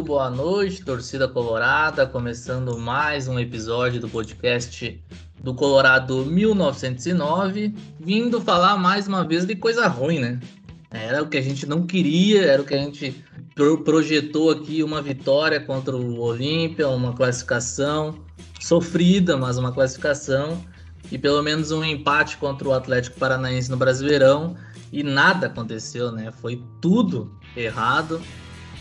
Muito boa noite, torcida colorada, começando mais um episódio do podcast do Colorado 1909, vindo falar mais uma vez de coisa ruim, né? Era o que a gente não queria, era o que a gente projetou aqui uma vitória contra o Olímpia, uma classificação sofrida, mas uma classificação e pelo menos um empate contra o Atlético Paranaense no Brasileirão e nada aconteceu, né? Foi tudo errado.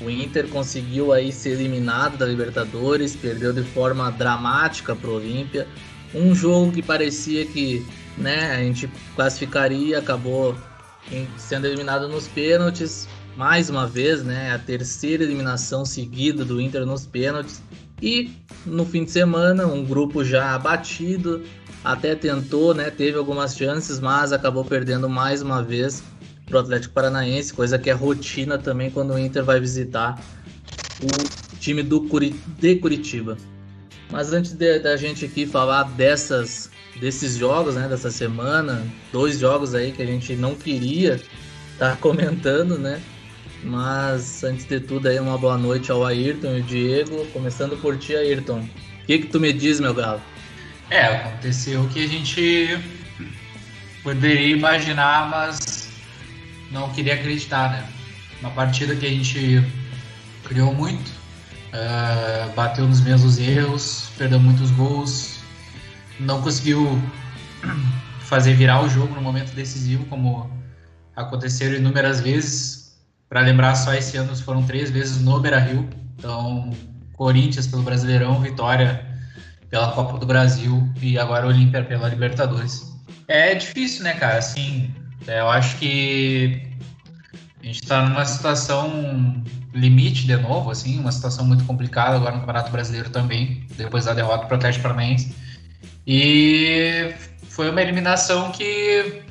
O Inter conseguiu aí ser eliminado da Libertadores, perdeu de forma dramática para o Olímpia. Um jogo que parecia que né, a gente classificaria, acabou sendo eliminado nos pênaltis. Mais uma vez, né, a terceira eliminação seguida do Inter nos pênaltis. E no fim de semana, um grupo já abatido, até tentou, né, teve algumas chances, mas acabou perdendo mais uma vez para o Atlético Paranaense, coisa que é rotina também quando o Inter vai visitar o time do de Curitiba. Mas antes da gente aqui falar dessas, desses jogos, né, dessa semana, dois jogos aí que a gente não queria estar tá comentando, né? Mas antes de tudo aí uma boa noite ao Ayrton e ao Diego, começando por ti, Ayrton. O que que tu me diz, meu galo? É, aconteceu o que a gente poderia imaginar, mas não queria acreditar, né? Uma partida que a gente criou muito, uh, bateu nos mesmos erros, perdeu muitos gols, não conseguiu fazer virar o jogo no momento decisivo, como aconteceu inúmeras vezes. Para lembrar, só esse ano foram três vezes no Beira-Rio. Então, Corinthians pelo Brasileirão, Vitória pela Copa do Brasil e agora Olímpia pela Libertadores. É difícil, né, cara? Assim, é, eu acho que a gente está numa situação limite de novo, assim, uma situação muito complicada agora no Campeonato Brasileiro também, depois da derrota para o Atlético Paranaense. E foi uma eliminação que,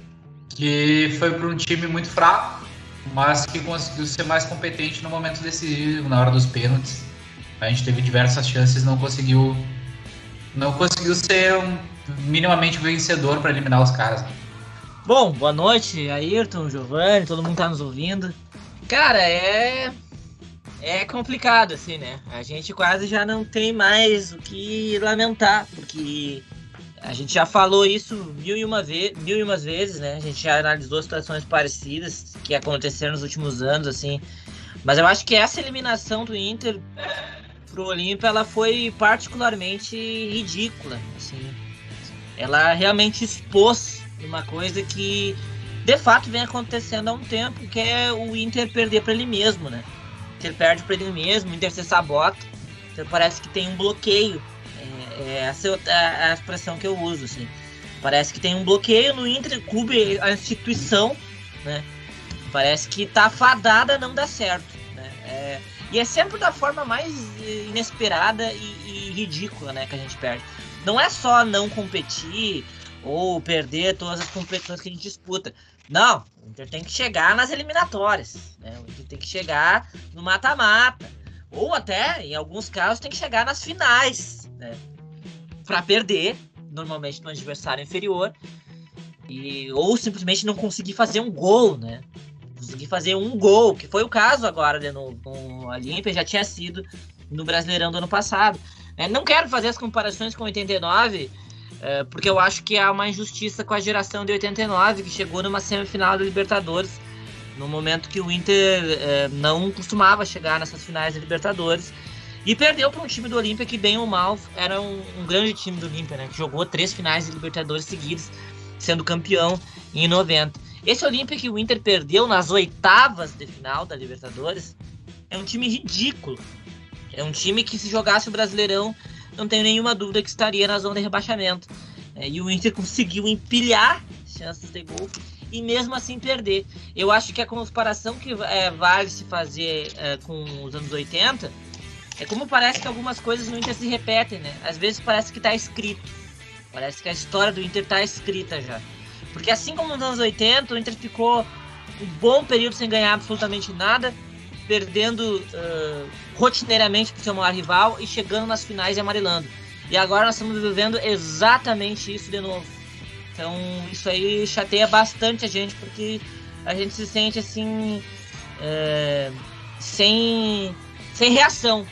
que foi para um time muito fraco, mas que conseguiu ser mais competente no momento decisivo, na hora dos pênaltis. A gente teve diversas chances, não conseguiu não conseguiu ser um, minimamente vencedor para eliminar os caras. Bom, boa noite, Ayrton, Giovanni, todo mundo tá nos ouvindo. Cara, é. É complicado, assim, né? A gente quase já não tem mais o que lamentar, porque a gente já falou isso mil e, uma ve mil e umas vezes, né? A gente já analisou situações parecidas que aconteceram nos últimos anos, assim. Mas eu acho que essa eliminação do Inter pro Olímpia, ela foi particularmente ridícula, assim. Ela realmente expôs uma coisa que de fato vem acontecendo há um tempo, que é o Inter perder para ele mesmo, né? Ele perde para ele mesmo, Inter se sabota. Então parece que tem um bloqueio. É, é essa é a, expressão que eu uso, assim. Parece que tem um bloqueio no Inter, clube, a instituição, né? Parece que tá fadada não dar certo, né? É, e é sempre da forma mais inesperada e, e ridícula, né, que a gente perde. Não é só não competir, ou perder todas as competições que a gente disputa. Não, o Inter tem que chegar nas eliminatórias, né? O Inter tem que chegar no mata-mata, ou até, em alguns casos, tem que chegar nas finais, né? Para perder, normalmente no adversário inferior, e ou simplesmente não conseguir fazer um gol, né? Conseguir fazer um gol, que foi o caso agora né, no, no Olímpia, já tinha sido no Brasileirão do ano passado. É, não quero fazer as comparações com 89, é, porque eu acho que há uma injustiça com a geração de 89, que chegou numa semifinal da Libertadores, no momento que o Inter é, não costumava chegar nessas finais da Libertadores. E perdeu para um time do Olímpia que, bem ou mal, era um, um grande time do Olímpia, né? Que jogou três finais de Libertadores seguidas, sendo campeão em 90. Esse Olímpia que o Inter perdeu nas oitavas de final da Libertadores é um time ridículo. É um time que, se jogasse o Brasileirão, não tenho nenhuma dúvida que estaria na zona de rebaixamento. É, e o Inter conseguiu empilhar chances de gol e mesmo assim perder. Eu acho que a comparação que é, vale se fazer é, com os anos 80 é como parece que algumas coisas no Inter se repetem, né? Às vezes parece que está escrito. Parece que a história do Inter está escrita já. Porque assim como nos anos 80, o Inter ficou um bom período sem ganhar absolutamente nada perdendo uh, rotineiramente para o seu maior rival e chegando nas finais e amarelando. E agora nós estamos vivendo exatamente isso de novo. Então isso aí chateia bastante a gente porque a gente se sente assim é, sem sem reação,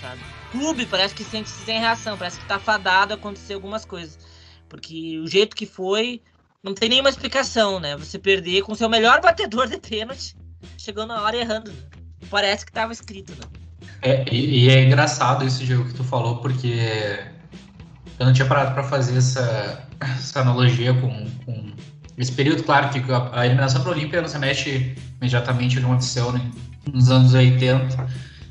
sabe? O clube parece que sente sem reação, parece que tá fadado a acontecer algumas coisas. Porque o jeito que foi, não tem nenhuma explicação, né? Você perder com seu melhor batedor de pênalti, chegou na hora errando. Né? Parece que tava escrito, né? É, e, e, é engraçado esse jogo que tu falou, porque eu não tinha parado para fazer essa, essa analogia com, com, esse período. Claro que a, a eliminação para o Olímpia não se mexe imediatamente no que aconteceu né, nos anos 80,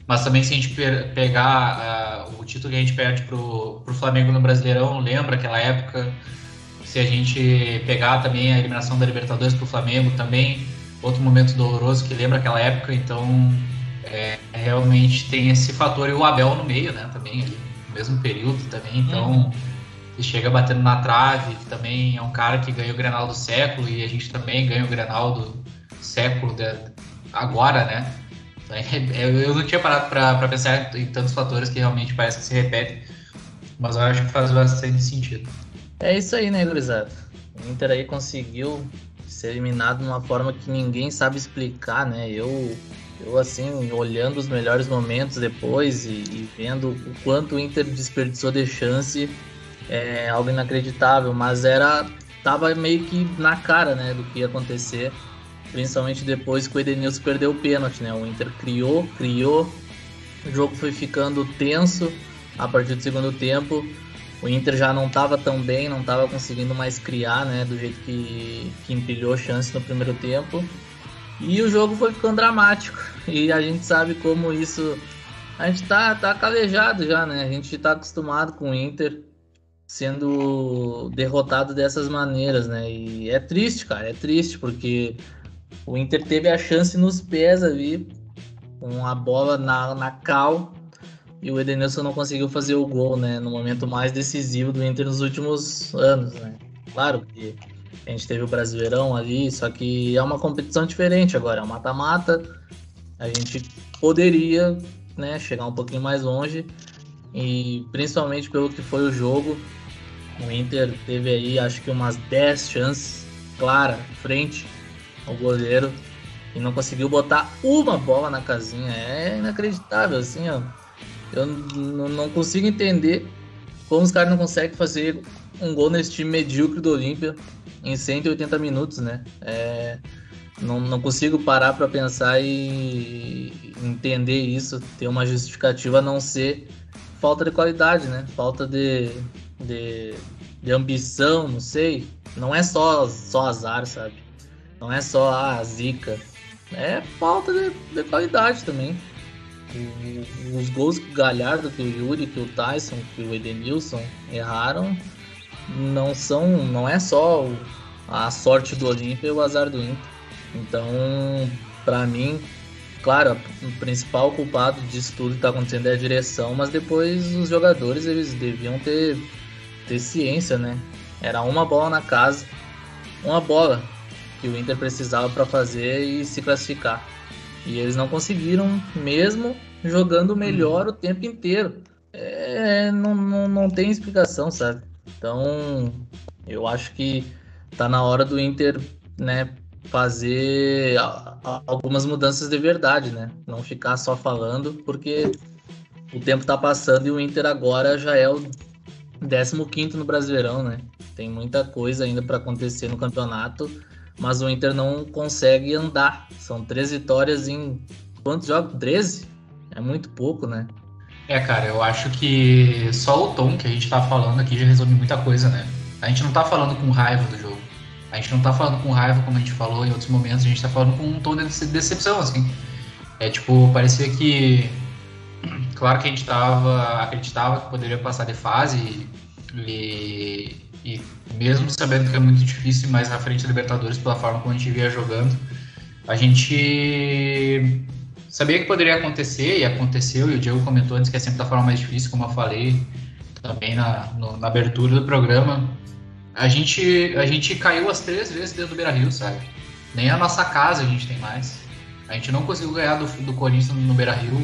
mas também se a gente pegar uh, o título que a gente perde para o Flamengo no Brasileirão, lembra aquela época. Se a gente pegar também a eliminação da Libertadores para o Flamengo, também outro momento doloroso que lembra aquela época, então é, realmente tem esse fator e o Abel no meio, né? Também ali, no mesmo período também, então uhum. ele chega batendo na trave, que também é um cara que ganhou o Grenal do século e a gente também ganha o Grenal do século de, agora, né? Então, é, é, eu não tinha parado para pensar em tantos fatores que realmente parece que se repetem, mas eu acho que faz bastante sentido. É isso aí, né, gurizada? O Inter aí conseguiu ser eliminado de uma forma que ninguém sabe explicar, né? Eu eu, assim, olhando os melhores momentos depois e, e vendo o quanto o Inter desperdiçou de chance, é algo inacreditável, mas era tava meio que na cara, né, do que ia acontecer, principalmente depois que o Edenilson perdeu o pênalti, né? O Inter criou, criou, o jogo foi ficando tenso a partir do segundo tempo. O Inter já não estava tão bem, não estava conseguindo mais criar, né, do jeito que, que empilhou chance no primeiro tempo. E o jogo foi ficando dramático. E a gente sabe como isso. A gente tá, tá calejado já, né? A gente tá acostumado com o Inter sendo derrotado dessas maneiras, né? E é triste, cara, é triste, porque o Inter teve a chance nos pés ali, com a bola na, na cal, e o Edenilson não conseguiu fazer o gol, né? No momento mais decisivo do Inter nos últimos anos, né? Claro que a gente teve o Brasileirão ali, só que é uma competição diferente agora, é um mata-mata. A gente poderia né, chegar um pouquinho mais longe e principalmente pelo que foi o jogo. O Inter teve aí acho que umas 10 chances clara frente ao goleiro e não conseguiu botar uma bola na casinha. É inacreditável, assim, ó. Eu não consigo entender como os caras não conseguem fazer um gol nesse time medíocre do Olímpia em 180 minutos, né? É, não, não consigo parar para pensar e entender isso, ter uma justificativa a não ser falta de qualidade, né? Falta de, de, de ambição, não sei. Não é só, só azar, sabe? Não é só a zica. É falta de, de qualidade também. os gols que o Galhardo, que o Yuri, que o Tyson, que o Edenilson erraram não são, não é só a sorte do Olímpia e o azar do Inter. Então, para mim, claro, o principal culpado disso tudo que está acontecendo é a direção, mas depois os jogadores eles deviam ter, ter ciência, né? Era uma bola na casa, uma bola que o Inter precisava para fazer e se classificar. E eles não conseguiram, mesmo jogando melhor o tempo inteiro. É, não, não, não tem explicação, sabe? Então, eu acho que tá na hora do Inter, né, fazer algumas mudanças de verdade, né? Não ficar só falando, porque o tempo tá passando e o Inter agora já é o 15 no Brasileirão, né? Tem muita coisa ainda para acontecer no campeonato, mas o Inter não consegue andar. São três vitórias em quantos jogos? 13? É muito pouco, né? É, cara, eu acho que só o tom que a gente tá falando aqui já resume muita coisa, né? A gente não tá falando com raiva do jogo. A gente não tá falando com raiva, como a gente falou em outros momentos, a gente tá falando com um tom de decepção, assim. É tipo, parecia que. Claro que a gente tava, acreditava que poderia passar de fase e, e mesmo sabendo que é muito difícil mais na frente da Libertadores pela forma como a gente via jogando, a gente sabia que poderia acontecer e aconteceu, e o Diego comentou antes que é sempre da forma mais difícil, como eu falei também na, no, na abertura do programa. A gente, a gente caiu as três vezes dentro do Beira Rio, sabe? Nem a nossa casa a gente tem mais. A gente não conseguiu ganhar do, do Corinthians no Beira Rio.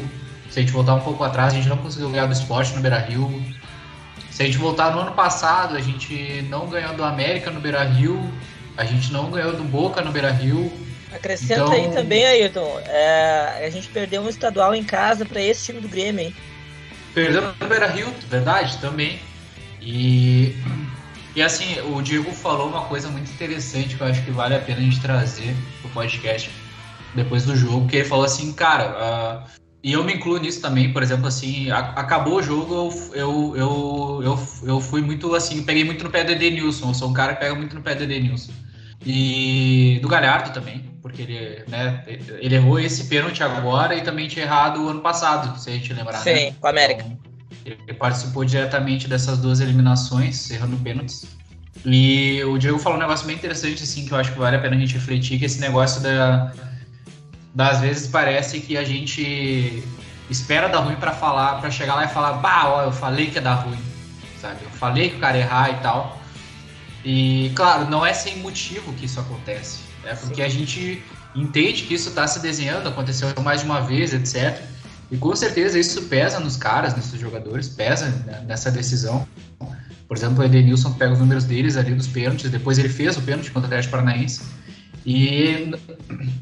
Se a gente voltar um pouco atrás, a gente não conseguiu ganhar do esporte no Beira Rio. Se a gente voltar no ano passado, a gente não ganhou do América no Beira Rio. A gente não ganhou do Boca no Beira Rio Acrescenta então... aí também, Ayrton. É, a gente perdeu um estadual em casa para esse time do Grêmio, hein? Perdeu o Beira Rio, verdade, também. E, e assim, o Diego falou uma coisa muito interessante que eu acho que vale a pena a gente trazer pro podcast depois do jogo, que ele falou assim, cara, uh, e eu me incluo nisso também, por exemplo, assim, a, acabou o jogo, eu, eu, eu, eu, eu fui muito assim, peguei muito no pé do Edenilson, eu sou um cara que pega muito no pé do Edenilson. E do Galhardo também, porque ele, né, ele errou esse pênalti agora e também tinha errado o ano passado, se a gente lembrar. Sim, né? com a América. Então, ele participou diretamente dessas duas eliminações, errando pênaltis. E o Diego falou um negócio bem interessante, assim, que eu acho que vale a pena a gente refletir, que esse negócio da, das vezes parece que a gente espera dar ruim para falar, para chegar lá e falar, bah, ó, eu falei que ia dar ruim, sabe? Eu falei que o cara ia errar e tal. E, claro, não é sem motivo que isso acontece. É porque a gente entende que isso está se desenhando, aconteceu mais de uma vez, etc. E com certeza isso pesa nos caras, nesses jogadores, pesa nessa decisão. Por exemplo, o Edenilson pega os números deles ali dos pênaltis, depois ele fez o pênalti contra o Atlético Paranaense. E,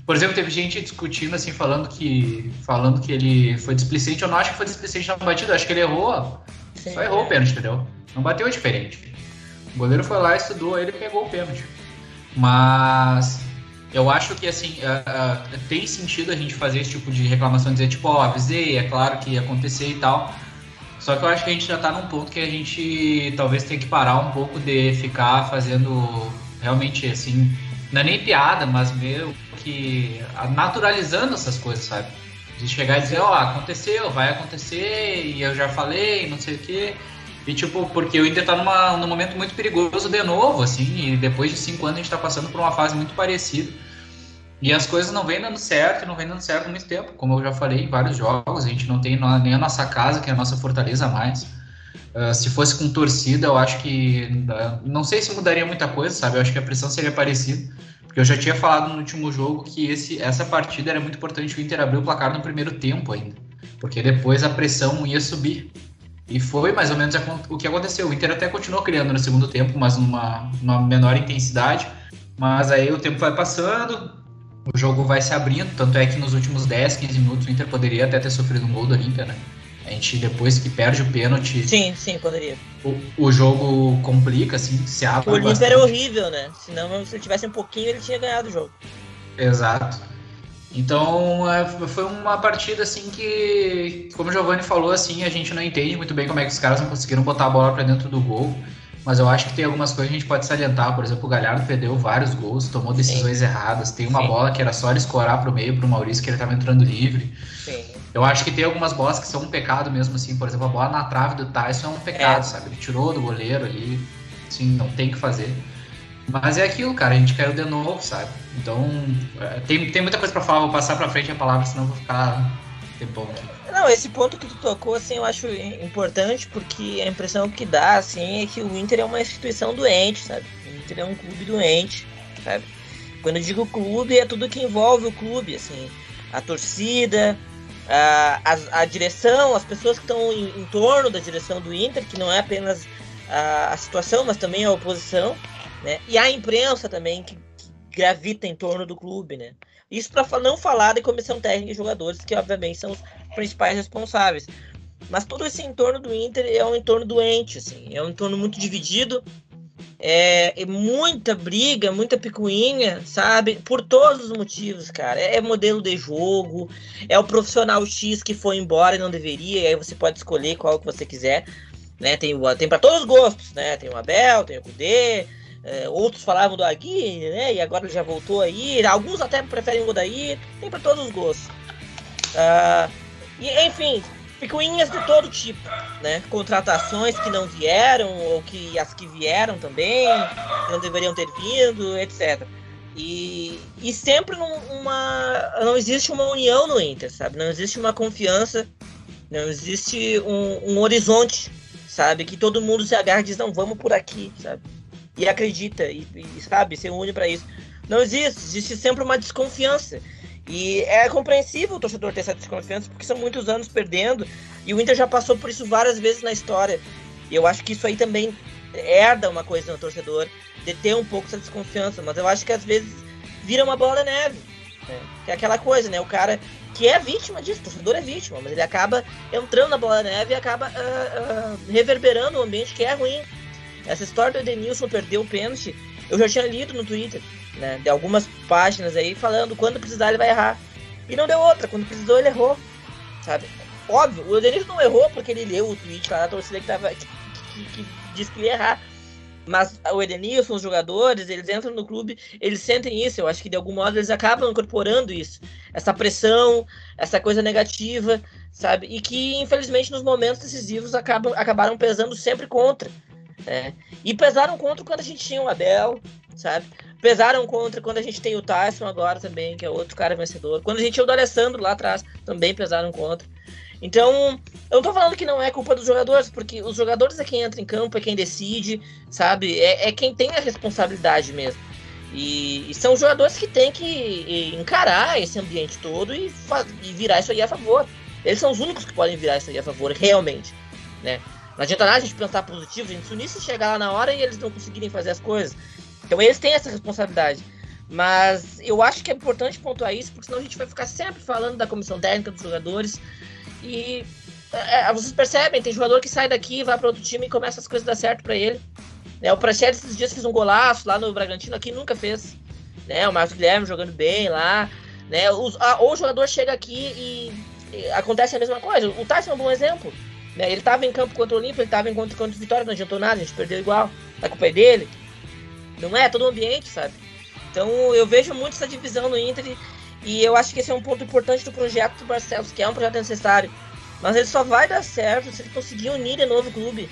por exemplo, teve gente discutindo assim, falando que falando que ele foi displicente. Eu não acho que foi displicente na batida, acho que ele errou. Sim, só errou o pênalti, entendeu? Não bateu diferente. O goleiro foi lá, estudou ele pegou o pênalti. Mas eu acho que assim uh, uh, tem sentido a gente fazer esse tipo de reclamação, dizer tipo, ó, oh, avisei, é claro que ia acontecer e tal. Só que eu acho que a gente já tá num ponto que a gente talvez tenha que parar um pouco de ficar fazendo realmente assim, não é nem piada, mas meio que naturalizando essas coisas, sabe? De chegar e dizer, ó, oh, aconteceu, vai acontecer, e eu já falei, não sei o quê. E tipo, porque o Inter tá numa, num momento muito perigoso de novo, assim, e depois de cinco anos a gente tá passando por uma fase muito parecida. E as coisas não vêm dando certo, não vêm dando certo há muito tempo. Como eu já falei em vários jogos, a gente não tem nem a nossa casa, que é a nossa fortaleza mais. Uh, se fosse com torcida, eu acho que. Uh, não sei se mudaria muita coisa, sabe? Eu acho que a pressão seria parecida. Porque eu já tinha falado no último jogo que esse, essa partida era muito importante o Inter abrir o placar no primeiro tempo ainda. Porque depois a pressão ia subir. E foi mais ou menos o que aconteceu. O Inter até continuou criando no segundo tempo, mas numa, numa menor intensidade. Mas aí o tempo vai passando, o jogo vai se abrindo. Tanto é que nos últimos 10, 15 minutos o Inter poderia até ter sofrido um gol do Olímpia, né? A gente, depois que perde o pênalti. Sim, sim, poderia. O, o jogo complica, assim, se abre. O Olímpia era horrível, né? Senão, se ele tivesse um pouquinho, ele tinha ganhado o jogo. Exato. Então é, foi uma partida assim que, como o Giovanni falou, assim, a gente não entende muito bem como é que os caras não conseguiram botar a bola para dentro do gol. Mas eu acho que tem algumas coisas que a gente pode salientar. Por exemplo, o Galhardo perdeu vários gols, tomou decisões Sim. erradas. Tem uma Sim. bola que era só ele escorar pro meio pro Maurício, que ele estava entrando livre. Sim. Eu acho que tem algumas bolas que são um pecado mesmo, assim. Por exemplo, a bola na trave do Tyson é um pecado, é. sabe? Ele tirou do goleiro ali. Assim, não tem que fazer. Mas é aquilo, cara, a gente caiu de novo, sabe? Então, é, tem, tem muita coisa para falar, vou passar para frente a palavra, senão vou ficar tempão aqui. Não, esse ponto que tu tocou, assim, eu acho importante, porque a impressão que dá, assim, é que o Inter é uma instituição doente, sabe? O Inter é um clube doente, sabe? Quando eu digo clube, é tudo que envolve o clube, assim, a torcida, a, a, a direção, as pessoas que estão em, em, torno da direção do Inter, que não é apenas a, a situação, mas também a oposição, né? E a imprensa também que, que gravita em torno do clube, né? Isso para não falar da comissão técnica e jogadores, que obviamente são os principais responsáveis. Mas todo esse entorno do Inter é um entorno doente, assim, é um entorno muito dividido, é, é, muita briga, muita picuinha, sabe? Por todos os motivos, cara. É modelo de jogo, é o profissional X que foi embora e não deveria, e aí você pode escolher qual que você quiser, né? Tem, tem para todos os gostos, né? Tem o Abel, tem o Kudê, é, outros falavam do Agui, né? E agora ele já voltou aí. Alguns até preferem o Odaí. Tem para todos os gostos. Uh, e, enfim, picuinhas de todo tipo, né? Contratações que não vieram, ou que as que vieram também, não deveriam ter vindo, etc. E, e sempre uma. Não existe uma união no Inter, sabe? Não existe uma confiança, não existe um, um horizonte, sabe? Que todo mundo se agarra e diz, não, vamos por aqui, sabe? E acredita e, e sabe, se une para isso. Não existe, existe sempre uma desconfiança. E é compreensível o torcedor ter essa desconfiança, porque são muitos anos perdendo, e o Inter já passou por isso várias vezes na história. E eu acho que isso aí também herda uma coisa no torcedor, de ter um pouco essa desconfiança, mas eu acho que às vezes vira uma bola de neve, Né? Que é aquela coisa, né? O cara que é vítima disso, o torcedor é vítima, mas ele acaba entrando na bola da neve e acaba uh, uh, reverberando o ambiente que é ruim. Essa história do Edenilson perder o pênalti, eu já tinha lido no Twitter, né? De algumas páginas aí falando quando precisar ele vai errar. E não deu outra, quando precisou ele errou. Sabe? Óbvio, o Edenilson não errou porque ele leu o tweet lá da torcida que, tava, que, que, que disse que ia errar. Mas o Edenilson, os jogadores, eles entram no clube, eles sentem isso. Eu acho que de algum modo eles acabam incorporando isso. Essa pressão, essa coisa negativa, sabe? E que, infelizmente, nos momentos decisivos acabam, acabaram pesando sempre contra. Né? E pesaram contra quando a gente tinha o Abel, sabe? Pesaram contra quando a gente tem o Tyson agora também, que é outro cara vencedor. Quando a gente tinha o D'Alessandro lá atrás, também pesaram contra. Então, eu não tô falando que não é culpa dos jogadores, porque os jogadores é quem entra em campo, é quem decide, sabe? É, é quem tem a responsabilidade mesmo. E, e, são jogadores que têm que encarar esse ambiente todo e, e, virar isso aí a favor. Eles são os únicos que podem virar isso aí a favor, realmente. Né? Não adianta nada a gente pensar positivo, a gente se unir se chegar lá na hora e eles não conseguirem fazer as coisas. Então eles têm essa responsabilidade. Mas eu acho que é importante pontuar isso, porque senão a gente vai ficar sempre falando da comissão técnica dos jogadores. E é, é, vocês percebem, tem jogador que sai daqui, vai para outro time e começa as coisas a dar certo para ele. Né, o Praxedes esses dias fez um golaço lá no Bragantino, aqui nunca fez. Né, o Marcos Guilherme jogando bem lá. Né, os, a, ou o jogador chega aqui e, e, acontece a mesma coisa. O Tyson é um bom exemplo. Né, ele estava em campo contra o Olímpio, ele estava em contra, contra o Vitória, não adiantou nada, a gente perdeu igual. A culpa é dele. Não é? Todo o ambiente, sabe? Então eu vejo muito essa divisão no Inter e, e eu acho que esse é um ponto importante do projeto do Barcelos, que é um projeto necessário. Mas ele só vai dar certo se ele conseguir unir de novo o clube.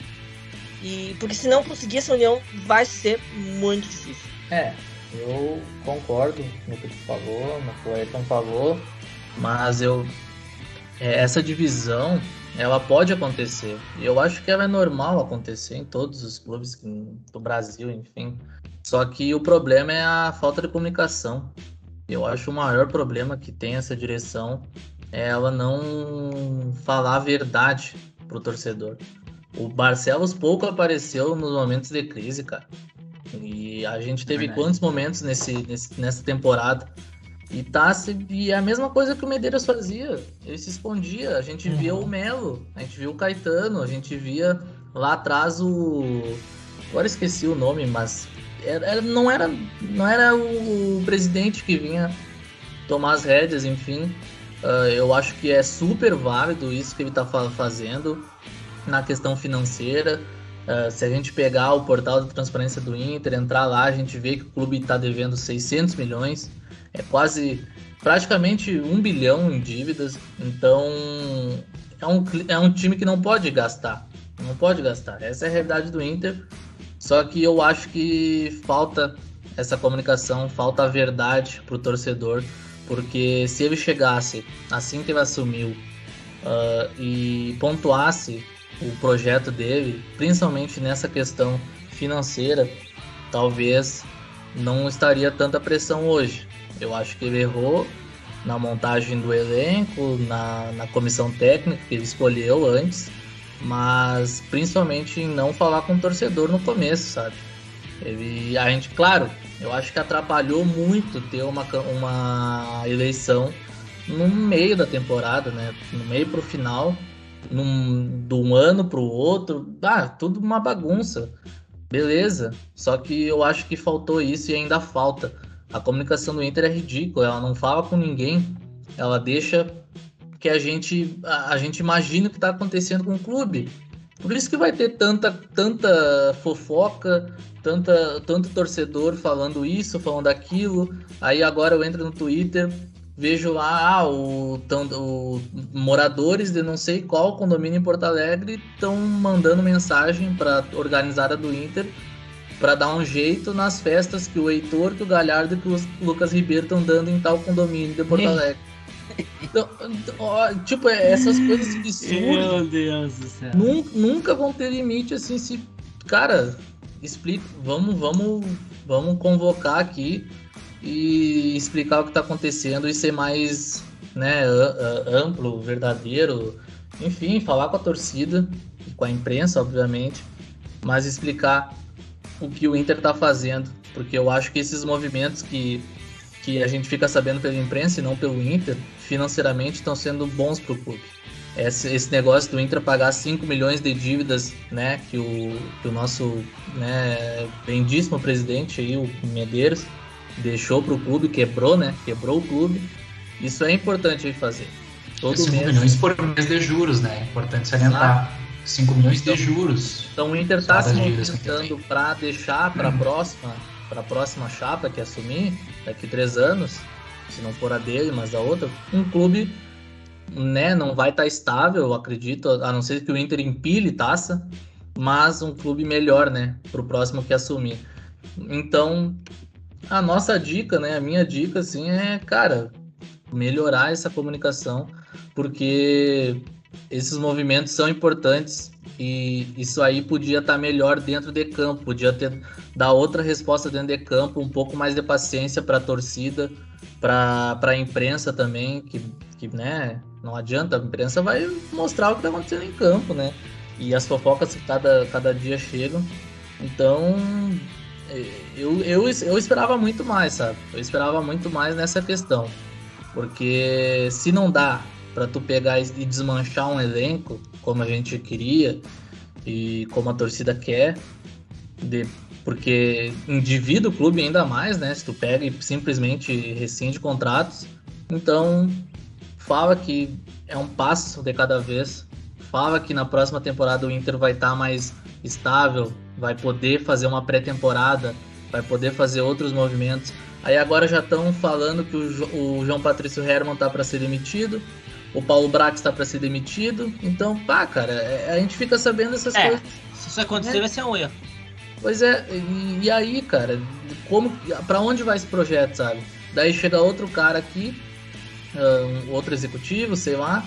E, porque se não conseguir essa união, vai ser muito difícil. É, eu concordo no que tu falou, no que o Ayrton falou, mas eu. É, essa divisão, ela pode acontecer. E eu acho que ela é normal acontecer em todos os clubes do Brasil, enfim. Só que o problema é a falta de comunicação. Eu acho o maior problema que tem essa direção é ela não falar a verdade pro torcedor. O Barcelos pouco apareceu nos momentos de crise, cara. E a gente teve é quantos momentos nesse, nesse, nessa temporada? E tá e é a mesma coisa que o Medeiros fazia. Ele se escondia. A gente uhum. via o Melo, a gente via o Caetano, a gente via lá atrás o. Agora esqueci o nome, mas era, não, era, não era o presidente que vinha tomar as rédeas, enfim. Uh, eu acho que é super válido isso que ele está fazendo na questão financeira. Uh, se a gente pegar o portal de transparência do Inter, entrar lá, a gente vê que o clube está devendo 600 milhões, é quase praticamente um bilhão em dívidas. Então é um, é um time que não pode gastar, não pode gastar. Essa é a realidade do Inter. Só que eu acho que falta essa comunicação, falta a verdade para o torcedor porque se ele chegasse assim que ele assumiu uh, e pontuasse o projeto dele, principalmente nessa questão financeira, talvez não estaria tanta pressão hoje. Eu acho que ele errou na montagem do elenco, na, na comissão técnica que ele escolheu antes, mas principalmente em não falar com o torcedor no começo, sabe? Ele, a gente, claro, eu acho que atrapalhou muito ter uma, uma eleição no meio da temporada, né? No meio pro final, num, de um ano pro outro, ah, tudo uma bagunça. Beleza. Só que eu acho que faltou isso e ainda falta. A comunicação do Inter é ridícula, ela não fala com ninguém, ela deixa que a gente a, a gente imagine o que está acontecendo com o clube. Por isso que vai ter tanta, tanta fofoca, tanta, tanto torcedor falando isso, falando aquilo. Aí agora eu entro no Twitter, vejo lá ah, o, tão, o, moradores de não sei qual condomínio em Porto Alegre estão mandando mensagem para organizada do Inter para dar um jeito nas festas que o Heitor, que o Galhardo e que o Lucas Ribeiro estão dando em tal condomínio de Porto Alegre. Então, ó, tipo, é, essas coisas que surgem. Meu Deus do céu. Nunca, nunca vão ter limite assim se. Cara, explica. Vamos, vamos, vamos convocar aqui e explicar o que está acontecendo e ser mais né, amplo, verdadeiro. Enfim, falar com a torcida e com a imprensa, obviamente, mas explicar o que o Inter está fazendo. Porque eu acho que esses movimentos que que a gente fica sabendo pela imprensa e não pelo Inter, financeiramente estão sendo bons para o clube. Esse, esse, negócio do Inter pagar 5 milhões de dívidas, né, que o, que o nosso né, bendíssimo presidente aí, o Medeiros, deixou para o clube, quebrou, né, quebrou o clube. Isso é importante aí fazer. Todo 5 mês. milhões por mês de juros, né, é importante salientar. Exato. 5 milhões de juros. Então o Inter está se movimentando para deixar para a próxima, para a próxima chapa que assumir daqui três anos, se não for a dele, mas a outra, um clube, né, não vai estar tá estável, eu acredito, a não ser que o Inter empile taça, mas um clube melhor, né, para o próximo que assumir. Então, a nossa dica, né, a minha dica, assim, é, cara, melhorar essa comunicação, porque esses movimentos são importantes e isso aí podia estar tá melhor dentro de campo, podia ter dar outra resposta dentro de campo, um pouco mais de paciência para a torcida, para a imprensa também, que, que né, não adianta, a imprensa vai mostrar o que está acontecendo em campo, né? E as fofocas cada, cada dia chegam. Então, eu, eu, eu esperava muito mais, sabe? Eu esperava muito mais nessa questão. Porque se não dá para tu pegar e desmanchar um elenco como a gente queria e como a torcida quer, de, porque indivíduo o clube ainda mais, né? Se tu pega e simplesmente rescinde contratos, então fala que é um passo de cada vez. Fala que na próxima temporada o Inter vai estar tá mais estável, vai poder fazer uma pré-temporada, vai poder fazer outros movimentos. Aí agora já estão falando que o, o João Patrício Herman tá para ser demitido, o Paulo Brax está para ser demitido. Então, pá, cara, é, a gente fica sabendo essas é, coisas. Se isso acontecer, é. vai ser um erro. Pois é, e, e aí, cara, como, para onde vai esse projeto, sabe? Daí chega outro cara aqui, um, outro executivo, sei lá,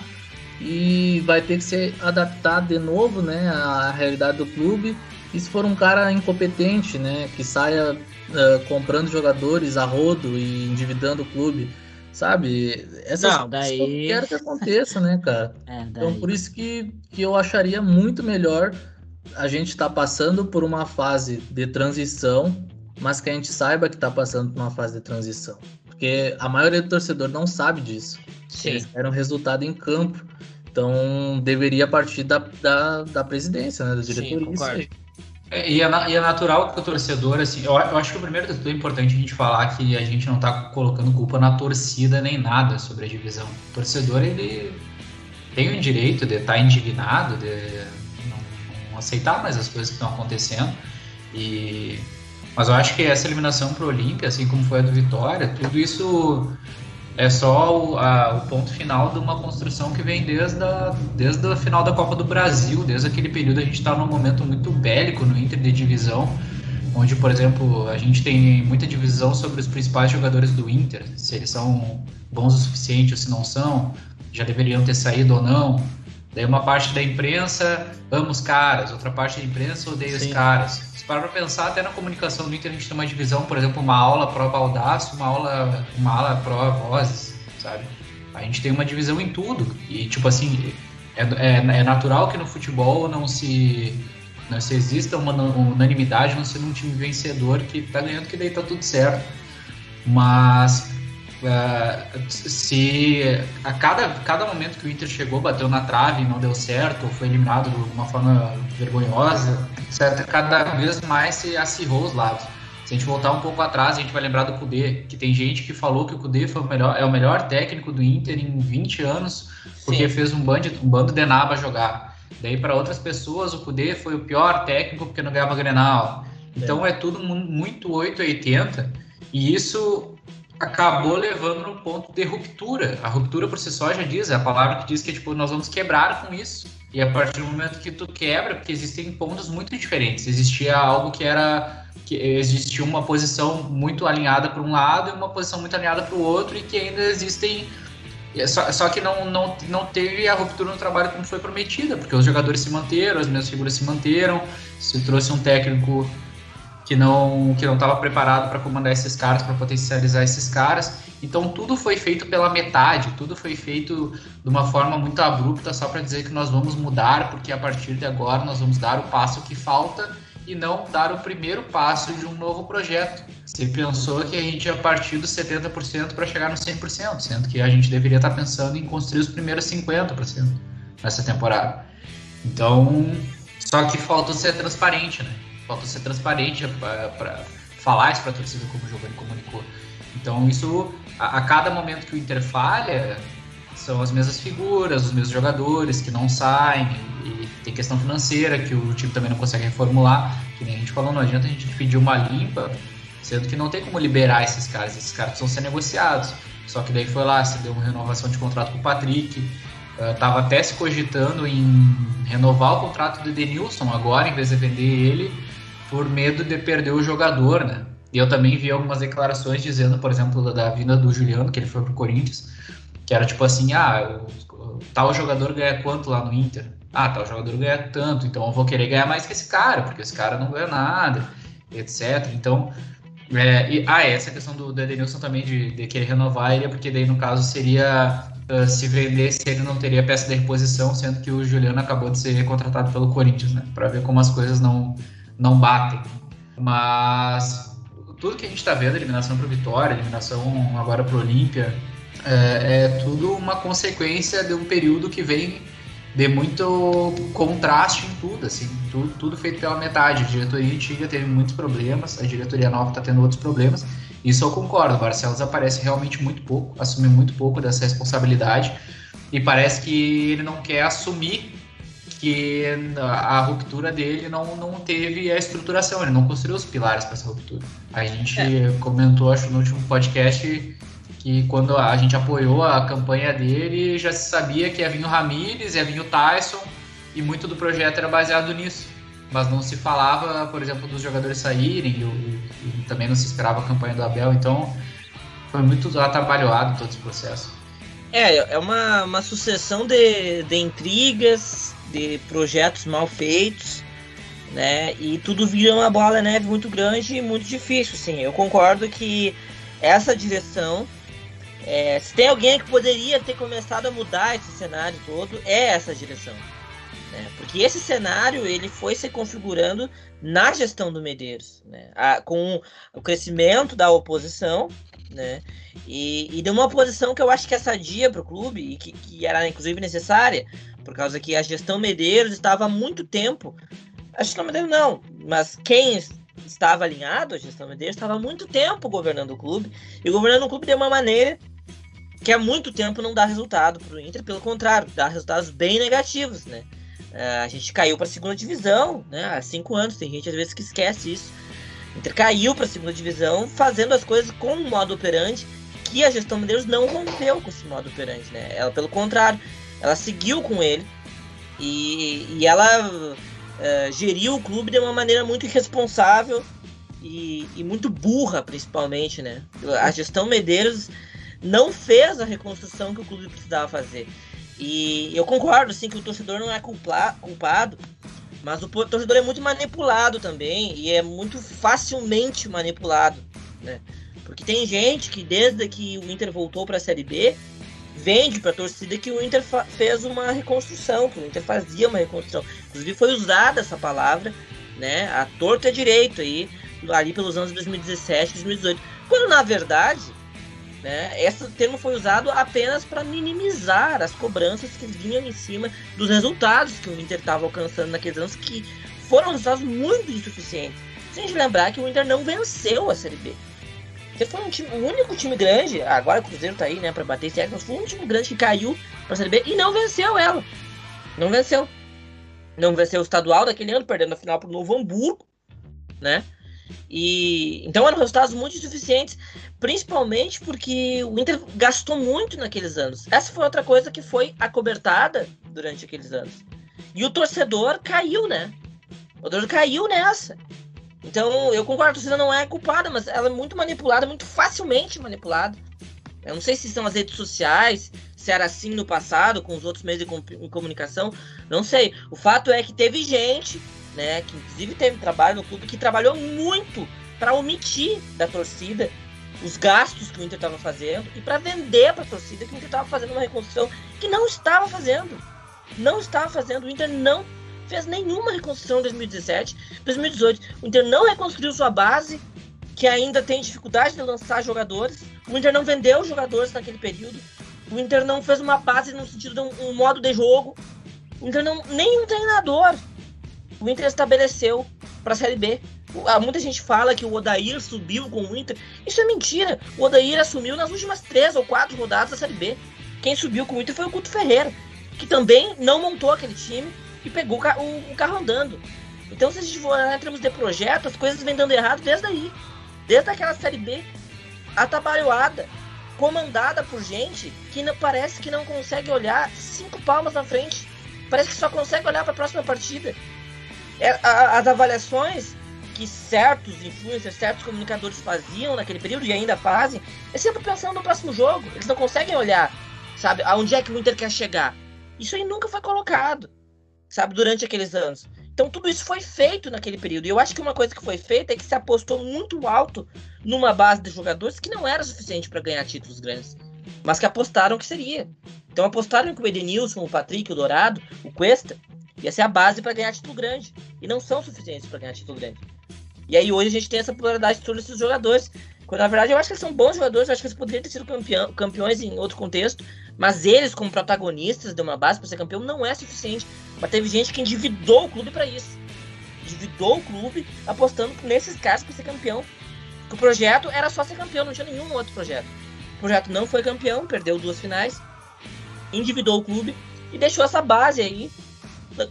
e vai ter que ser adaptado de novo, né, à realidade do clube. E se for um cara incompetente, né, que saia uh, comprando jogadores a rodo e endividando o clube, Sabe? Essas não, daí... eu quero que aconteça, né, cara? É, então, por isso que, que eu acharia muito melhor a gente estar tá passando por uma fase de transição, mas que a gente saiba que está passando por uma fase de transição. Porque a maioria do torcedor não sabe disso. Sim. Eles querem um resultado em campo. Então, deveria partir da, da, da presidência, né, da diretoria. Sim, é, e, é, e é natural que o torcedor, assim, eu, eu acho que o primeiro é importante a gente falar que a gente não está colocando culpa na torcida nem nada sobre a divisão. O torcedor, ele tem o direito de estar tá indignado, de não, não aceitar mais as coisas que estão acontecendo. E mas eu acho que essa eliminação para o Olímpia, assim como foi a do Vitória, tudo isso é só o, a, o, ponto final de uma construção que vem desde a, desde a final da Copa do Brasil, desde aquele período a gente está num momento muito bélico no Inter de divisão, onde, por exemplo, a gente tem muita divisão sobre os principais jogadores do Inter, se eles são bons o suficiente ou se não são, já deveriam ter saído ou não. Daí uma parte da imprensa ama os caras, outra parte da imprensa odeia Sim. os caras para pensar, até na comunicação do Inter a gente tem uma divisão, por exemplo, uma aula pró baldaço, uma aula, uma aula pró vozes, sabe? A gente tem uma divisão em tudo. E, tipo assim, é, é, é natural que no futebol não se, não se exista uma unanimidade, não sendo um time vencedor que tá ganhando, que daí tá tudo certo. Mas Uh, se a cada, cada momento que o Inter chegou, bateu na trave e não deu certo, ou foi eliminado de uma forma vergonhosa, certo? cada vez mais se acirrou os lados. Se a gente voltar um pouco atrás, a gente vai lembrar do Kudê, que tem gente que falou que o Kudê foi o melhor, é o melhor técnico do Inter em 20 anos, porque Sim. fez um bando, um bando de naba jogar. Daí, para outras pessoas, o Kudê foi o pior técnico porque não ganhava Grenal. Então, é, é tudo muito 880, e isso acabou levando no ponto de ruptura. A ruptura por si só já diz, é a palavra que diz que tipo, nós vamos quebrar com isso. E a partir do momento que tu quebra, porque existem pontos muito diferentes. Existia algo que era que existia uma posição muito alinhada para um lado e uma posição muito alinhada para o outro e que ainda existem só, só que não, não, não teve a ruptura no trabalho como foi prometida, porque os jogadores se manteram, as minhas figuras se manteram, se trouxe um técnico que não que não estava preparado para comandar esses caras, para potencializar esses caras. Então tudo foi feito pela metade, tudo foi feito de uma forma muito abrupta só para dizer que nós vamos mudar, porque a partir de agora nós vamos dar o passo que falta e não dar o primeiro passo de um novo projeto. Se pensou que a gente ia partir dos 70% para chegar no 100%, sendo que a gente deveria estar tá pensando em construir os primeiros 50% nessa temporada. Então, só que falta ser transparente, né? Falta ser transparente para falar isso para a torcida, como o Giovanni comunicou. Então, isso, a, a, cada momento que o Inter falha, são as mesmas figuras, os mesmos jogadores que não saem, e tem questão financeira que o time também não consegue reformular, que nem a gente falou, não adianta a gente pedir uma limpa, sendo que não tem como liberar esses caras, esses caras precisam ser negociados. Só que daí foi lá, se deu uma renovação de contrato com o Patrick, uh, tava até se cogitando em renovar o contrato do Denilson agora, em vez de vender ele, por medo de perder o jogador, né? E eu também vi algumas declarações dizendo, por exemplo, da vinda do Juliano, que ele foi pro Corinthians, que era tipo assim, ah, o, tal jogador ganha quanto lá no Inter? Ah, tal jogador ganha tanto, então eu vou querer ganhar mais que esse cara, porque esse cara não ganha nada, etc. Então, é, e, ah, essa questão do, do Edenilson também de, de, querer renovar ele, porque daí no caso seria uh, se vendesse ele não teria peça de reposição, sendo que o Juliano acabou de ser contratado pelo Corinthians, né? Para ver como as coisas não, não batem. Mas tudo que a gente está vendo, eliminação para Vitória, eliminação agora para Olímpia, é, é tudo uma consequência de um período que vem de muito contraste em tudo, assim, tudo, tudo, feito pela metade. A diretoria antiga teve muitos problemas, a diretoria nova está tendo outros problemas. Isso eu concordo. O Barcelos aparece realmente muito pouco, assume muito pouco dessa responsabilidade e parece que ele não quer assumir que a ruptura dele não, não teve a estruturação, ele não construiu os pilares para essa ruptura. A gente é. comentou, acho, no último podcast que quando a gente apoiou a campanha dele, já se sabia que ia vir o Ramires, ia vir o Tyson, e muito do projeto era baseado nisso. Mas não se falava, por exemplo, dos jogadores saírem, e, e também não se esperava a campanha do Abel, então foi muito atrabalhado todo esse processo. É, é uma, uma sucessão de, de intrigas, de projetos mal feitos, né? E tudo vira uma bola neve muito grande e muito difícil, sim. Eu concordo que essa direção é, se tem alguém que poderia ter começado a mudar esse cenário todo, é essa direção. Né? Porque esse cenário ele foi se configurando na gestão do Medeiros, né? a, com o crescimento da oposição, né? E, e deu uma oposição que eu acho que é sadia para o clube e que, que, era inclusive necessária, por causa que a gestão Medeiros estava há muito tempo. A gestão Medeiros não, mas quem estava alinhado à gestão Medeiros estava há muito tempo governando o clube e governando o clube de uma maneira que há muito tempo não dá resultado para o Inter, pelo contrário, dá resultados bem negativos, né? Uh, a gente caiu para a segunda divisão, né? Há cinco anos, tem gente às vezes que esquece isso. Inter caiu para a segunda divisão, fazendo as coisas com um modo operante que a gestão Medeiros não rompeu com esse modo operante, né? Ela, pelo contrário, ela seguiu com ele e, e ela uh, geriu o clube de uma maneira muito irresponsável e, e muito burra, principalmente, né? A gestão Medeiros não fez a reconstrução que o clube precisava fazer. E eu concordo, sim, que o torcedor não é culpa, culpado, mas o torcedor é muito manipulado também e é muito facilmente manipulado, né? Porque tem gente que desde que o Inter voltou para a Série B vende para a torcida que o Inter fez uma reconstrução, que o Inter fazia uma reconstrução. Inclusive foi usada essa palavra, né? A torta é direito aí, ali pelos anos 2017, 2018. Quando na verdade né? Esse termo foi usado apenas para minimizar as cobranças que vinham em cima dos resultados que o Inter estava alcançando naqueles anos, que foram resultados muito insuficientes. Se a gente lembrar que o Inter não venceu a Série B. Você foi um time, o único time grande, agora o Cruzeiro tá aí, né, para bater esse mas foi o único time grande que caiu para a Série B e não venceu ela. Não venceu. Não venceu o estadual daquele ano, perdendo a final pro Novo Hamburgo, né? E então eram resultados muito insuficientes, principalmente porque o Inter gastou muito naqueles anos. Essa foi outra coisa que foi acobertada durante aqueles anos. E o torcedor caiu, né? O torcedor caiu nessa. Então eu concordo, a torcida não é culpada, mas ela é muito manipulada, muito facilmente manipulada. Eu não sei se são as redes sociais, se era assim no passado, com os outros meios de comunicação, não sei. O fato é que teve gente né, que inclusive teve trabalho no clube, que trabalhou muito para omitir da torcida os gastos que o Inter estava fazendo e para vender para a torcida que o Inter estava fazendo uma reconstrução que não estava fazendo. Não estava fazendo. O Inter não fez nenhuma reconstrução em 2017, 2018. O Inter não reconstruiu sua base, que ainda tem dificuldade de lançar jogadores. O Inter não vendeu jogadores naquele período. O Inter não fez uma base no sentido de um, um modo de jogo. O Inter não. Nenhum treinador. O Inter estabeleceu para a Série B. Muita gente fala que o Odair subiu com o Inter. Isso é mentira. O Odair assumiu nas últimas três ou quatro rodadas da Série B. Quem subiu com o Inter foi o Guto Ferreira, que também não montou aquele time e pegou o, carro andando. Então, se a gente for em termos de projeto, as coisas vêm dando errado desde aí. Desde aquela Série B atabalhoada, comandada por gente que não, parece que não consegue olhar cinco palmas na frente. Parece que só consegue olhar para a próxima partida. É, as avaliações que certos influencers, certos comunicadores faziam naquele período e ainda fazem, é sempre pensando no próximo jogo. Eles não conseguem olhar, sabe, aonde é que o Inter quer chegar. Isso aí nunca foi colocado, sabe, durante aqueles anos. Então tudo isso foi feito naquele período. E eu acho que uma coisa que foi feita é que se apostou muito alto numa base de jogadores que não era suficiente para ganhar títulos grandes, mas que apostaram que seria. Então apostaram que o Edenilson, o Patrick, o Dourado, o Cuesta ia ser a base para ganhar título grande. E não são suficientes para ganhar título grande. E aí hoje a gente tem essa pluralidade de todos esses jogadores. Quando na verdade eu acho que eles são bons jogadores, eu acho que eles poderiam ter sido campeão, campeões em outro contexto, mas eles, como protagonistas de uma base para ser campeão, não é suficiente. Mas teve gente que endividou o clube para isso. Endividou o clube apostando nesses caras para ser campeão. O projeto era só ser campeão, não tinha nenhum outro projeto. O projeto não foi campeão, perdeu duas finais, endividou o clube e deixou essa base aí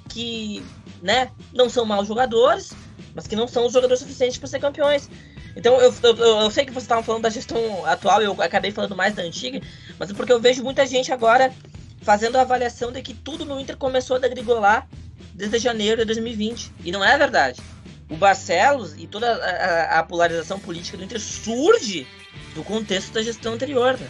que, né, não são maus jogadores, mas que não são os jogadores suficientes para ser campeões. Então eu, eu, eu sei que vocês estavam falando da gestão atual, eu acabei falando mais da antiga, mas é porque eu vejo muita gente agora fazendo a avaliação de que tudo no Inter começou a degringolar desde janeiro de 2020. E não é verdade. O Barcelos e toda a, a, a polarização política do Inter surge do contexto da gestão anterior, né?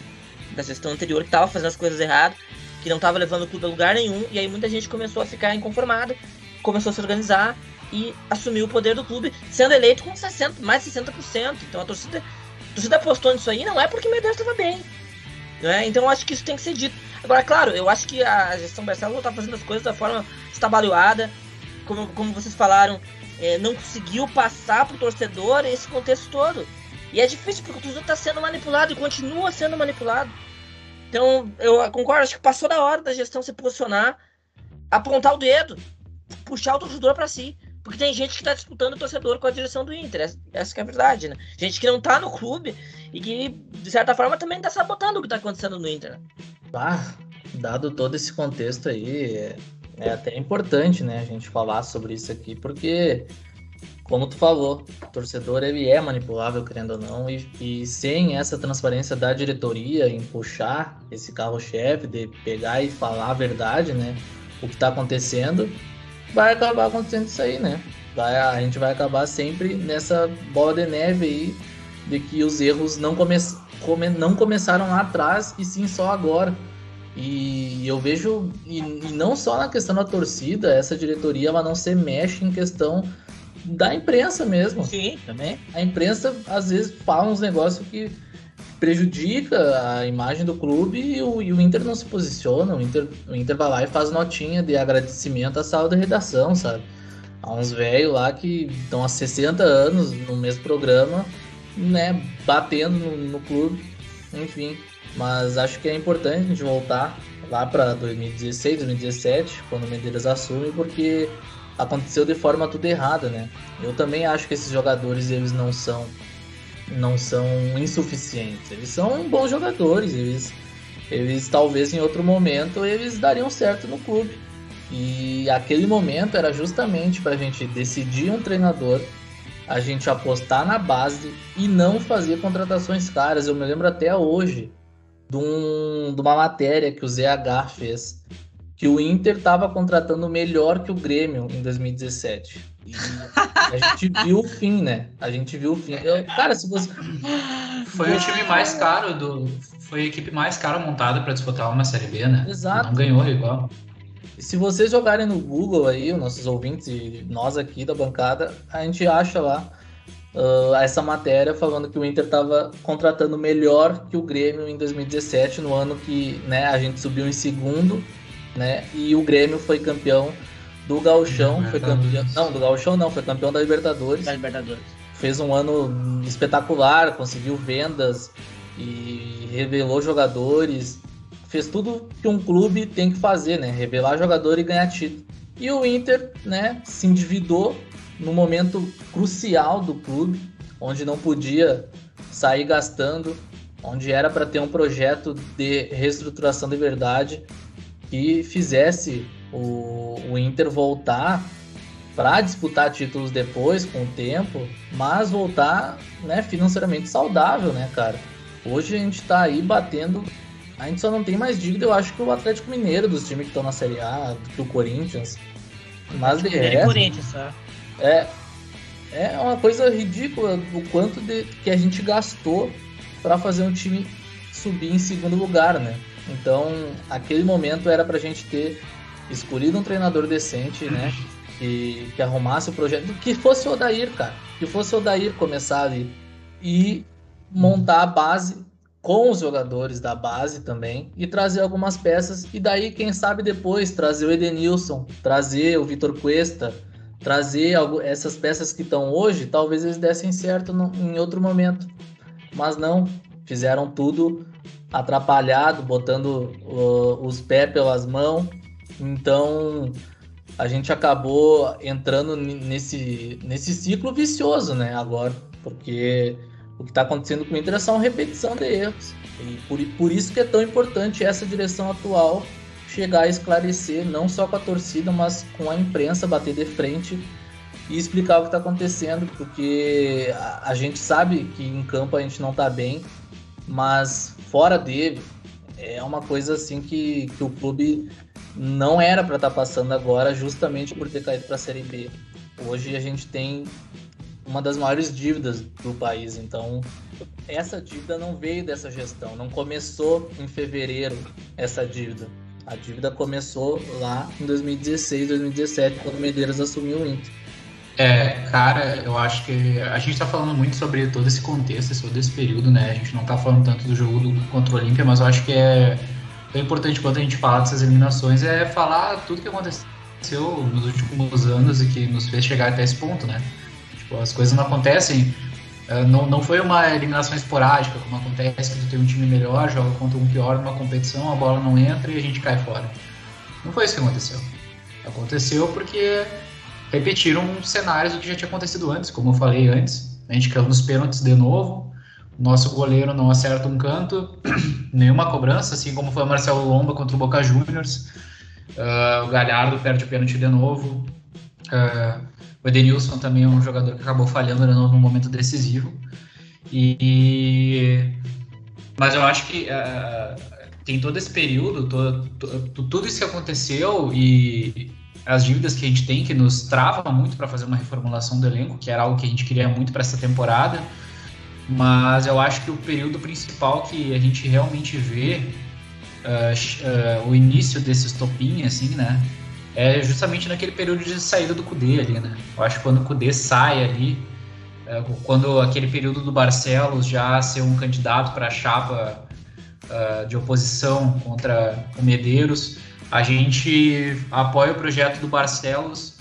Da gestão anterior que estava fazendo as coisas erradas, que não estava levando o clube a lugar nenhum, e aí muita gente começou a ficar inconformada, começou a se organizar, e assumiu o poder do clube, sendo eleito com 60, mais de 60%. Então a torcida, a torcida apostou nisso aí, não é porque o Medeiros estava bem. Né? Então acho que isso tem que ser dito. Agora, claro, eu acho que a gestão Barcelos está fazendo as coisas da forma estabalhoada, como, como vocês falaram, é, não conseguiu passar para o torcedor esse contexto todo. E é difícil porque o torcedor está sendo manipulado e continua sendo manipulado. Então, eu concordo, acho que passou da hora da gestão se posicionar, apontar o dedo, puxar o torcedor para si. Porque tem gente que está disputando o torcedor com a direção do Inter. Essa, é a verdade, né? Gente que não está no clube e que, de certa forma, também está sabotando o que está acontecendo no Inter. Ah, dado todo esse contexto aí, é, é até importante, né, a gente falar sobre isso aqui, porque como tu falou, o torcedor ele é manipulável, querendo ou não, e, e sem essa transparência da diretoria em puxar esse carro-chefe, de pegar e falar a verdade, né? O que está acontecendo, vai acabar acontecendo isso aí, né? Vai, a gente vai acabar sempre nessa bola de neve aí de que os erros não, come, come, não começaram lá atrás e sim só agora. E eu vejo, e, e, não só na questão da torcida, essa diretoria ela não se mexe em questão da imprensa mesmo. Sim, também. A imprensa às vezes fala uns negócios que prejudica a imagem do clube e o, e o, Inter não se posiciona. O Inter, o Inter vai lá e faz notinha de agradecimento à sala de redação, sabe? Há uns velhos lá que estão há 60 anos no mesmo programa, né? Batendo no, no clube, enfim. Mas acho que é importante a gente voltar lá para 2016, 2017, quando o Medeiros assume, porque aconteceu de forma tudo errada, né? Eu também acho que esses jogadores eles não são não são insuficientes. Eles são bons jogadores. Eles, eles talvez em outro momento eles dariam certo no clube. E aquele momento era justamente para a gente decidir um treinador, a gente apostar na base e não fazer contratações caras. Eu me lembro até hoje de, um, de uma matéria que o ZH fez, que o Inter estava contratando melhor que o Grêmio em 2017 a gente viu o fim, né? A gente viu o fim. Eu, cara, se você. Foi o time mais caro do. Foi a equipe mais cara montada para disputar uma Série B, né? Exato. Não ganhou igual. E se vocês jogarem no Google aí, os nossos ouvintes e nós aqui da bancada, a gente acha lá uh, essa matéria falando que o Inter estava contratando melhor que o Grêmio em 2017, no ano que né, a gente subiu em segundo, né? E o Grêmio foi campeão do Gauchão, foi campeão. Não, do Gauchão não, foi campeão da Libertadores. Da Libertadores. Fez um ano espetacular, conseguiu vendas e revelou jogadores. Fez tudo que um clube tem que fazer, né? Revelar jogador e ganhar título. E o Inter, né, se endividou no momento crucial do clube, onde não podia sair gastando, onde era para ter um projeto de reestruturação de verdade que fizesse o, o Inter voltar para disputar títulos depois, com o tempo, mas voltar né, financeiramente saudável, né, cara? Hoje a gente está aí batendo. A gente só não tem mais dívida, eu acho, que o Atlético Mineiro dos times que estão na Série A, do Corinthians. Mas de resto, Corinthians, tá? é, é uma coisa ridícula o quanto de, que a gente gastou para fazer um time subir em segundo lugar, né? Então, aquele momento era pra gente ter escolhido um treinador decente, né? Que, que arrumasse o projeto. Que fosse o Odair, cara. Que fosse o Odair começar ali. E montar a base com os jogadores da base também. E trazer algumas peças. E daí, quem sabe depois, trazer o Edenilson, trazer o Vitor Cuesta, trazer algo, essas peças que estão hoje, talvez eles dessem certo no, em outro momento. Mas não, fizeram tudo atrapalhado, botando uh, os pés pelas mãos. Então a gente acabou entrando nesse, nesse ciclo vicioso, né? Agora, porque o que está acontecendo com o Inter é só uma repetição de erros. E por, por isso que é tão importante essa direção atual chegar a esclarecer, não só com a torcida, mas com a imprensa, bater de frente e explicar o que está acontecendo, porque a, a, gente sabe que em campo a gente não está bem, mas fora dele é uma coisa assim que, que o clube não era para estar tá passando agora, justamente por ter caído para a Série B. Hoje a gente tem uma das maiores dívidas do país, então essa dívida não veio dessa gestão, não começou em fevereiro essa dívida. A dívida começou lá em 2016, 2017, quando o Medeiros assumiu o Inter. É, cara, eu acho que a gente tá falando muito sobre todo esse contexto, todo esse período, né? A gente não tá falando tanto do jogo do, contra o Olímpia, mas eu acho que é, é importante quando a gente fala dessas eliminações é falar tudo que aconteceu nos últimos anos e que nos fez chegar até esse ponto, né? Tipo, as coisas não acontecem. É, não, não foi uma eliminação esporádica, como acontece que tu tem um time melhor, joga contra um pior numa competição, a bola não entra e a gente cai fora. Não foi isso que aconteceu. Aconteceu porque repetiram cenários do que já tinha acontecido antes, como eu falei antes. A gente caiu nos pênaltis de novo, nosso goleiro não acerta um canto, nenhuma cobrança, assim como foi o Marcelo Lomba contra o Boca Juniors. Uh, o Galhardo perde o pênalti de novo. Uh, o Edenilson também é um jogador que acabou falhando de novo no momento decisivo. E, mas eu acho que uh, tem todo esse período, todo, tudo isso que aconteceu e as dívidas que a gente tem, que nos trava muito para fazer uma reformulação do elenco, que era algo que a gente queria muito para essa temporada. Mas eu acho que o período principal que a gente realmente vê uh, uh, o início desse estopim, assim, né? É justamente naquele período de saída do Cudê ali, né? Eu acho que quando o Cudê sai ali, uh, quando aquele período do Barcelos já ser um candidato para a chapa de oposição contra o Medeiros, a gente apoia o projeto do Barcelos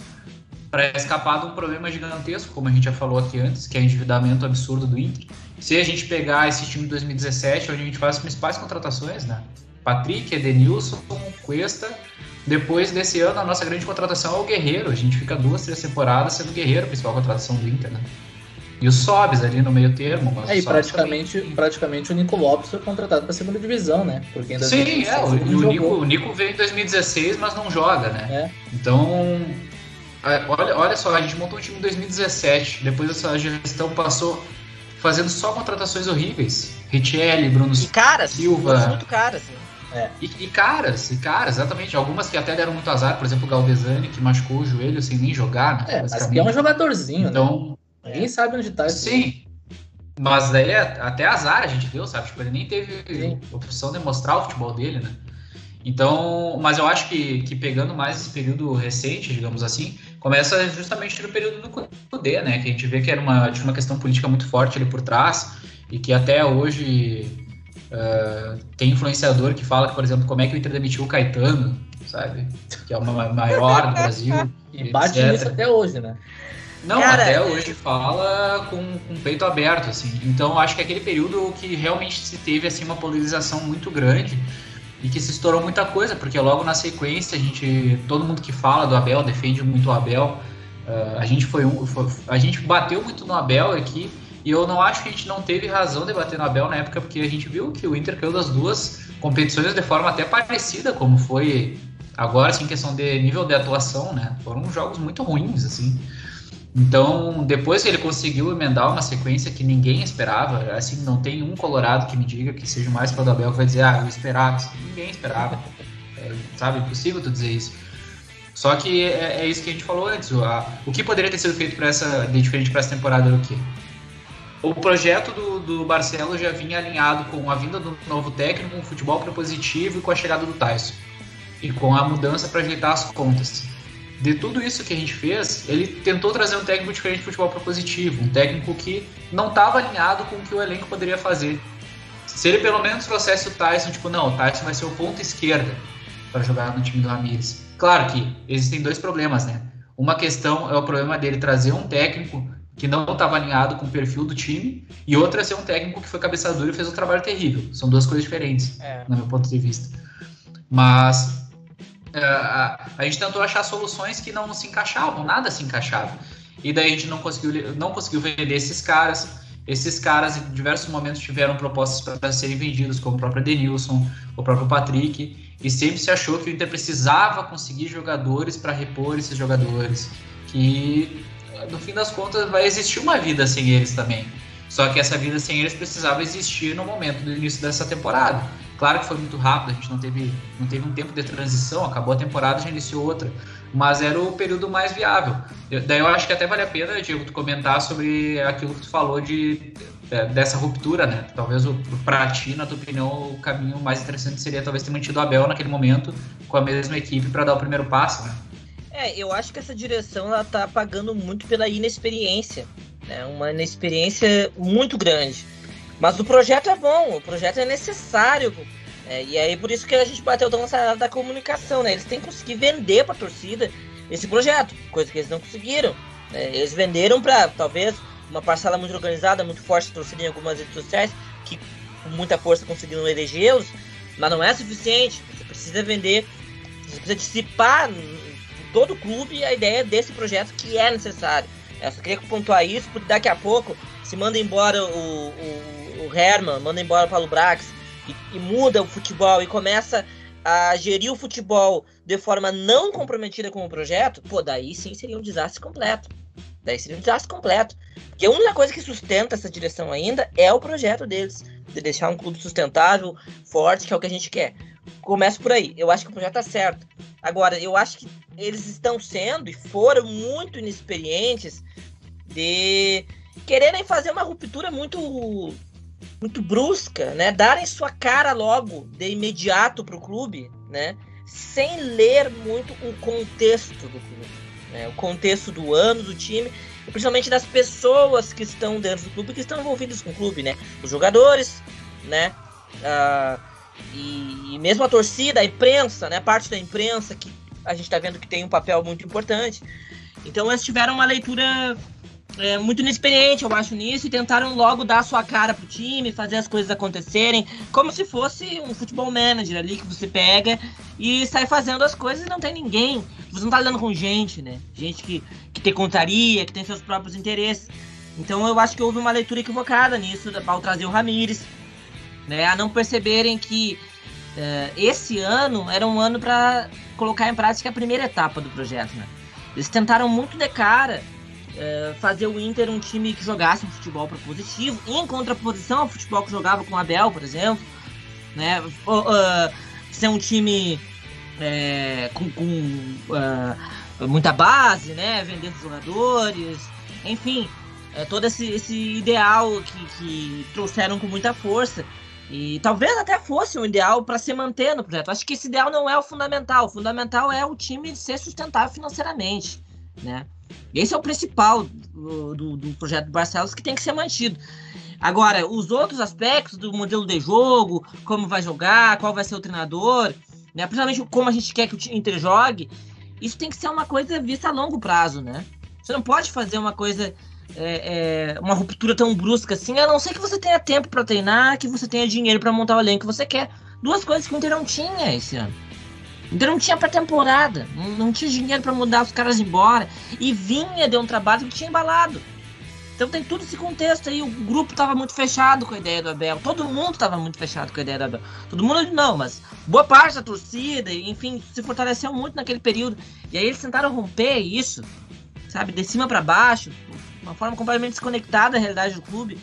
para escapar de um problema gigantesco, como a gente já falou aqui antes, que é o endividamento absurdo do Inter. Se a gente pegar esse time de 2017, onde a gente faz as principais contratações, né? Patrick, Edenilson, Cuesta. Depois desse ano, a nossa grande contratação é o Guerreiro. A gente fica duas, três temporadas sendo Guerreiro a principal contratação do Inter, né? E o Sobs ali no meio termo. Mas é, e praticamente, também... praticamente o Nico Lopes foi contratado para a segunda divisão, né? Porque ainda Sim, é, o, o, Nico, o Nico veio em 2016, mas não joga, né? É. Então, olha, olha só, a gente montou um time em 2017, depois essa gestão passou fazendo só contratações horríveis. Richelli, Bruno e caras, Silva. muito caras. É. E, e, caras, e caras, exatamente. Algumas que até deram muito azar, por exemplo, o Galdesani, que machucou o joelho sem nem jogar, né? É, mas que é um jogadorzinho, então, né? Ninguém sabe onde tá esse Sim. Mas daí é até azar a gente deu, sabe? Tipo, ele nem teve Sim. opção de mostrar o futebol dele, né? Então, mas eu acho que, que pegando mais esse período recente, digamos assim, começa justamente no período do Cudê, né? Que a gente vê que era uma, tinha uma questão política muito forte ali por trás e que até hoje Uh, tem influenciador que fala que, por exemplo, como é que o Inter demitiu o Caetano, sabe? Que é o maior do Brasil. e bate etc. nisso até hoje, né? Não, Cara, até hoje fala com, com o peito aberto, assim. Então, acho que é aquele período que realmente se teve, assim, uma polarização muito grande e que se estourou muita coisa, porque logo na sequência, a gente, todo mundo que fala do Abel, defende muito o Abel, uh, a gente foi, um, foi, a gente bateu muito no Abel aqui, e eu não acho que a gente não teve razão de bater no Abel na época, porque a gente viu que o Inter caiu das duas competições de forma até parecida, como foi agora, assim, questão de nível de atuação, né? Foram jogos muito ruins, assim. Então, depois que ele conseguiu emendar uma sequência que ninguém esperava, assim, não tem um colorado que me diga que seja mais para o Abel que vai dizer, ah, eu esperava, assim, ninguém esperava. É, sabe, impossível tu dizer isso. Só que é, é, isso que a gente falou antes, o, a, o que poderia ter sido feito para essa, de diferente para essa temporada era o quê? O projeto do, do Barcelos já vinha alinhado com a vinda do novo técnico, com o futebol propositivo e com a chegada do Tyson. E com a mudança para ajeitar as contas de tudo isso que a gente fez, ele tentou trazer um técnico diferente de futebol propositivo, um técnico que não estava alinhado com o que o elenco poderia fazer. Se ele pelo menos trouxesse o Tyson, tipo, não, o Tyson vai ser o ponto esquerda para jogar no time do Ramires. Claro que existem dois problemas, né? Uma questão é o problema dele trazer um técnico que não estava alinhado com o perfil do time, e outra é ser um técnico que foi cabeçador e fez um trabalho terrível. São duas coisas diferentes, é. no meu ponto de vista. Mas a, a, gente tentou achar soluções que não se encaixavam, nada se encaixava. E daí a gente não conseguiu, não conseguiu vender esses caras. Esses caras, em diversos momentos, tiveram propostas para serem vendidos, como o próprio Denilson, o próprio Patrick, e sempre se achou que o Inter precisava conseguir jogadores para repor esses jogadores. Que, no fim das contas, vai existir uma vida sem eles também. Só que essa vida sem eles precisava existir no momento do início dessa temporada. Claro que foi muito rápido, a gente não teve, não teve um tempo de transição, acabou a temporada já iniciou outra, mas era o período mais viável. Eu, daí eu acho que até vale a pena, Diego, tu comentar sobre aquilo que tu falou de, de dessa ruptura, né? Talvez o, pra ti, na tua opinião, o caminho mais interessante seria talvez ter mantido o Abel naquele momento com a mesma equipe para dar o primeiro passo, né? É, eu acho que essa direção ela tá pagando muito pela inexperiência, né? Uma inexperiência muito grande. Mas o projeto é bom, o projeto é necessário. É, e aí por isso que a gente bateu tão nessa da comunicação, né? Eles têm que conseguir vender para a torcida esse projeto, coisa que eles não conseguiram. É, eles venderam para talvez uma parcela muito organizada, muito forte torcida em algumas redes sociais, que com muita força conseguiram elegê-los, mas não é suficiente. Você precisa vender, você precisa dissipar todo o clube a ideia desse projeto que é necessário. Eu só queria pontuar isso, porque daqui a pouco se manda embora o, o Herman manda embora o Paulo Brax e, e muda o futebol e começa a gerir o futebol de forma não comprometida com o projeto, pô, daí sim seria um desastre completo. Daí seria um desastre completo. Porque a única coisa que sustenta essa direção ainda é o projeto deles. De deixar um clube sustentável, forte, que é o que a gente quer. Começa por aí. Eu acho que o projeto tá certo. Agora, eu acho que eles estão sendo e foram muito inexperientes de quererem fazer uma ruptura muito muito brusca, né? Darem sua cara logo de imediato para o clube, né? Sem ler muito o contexto do clube, né? O contexto do ano do time e principalmente das pessoas que estão dentro do clube, que estão envolvidas com o clube, né? Os jogadores, né? Ah, e, e, mesmo a torcida, a imprensa, né? Parte da imprensa que a gente está vendo que tem um papel muito importante. Então eles tiveram uma leitura é, muito inexperiente, eu acho, nisso, e tentaram logo dar a sua cara pro time, fazer as coisas acontecerem, como se fosse um futebol manager ali que você pega e sai fazendo as coisas e não tem ninguém. Você não tá lidando com gente, né? Gente que, que tem contaria, que tem seus próprios interesses. Então eu acho que houve uma leitura equivocada nisso ao trazer o Ramires, né? A não perceberem que uh, esse ano era um ano para colocar em prática a primeira etapa do projeto, né? Eles tentaram muito de cara é, fazer o Inter um time que jogasse um futebol propositivo, em contraposição ao futebol que jogava com o Abel, por exemplo. Né? Uh, ser um time é, com, com uh, muita base, né? vendendo jogadores, enfim, é, todo esse, esse ideal que, que trouxeram com muita força. E talvez até fosse um ideal para se manter no projeto. Acho que esse ideal não é o fundamental. O fundamental é o time ser sustentável financeiramente, né? Esse é o principal do, do, do projeto do Barcelos que tem que ser mantido. Agora, os outros aspectos do modelo de jogo, como vai jogar, qual vai ser o treinador, né? Principalmente como a gente quer que o Inter jogue, isso tem que ser uma coisa vista a longo prazo, né? Você não pode fazer uma coisa, é, é, uma ruptura tão brusca assim, a não ser que você tenha tempo para treinar, que você tenha dinheiro para montar o elenco que você quer. Duas coisas que o Inter não tinha esse ano. O Inter não tinha pré-temporada, não, tinha dinheiro para mudar os caras embora, e vinha de um trabalho que tinha embalado. Então tem todo esse contexto aí. O grupo estava muito fechado com a ideia do Abel. Todo mundo estava muito fechado com a ideia do Abel. Todo mundo não, mas boa parte da torcida, enfim, se fortaleceu muito naquele período. E aí eles tentaram romper isso, sabe, de cima para baixo, uma forma completamente desconectada da realidade do clube.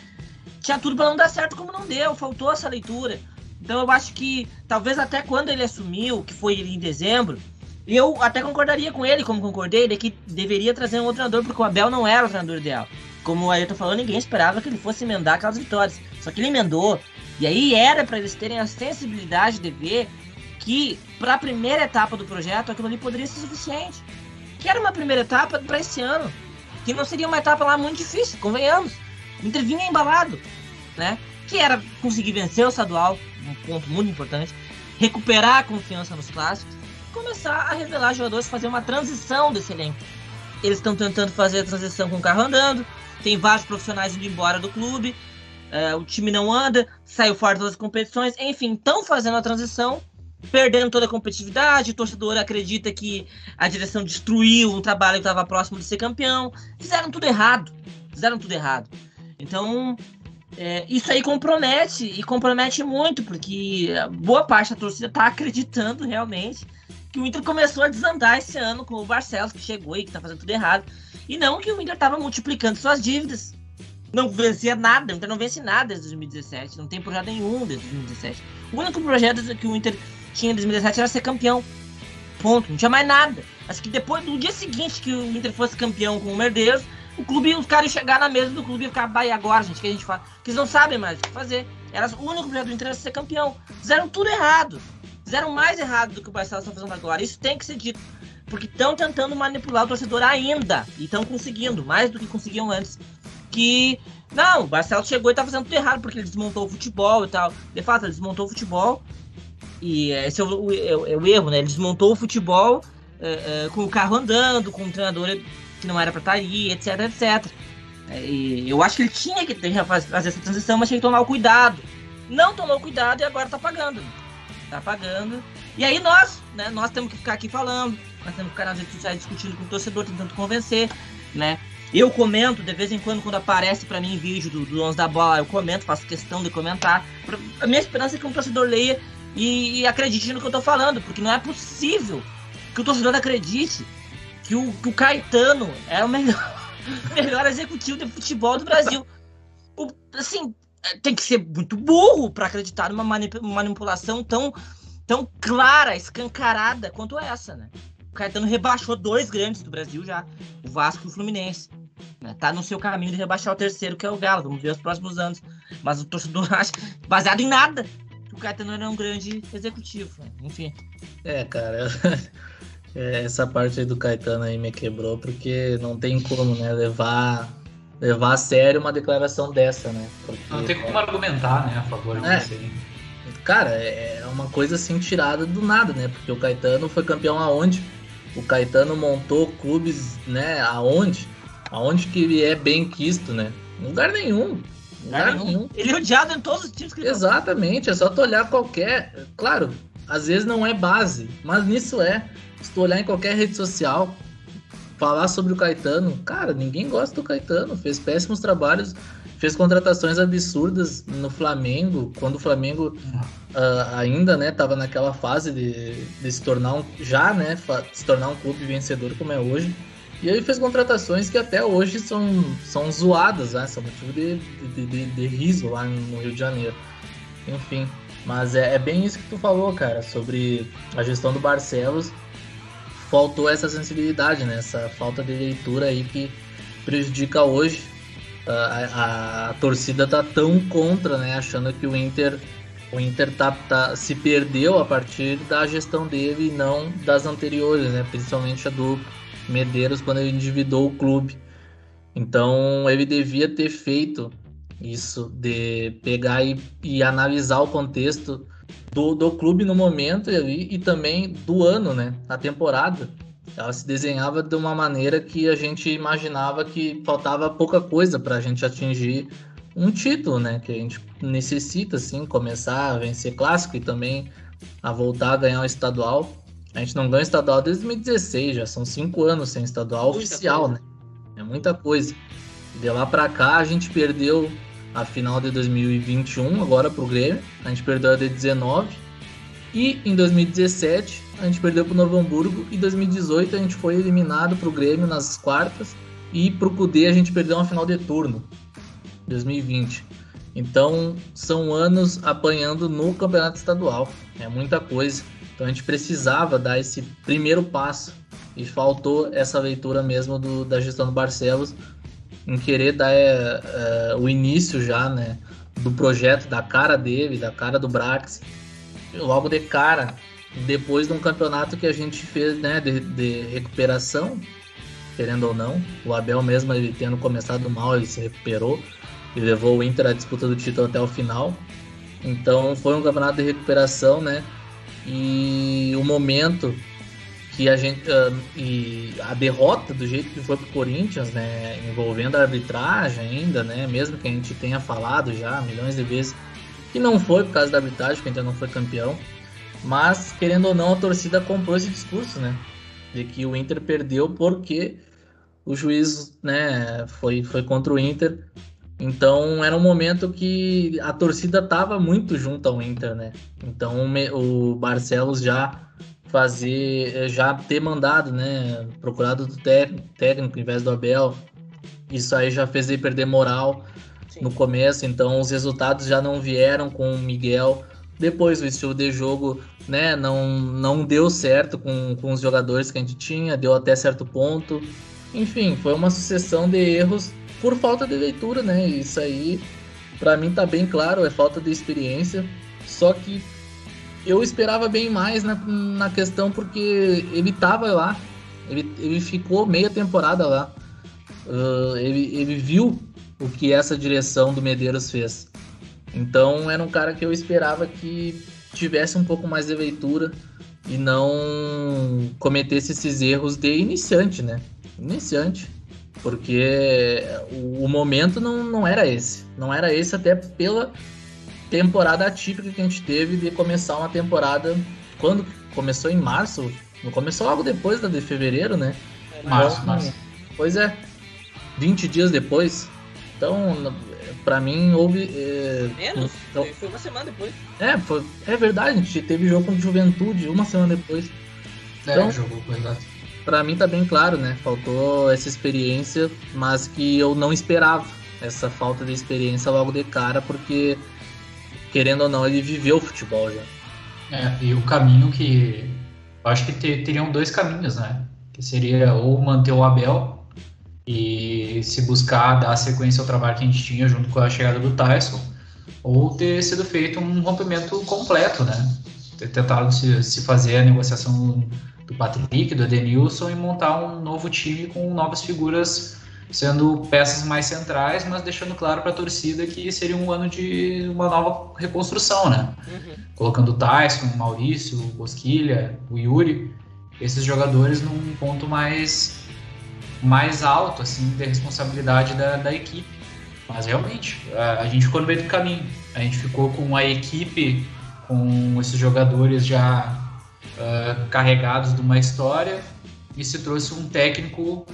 Tinha tudo para não dar certo como não deu, faltou essa leitura. Então eu acho que talvez até quando ele assumiu, que foi em dezembro, eu até concordaria com ele, como concordei, de que deveria trazer um outro treinador, porque o Abel não era o treinador ideal como o Ayrton falou, ninguém esperava que ele fosse emendar aquelas vitórias. Só que ele emendou. E aí era para eles terem a sensibilidade de ver que para a primeira etapa do projeto aquilo ali poderia ser suficiente. Que era uma primeira etapa para esse ano. Que não seria uma etapa lá muito difícil, convenhamos. O Inter vinha embalado, né? Que era conseguir vencer o estadual, um ponto muito importante, recuperar a confiança nos clássicos, começar a revelar jogadores, fazer uma transição desse elenco. Eles estão tentando fazer a transição com o carro andando, tem vários profissionais indo embora do clube, é, o time não anda, saiu fora das competições, enfim, estão fazendo a transição, perdendo toda a competitividade, o torcedor acredita que a direção destruiu um trabalho que estava próximo de ser campeão, fizeram tudo errado, fizeram tudo errado. Então, é, isso aí compromete, e compromete muito, porque boa parte da torcida está acreditando realmente que o Inter começou a desandar esse ano com o Barcelos, que chegou e que está fazendo tudo errado. E não que o Inter tava multiplicando suas dívidas. Não vencia nada, o Inter não vence nada desde 2017. Não tem projeto nenhum desde 2017. O único projeto que o Inter tinha em 2017 era ser campeão. Ponto. Não tinha mais nada. Acho que depois do dia seguinte que o Inter fosse campeão com o Merdeiro, o clube, os caras chegar na mesa do clube e ficar, vai agora, gente, que a gente faz? Que eles não sabem mais o que fazer. Era o único projeto do Inter era ser campeão. Fizeram tudo errado. Fizeram mais errado do que o Barcelos está fazendo agora. Isso tem que ser dito porque estão tentando manipular o torcedor ainda. E estão conseguindo, mais do que conseguiam antes. Que. Não, o Barcelos chegou e tá fazendo tudo errado, porque ele desmontou o futebol e tal. De fato, ele desmontou o futebol. E esse é o, é, é o erro, né? Ele desmontou o futebol é, é, com o carro andando, com o treinador que não era pra estar tá aí, etc, etc. É, e eu acho que ele tinha que fazer essa transição, mas tinha que tomar o cuidado. Não tomou cuidado e agora tá pagando. Tá pagando. E aí nós, né? Nós temos que ficar aqui falando nós temos que ficar nas redes sociais discutindo com o torcedor, tentando convencer, né? Eu comento, de vez em quando, quando aparece para mim vídeo do, do 11 da bola, eu comento, faço questão de comentar. A minha esperança é que um torcedor leia e, e acredite no que eu tô falando, porque não é possível que o torcedor acredite que o, que o Caetano é o melhor, melhor executivo de futebol do Brasil. O, assim, tem que ser muito burro para acreditar numa manipulação tão, tão clara, escancarada quanto essa, né? o Caetano rebaixou dois grandes do Brasil já, o Vasco e o Fluminense. Né? Tá no seu caminho de rebaixar o terceiro, que é o Galo. Vamos ver os próximos anos. Mas o torcedor acha, baseado em nada, que o Caetano era um grande executivo. Né? Enfim. É, cara. É, essa parte aí do Caetano aí me quebrou, porque não tem como, né, levar levar a sério uma declaração dessa, né? Porque, não tem como argumentar, né, a favor de é, você. Cara, é uma coisa assim tirada do nada, né? Porque o Caetano foi campeão aonde? o Caetano montou clubes, né, aonde? Aonde que ele é bem quisto, né? Em lugar nenhum. Lugar nenhum. nenhum. Ele é odiado em todos os times que ele Exatamente, é só tu olhar qualquer. Claro, às vezes não é base, mas nisso é. Se tu olhar em qualquer rede social, falar sobre o Caetano, cara, ninguém gosta do Caetano, fez péssimos trabalhos fez contratações absurdas no Flamengo, quando o Flamengo uh, ainda, né, tava naquela fase de, de se tornar um, já, né, se tornar um clube vencedor como é hoje. E ele fez contratações que até hoje são, são zoadas, né, são motivo de, de, de, de riso lá no Rio de Janeiro. Enfim, mas é, é bem isso que tu falou, cara, sobre a gestão do Barcelos. Faltou essa sensibilidade, né, essa falta de leitura aí que prejudica hoje a, a, torcida tá tão contra, né? Achando que o Inter o Inter tá, tá, se perdeu a partir da gestão dele e não das anteriores, né? Principalmente a do Medeiros quando ele endividou o clube. Então ele devia ter feito Isso, de pegar e, e analisar o contexto do, do clube no momento e, e também do ano, né? A temporada. Ela se desenhava de uma maneira que a gente imaginava que faltava pouca coisa para a gente atingir um título, né? Que a gente necessita, assim, começar a vencer clássico e também a voltar a ganhar o estadual. A gente não ganha estadual desde 2016, já são cinco anos sem estadual Muita oficial, coisa. né? É muita coisa. De lá para cá a gente perdeu a final de 2021 agora pro Grêmio, a gente perdeu a de 19 e em 2017 a gente perdeu pro Novo Hamburgo e em 2018 a gente foi eliminado pro Grêmio nas quartas e pro Cudê a gente perdeu uma final de turno. 2020. Então são anos apanhando no campeonato estadual. É muita coisa. Então a gente precisava dar esse primeiro passo e faltou essa leitura mesmo do, da gestão do Barcelos em querer dar é, é, o início já, né, do projeto, da cara dele, da cara do Brax, logo de cara, depois de um campeonato que a gente fez, né, de, de recuperação, querendo ou não, o Abel mesmo ele tendo começado mal, ele se recuperou e levou o Inter à disputa do título até o final. Então foi um campeonato de recuperação, né? E o momento que a gente uh, e a derrota do jeito que foi pro Corinthians, né, envolvendo a arbitragem ainda, né, mesmo que a gente tenha falado já milhões de vezes que não foi por causa da arbitragem, que a gente não foi campeão, mas querendo ou não a torcida comprou esse discurso, né, de que o Inter perdeu porque o juiz, né, foi foi contra o Inter. Então era um momento que a torcida tava muito junto ao Inter, né? Então o Barcelos já fazer, eh, já ter mandado, né? Procurado do técnico em vez do Abel. Isso aí já fez ele perder moral Sim. no começo, então os resultados já não vieram com o Miguel. Depois o estilo de jogo, né, não, não deu certo com, com os jogadores que a gente tinha, deu até certo ponto. Enfim, foi uma sucessão de erros por falta de leitura, né? Isso aí, para mim tá bem claro, é falta de experiência. Só que eu esperava bem mais na, na questão porque ele tava lá, ele, ele ficou meia temporada lá. Uh, ele, ele viu o que essa direção do Medeiros fez. Então era um cara que eu esperava que tivesse um pouco mais de leitura e não cometesse esses erros de iniciante, né? Iniciante. Porque o, o momento não, não era esse. Não era esse até pela temporada atípica que a gente teve de começar uma temporada quando começou em março, não começou logo depois da de fevereiro, né? É, março, então, março. Pois é, 20 dias depois. Então, para mim houve. É, Menos? Então, foi uma semana depois. É, foi, é verdade, a gente teve jogo com Juventude uma semana depois. É, então, jogou com exato. Pra mim tá bem claro, né? Faltou essa experiência, mas que eu não esperava essa falta de experiência logo de cara, porque querendo ou não, ele viveu o futebol já. É, e o caminho que. Eu acho que ter, teriam dois caminhos, né? Que seria ou manter o Abel e se buscar dar sequência ao trabalho que a gente tinha junto com a chegada do Tyson, ou ter sido feito um rompimento completo, né? Ter tentado se, se fazer a negociação do Patrick, do Edenilson e montar um novo time com novas figuras sendo peças mais centrais, mas deixando claro para a torcida que seria um ano de uma nova reconstrução, né? Uhum. Colocando o Tyson, o Maurício, o Bosquilha, o Yuri, esses jogadores num ponto mais mais alto assim de responsabilidade da, da equipe. Mas realmente, a, a gente ficou no meio do caminho. A gente ficou com a equipe, com esses jogadores já uh, carregados de uma história e se trouxe um técnico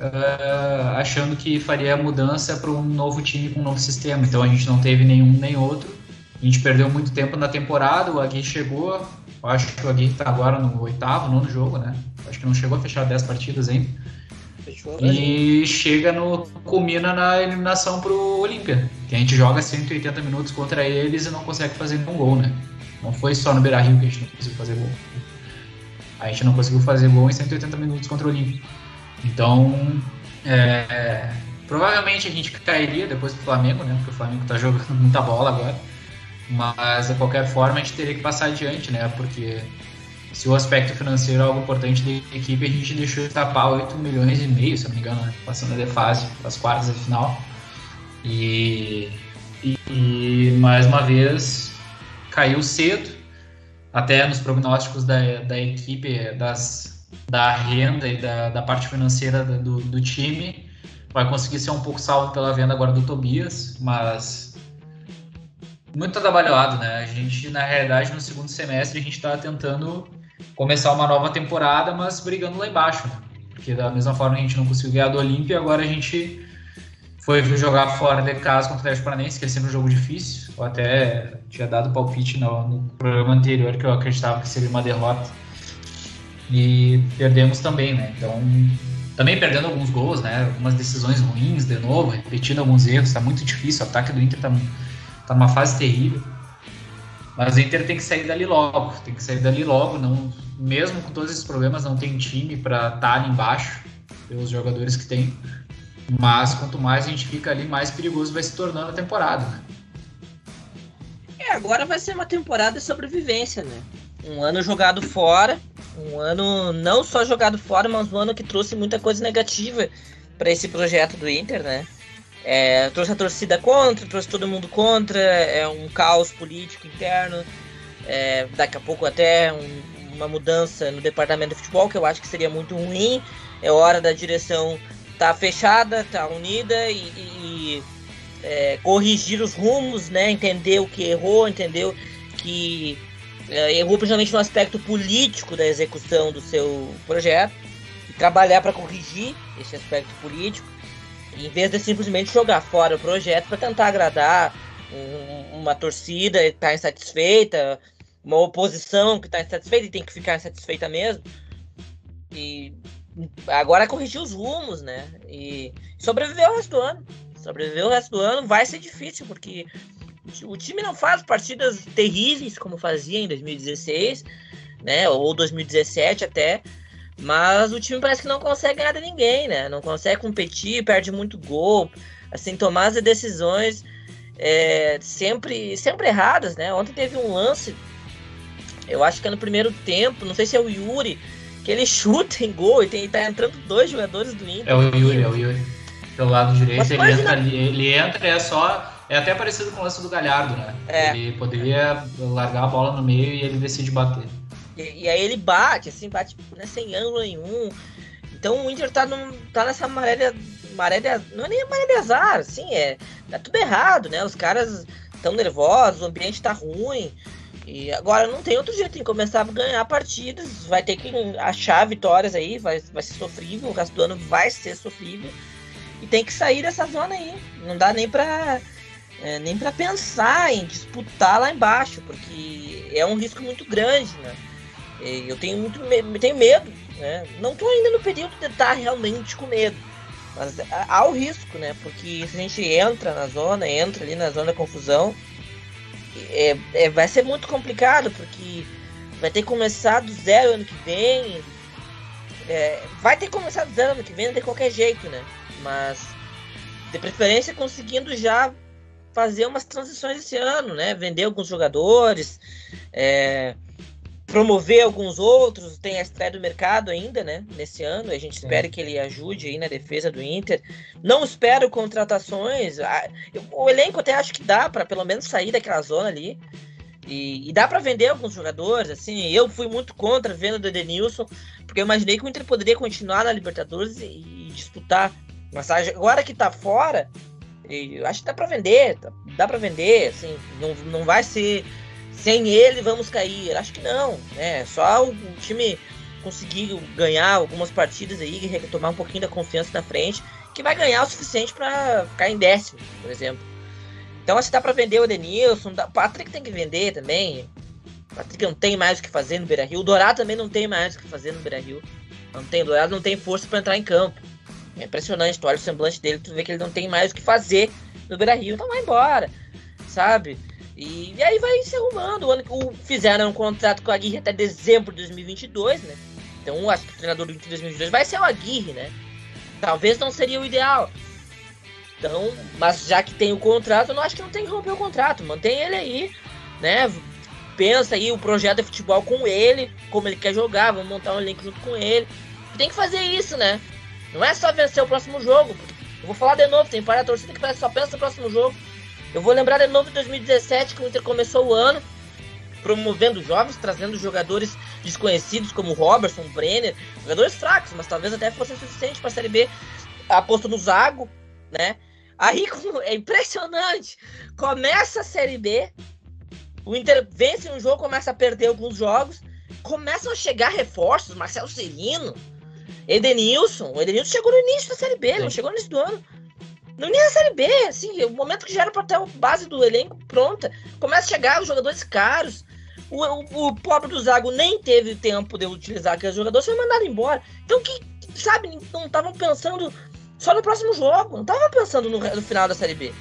uh, achando que faria a mudança para um novo time com um novo sistema. Então a gente não teve nenhum nem outro. A gente perdeu muito tempo na temporada, o Agui chegou, eu acho que o Agui está agora no oitavo, nono jogo, né? Acho que não chegou a fechar 10 partidas ainda. Fechou, e chega no. culmina na eliminação pro Olímpia. Que a gente joga 180 minutos contra eles e não consegue fazer nenhum gol, né? Não foi só no Beira Rio que a gente não conseguiu fazer gol. A gente não conseguiu fazer gol em 180 minutos contra o Olímpia. Então, é, provavelmente a gente cairia depois do Flamengo, né? Porque o Flamengo tá jogando muita bola agora. Mas de qualquer forma a gente teria que passar adiante, né? Porque se o aspecto financeiro é algo importante da equipe, a gente deixou escapar 8 milhões e meio, se não me engano, né? passando de fase, as quartas de final. E e, e mais uma vez caiu cedo, até nos prognósticos da, da equipe, das, da renda e da, da parte financeira do, do time, vai conseguir ser um pouco salvo pela venda agora do Tobias, mas muito trabalhado, né? A gente, na realidade, no segundo semestre, a gente está tentando começar uma nova temporada, mas brigando lá embaixo, né? Porque da mesma forma a gente não conseguiu ganhar do Olímpia, agora a gente foi jogar fora de casa contra o Atlético Paranaense, que é sempre um jogo difícil. Eu até tinha dado palpite no, no programa anterior que eu acreditava que seria uma derrota. E perdemos também, né? Então, também perdendo alguns gols, né? Algumas decisões ruins de novo, repetindo alguns erros, tá muito difícil. O ataque do Inter tá, tá numa fase terrível. Mas o Inter tem que sair dali logo, tem que sair dali logo, não, mesmo com todos esses problemas, não tem time para estar tá ali embaixo, pelos jogadores que tem. Mas quanto mais a gente fica ali, mais perigoso vai se tornando a temporada. Né? É, agora vai ser uma temporada de sobrevivência, né? Um ano jogado fora, um ano não só jogado fora, mas um ano que trouxe muita coisa negativa para esse projeto do Inter, né? É, trouxe a torcida contra, trouxe todo mundo contra, é um caos político interno, é, daqui a pouco até um, uma mudança no departamento de futebol, que eu acho que seria muito ruim. É hora da direção tá fechada, tá unida e, e é, corrigir os rumos, né? Entender o que errou, entendeu que errou principalmente no aspecto político da execução do seu projeto e trabalhar para corrigir esse aspecto político, em vez de simplesmente jogar fora o projeto para tentar agradar um, uma torcida que está insatisfeita, uma oposição que está insatisfeita e tem que ficar insatisfeita mesmo. E agora é corrigir os rumos, né? E sobreviver o resto do ano. Sobreviver o resto do ano vai ser difícil, porque o time não faz partidas terríveis como fazia em 2016, né? Ou 2017 até. Mas o time parece que não consegue ganhar de ninguém, né? Não consegue competir, perde muito gol. Assim, tomar as decisões é, sempre, sempre erradas, né? Ontem teve um lance, eu acho que é no primeiro tempo, não sei se é o Yuri, que ele chuta em gol e tem, tá entrando dois jogadores do Inter. É o Yuri, é o Yuri. Pelo lado direito, ele entra, ali, ele entra é só. É até parecido com o lance do Galhardo, né? É. Ele poderia largar a bola no meio e ele decide bater. E, e aí ele bate, assim, bate né, sem ângulo nenhum. Então o Inter tá, num, tá nessa maré de, maré de, Não é nem maré de azar, assim, é. Tá tudo errado, né? Os caras estão nervosos, o ambiente tá ruim. E agora não tem outro jeito, tem que começar a ganhar partidas, vai ter que achar vitórias aí, vai, vai ser sofrível, o resto do ano vai ser sofrível. E tem que sair dessa zona aí. Não dá nem pra, é, nem pra pensar em disputar lá embaixo, porque é um risco muito grande, né? Eu tenho muito tenho medo, né? Não tô ainda no período de estar realmente com medo. Mas há o risco, né? Porque se a gente entra na zona, entra ali na zona da confusão, é, é, vai ser muito complicado, porque vai ter que começar do zero ano que vem. É, vai ter que começar do zero ano que vem de qualquer jeito, né? Mas de preferência conseguindo já fazer umas transições esse ano, né? Vender alguns jogadores, é, promover alguns outros, tem a estreia do mercado ainda, né? Nesse ano, a gente espera que ele ajude aí na defesa do Inter. Não espero contratações. O elenco até acho que dá para pelo menos sair daquela zona ali. E, e dá para vender alguns jogadores, assim. Eu fui muito contra a venda do Edenilson, porque eu imaginei que o Inter poderia continuar na Libertadores e, e disputar. Mas agora que tá fora, eu acho que dá para vender, dá para vender, assim, não, não vai ser sem ele vamos cair. Acho que não, né? Só o, time conseguir ganhar algumas partidas aí, retomar um pouquinho da confiança na frente, que vai ganhar o suficiente para ficar em décimo, por exemplo. Então, se assim, dá para vender o Denilson, o Patrick tem que vender também. O Patrick não tem mais o que fazer no Beira Rio. O Dourado também não tem mais o que fazer no Beira Rio. Não tem, o Dourado não tem força para entrar em campo. É impressionante, tu olha o semblante dele, tu vê que ele não tem mais o que fazer no Beira Rio. Então vai embora, sabe? E, e, aí vai se arrumando. O ano que fizeram um contrato com a Aguirre até dezembro de 2022, né? Então acho que o treinador do Inter 2022 vai ser o Aguirre, né? Talvez não seria o ideal. Então, mas já que tem o contrato, eu não acho que não tem que romper o contrato. Mantém ele aí, né? Pensa aí o projeto de futebol com ele, como ele quer jogar, vamos montar um elenco junto com ele. Tem que fazer isso, né? Não é só vencer o próximo jogo. Eu vou falar de novo, tem para a torcida que só pensa no próximo jogo. Eu vou lembrar de novo de 2017, que o Inter começou o ano promovendo jovens, trazendo jogadores desconhecidos como Robertson, Brenner, jogadores fracos, mas talvez até fosse suficiente para a Série B. Aposto no Zago, né? Aí é impressionante. Começa a Série B, o Inter vence um jogo, começa a perder alguns jogos, começam a chegar reforços, Marcelo Serino, Edenilson. O Edenilson chegou no início da Série B, Sim. não chegou no início do ano. No início da Série B, assim, o momento que já era para ter a base do elenco pronta. Começa a chegar os jogadores caros. O, o, o pobre do Zago nem teve tempo de utilizar aquele jogador, foi mandado embora. Então, que, sabe, não estavam pensando só no próximo jogo, não estavam pensando no, no, final da Série B.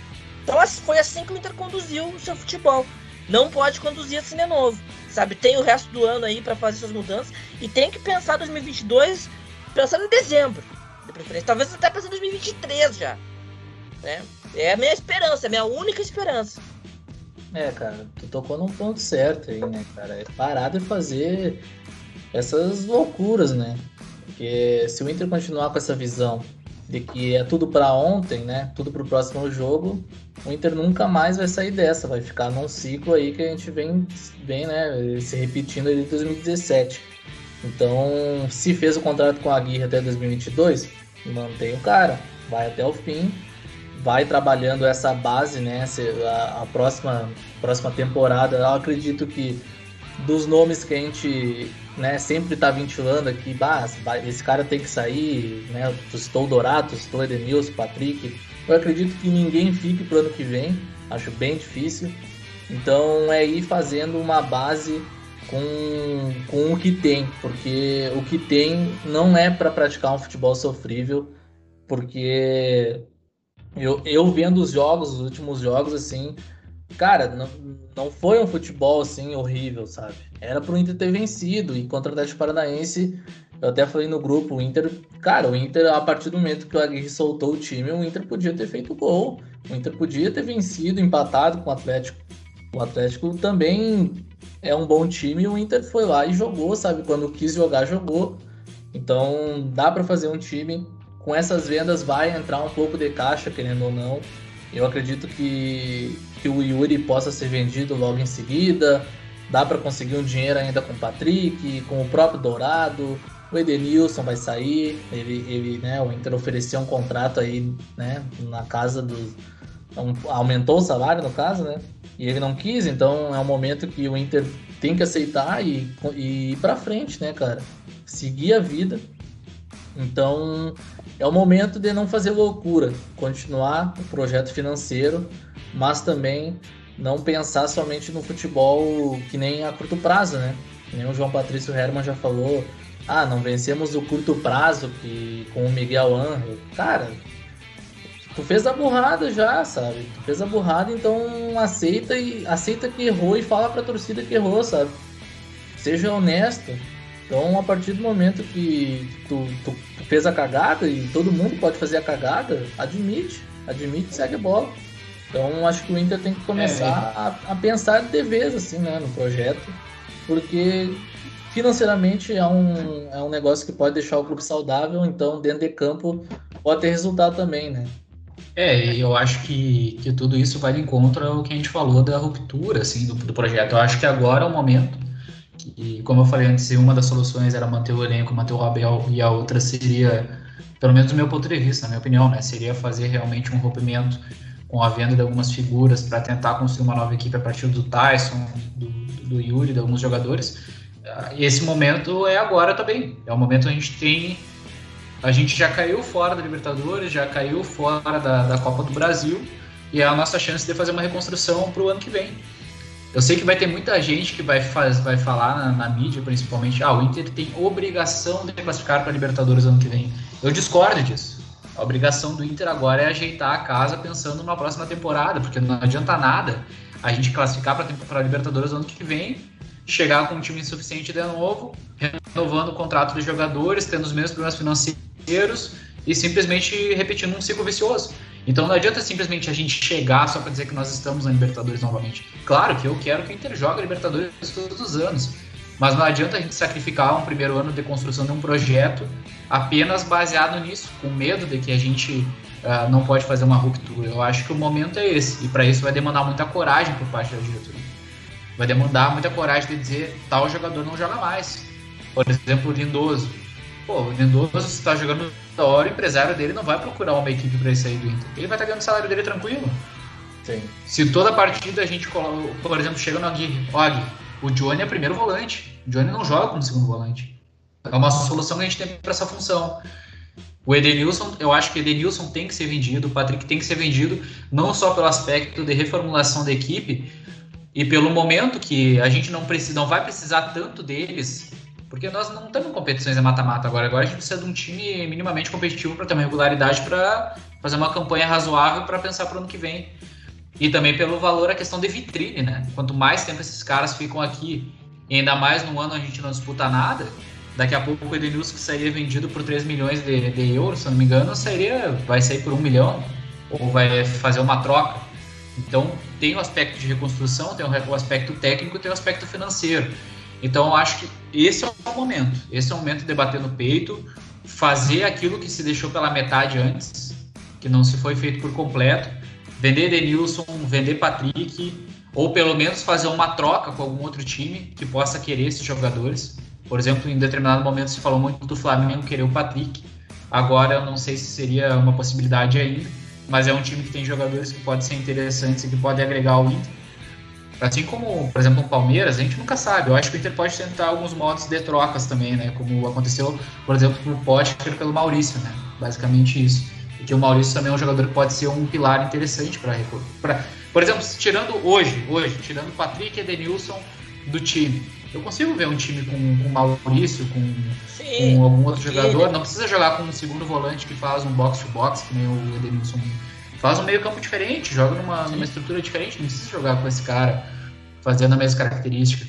Então, foi assim que o Inter conduziu o seu futebol. Não pode conduzir assim de novo, sabe? Tem o resto do ano aí para fazer suas mudanças e tem que pensar 2022 pensando em dezembro, de preferência. Talvez até pensando em 2023 já. Né? É a minha esperança, é a minha única esperança. É, cara, tu tocou num ponto certo aí, né, cara? É parar de fazer essas loucuras, né? Porque se o Inter continuar com essa visão de que é tudo para ontem, né? Tudo para o próximo jogo, o Inter nunca mais vai sair dessa, vai ficar num ciclo aí que a gente vem, vem né, se repetindo desde 2017. Então, se fez o contrato com a Aguirre até 2022, mantém o cara, vai até o fim vai trabalhando essa base, né? A, a, próxima, próxima temporada, eu acredito que dos nomes que a gente né, sempre está ventilando aqui, bah, esse cara tem que sair, né? Estou o Dorato, estou Edenilson, Patrick. Eu acredito que ninguém fique pro ano que vem, acho bem difícil. Então é ir fazendo uma base com, com o que tem, porque o que tem não é para praticar um futebol sofrível, porque eu, eu vendo os jogos, os últimos jogos, assim, cara, não, não foi um futebol assim horrível, sabe? Era pro Inter ter vencido. E contra o Atlético Paranaense, eu até falei no grupo, o Inter, cara, o Inter, a partir do momento que o Aguirre soltou o time, o Inter podia ter feito gol. O Inter podia ter vencido, empatado com o Atlético. O Atlético também é um bom time o Inter foi lá e jogou, sabe? Quando quis jogar, jogou. Então dá para fazer um time com essas vendas vai entrar um pouco de caixa, querendo ou não. Eu acredito que, que o Yuri possa ser vendido logo em seguida. Dá para conseguir um dinheiro ainda com o Patrick, com o próprio Dourado. O Edenilson vai sair. Ele, ele, né, o Inter ofereceu um contrato aí, né, na casa dos. Um, aumentou o salário, no caso, né? E ele não quis, então é um momento que o Inter tem que aceitar e, e ir para frente, né, cara? Seguir a vida. Então, é o momento de não fazer loucura, continuar o projeto financeiro, mas também não pensar somente no futebol que nem a curto prazo, né? Que nem o João Patrício Herman já falou, ah, não vencemos o curto prazo que com o Miguel Angel. Cara, tu fez a burrada já, sabe? Tu fez a burrada, então aceita e aceita que errou e fala pra torcida que errou, sabe? Seja honesto. Então, a partir do momento que tu, tu fez a cagada e todo mundo pode fazer a cagada, admite, admite e segue a bola. Então acho que o Inter tem que começar é, é. A, a, pensar de vez assim, né, no projeto, porque financeiramente é um, é um negócio que pode deixar o clube saudável, então dentro de campo pode ter resultado também, né? É, eu acho que, que tudo isso vai de encontro ao que a gente falou da ruptura assim, do, do projeto. Eu acho que agora é o momento e como eu falei antes, uma das soluções era manter o elenco, manter o Abel, e a outra seria, pelo menos do meu ponto de vista, na minha opinião, né, seria fazer realmente um rompimento com a venda de algumas figuras para tentar construir uma nova equipe a partir do Tyson, do, do Yuri, de alguns jogadores. E esse momento é agora também. É o momento que a gente tem. A gente já caiu fora da Libertadores, já caiu fora da, da Copa do Brasil, e é a nossa chance de fazer uma reconstrução para o ano que vem. Eu sei que vai ter muita gente que vai, faz, vai falar na, na, mídia, principalmente, ah, o Inter tem obrigação de classificar para a Libertadores ano que vem. Eu discordo disso. A obrigação do Inter agora é ajeitar a casa pensando na próxima temporada, porque não adianta nada a gente classificar para a Libertadores ano que vem, chegar com um time insuficiente de novo, renovando o contrato dos jogadores, tendo os mesmos problemas financeiros e simplesmente repetindo um ciclo vicioso. Então não adianta simplesmente a gente chegar só para dizer que nós estamos na Libertadores novamente. Claro que eu quero que o Inter jogue a Libertadores todos os anos, mas não adianta a gente sacrificar um primeiro ano de construção de um projeto apenas baseado nisso, com medo de que a gente uh, não pode fazer uma ruptura. Eu acho que o momento é esse. E para isso vai demandar muita coragem por parte da diretoria. Vai demandar muita coragem de dizer tal jogador não joga mais. Por exemplo, o Lindoso. Pô, o Lindoso está jogando da hora, o empresário dele não vai procurar uma equipe para ele sair do Inter. Ele vai estar tá ganhando o salário dele tranquilo. Sim. Se toda partida a gente, por exemplo, chega no Aguirre, Aguirre, o Johnny é primeiro volante. O Johnny não joga como segundo volante. É uma solução que a gente tem para essa função. O Edenilson, eu acho que o Edenilson tem que ser vendido, o Patrick tem que ser vendido, não só pelo aspecto de reformulação da equipe e pelo momento que a gente não precisa, não vai precisar tanto deles, porque nós não estamos em competições de mata-mata agora. Agora a gente precisa de um time minimamente competitivo para ter uma regularidade para fazer uma campanha razoável para pensar para o ano que vem. E também pelo valor, a questão de vitrine, né? Quanto mais tempo esses caras ficam aqui, e ainda mais no ano a gente não disputa nada, Daqui a pouco o Edenilson que sairia vendido por 3 milhões de, de euros, se não me engano, sairia, vai sair por 1 milhão, ou vai fazer uma troca. Então tem o aspecto de reconstrução, tem o aspecto técnico, tem o aspecto financeiro. Então eu acho que esse é o momento. Esse é o momento de bater no peito, fazer aquilo que se deixou pela metade antes, que não se foi feito por completo, vender Denilson, vender Patrick, ou pelo menos fazer uma troca com algum outro time que possa querer esses jogadores. Por exemplo, em determinado momento se falou muito do Flamengo querer o Patrick. Agora eu não sei se seria uma possibilidade ainda, mas é um time que tem jogadores que podem ser interessantes e que podem agregar ao Inter. Assim como, por exemplo, o Palmeiras, a gente nunca sabe. Eu acho que o Inter pode tentar alguns modos de trocas também, né? Como aconteceu, por exemplo, com o Potker pelo Maurício, né? Basicamente isso. Porque o Maurício também é um jogador que pode ser um pilar interessante para Por exemplo, tirando hoje, hoje, tirando o Patrick e Edenilson do time, eu consigo ver um time com, com Maurício, com, com algum outro jogador. Não precisa jogar com um segundo volante que faz um box-to-box, que nem o Edenilson. Faz um meio campo diferente, joga numa, numa estrutura diferente. Não precisa jogar com esse cara fazendo a mesma característica.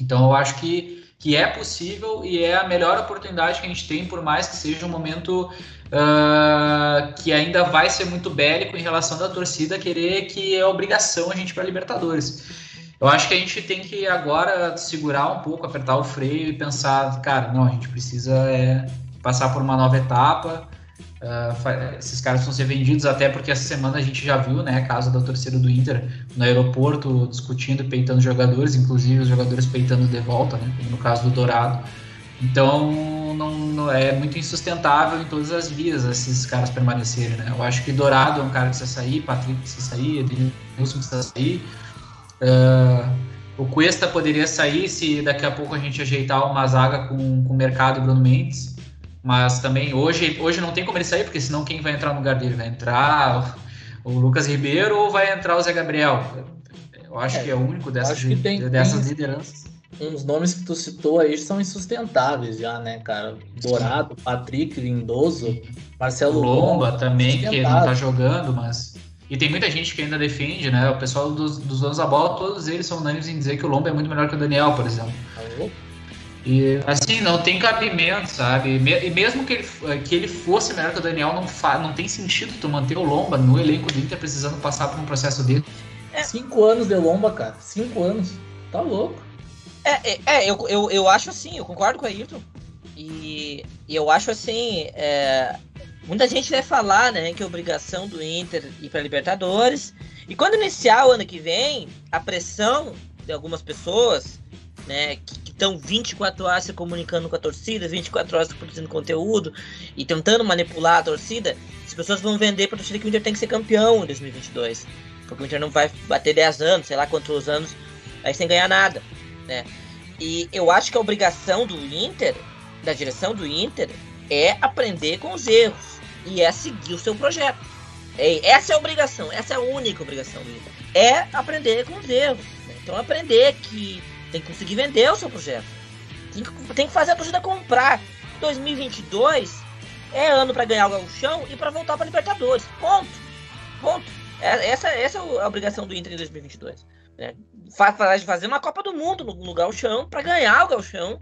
Então eu acho que, que é possível e é a melhor oportunidade que a gente tem, por mais que seja um momento uh, que ainda vai ser muito bélico em relação da torcida querer que é obrigação a gente para Libertadores. Eu acho que a gente tem que agora segurar um pouco, apertar o freio e pensar, cara, não, a gente precisa é, passar por uma nova etapa. Uh, esses caras vão ser vendidos até porque essa semana a gente já viu, né, caso da torcida do Inter no aeroporto discutindo, peitando jogadores, inclusive os jogadores peitando de volta, né, no caso do Dourado. Então, não, não, é muito insustentável em todas as vias esses caras permanecerem, né? Eu acho que Dourado é um cara que precisa sair, Patrick precisa sair, Edilson precisa sair. Uh, o Cuesta poderia sair se daqui a pouco a gente ajeitar uma zaga com, com o mercado e Bruno Mendes. Mas também hoje, hoje não tem como ele sair, porque senão quem vai entrar no lugar dele? Vai entrar o, Lucas Ribeiro ou vai entrar o Zé Gabriel? Eu acho é, que é o único dessas, tem, dessas tem lideranças. Uns nomes que tu citou aí são insustentáveis já, né, cara? Dourado, Patrick, Lindoso, Marcelo Lomba, Lomba também, que não tá jogando, mas e tem muita gente que ainda defende, né? O pessoal dos, dos donos da bola, todos eles são unânimes em dizer que o Lomba é muito melhor que o Daniel, por exemplo. E assim, não tem cabimento, sabe? E mesmo que ele, que ele fosse melhor que o Daniel, não, fa, não tem sentido tu manter o Lomba no elenco do Inter precisando passar por um processo dele. É. Cinco anos de Lomba, cara. Cinco anos. Tá louco. É, é, é eu, eu, eu acho assim, eu concordo com o Ayrton. E, e eu acho assim, é, Muita gente vai falar, né, que é obrigação do Inter ir para Libertadores. E quando iniciar o ano que vem, a pressão de algumas pessoas, né, que estão 24 horas se comunicando com a torcida, 24 horas produzindo conteúdo e tentando manipular a torcida, as pessoas vão vender para a torcida que o Inter tem que ser campeão em 2022. Porque o Inter não vai bater 10 anos, sei lá quantos anos, aí sem ganhar nada, né? E eu acho que a obrigação do Inter, da direção do Inter, é aprender com os erros e é seguir o seu projeto. É, essa é a obrigação, essa é a única obrigação. É aprender com os erros. Né? Então aprender que tem que conseguir vender o seu projeto. Tem que, tem que fazer a torcida comprar. 2022 é ano para ganhar o gauchão e para voltar para Libertadores. Ponto. Ponto. É, essa, essa é a obrigação do Inter em 2022. Né? Fazer uma Copa do Mundo no, no gauchão para ganhar o gauchão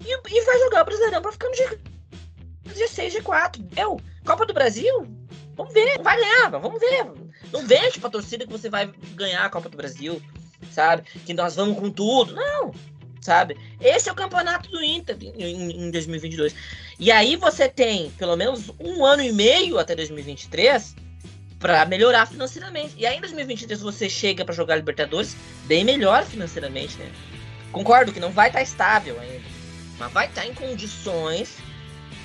e, e vai jogar o Brasileirão para ficar no G, G6, G4. Eu, Copa do Brasil? Vamos ver, vai ganhar, vamos ver. Não vejo pra torcida que você vai ganhar a Copa do Brasil, sabe? Que nós vamos com tudo. Não. sabe? Esse é o campeonato do Inter em, em 2022. E aí você tem pelo menos um ano e meio até 2023 para melhorar financeiramente. E aí em 2023 você chega para jogar Libertadores bem melhor financeiramente, né? Concordo que não vai estar tá estável ainda, mas vai estar tá em condições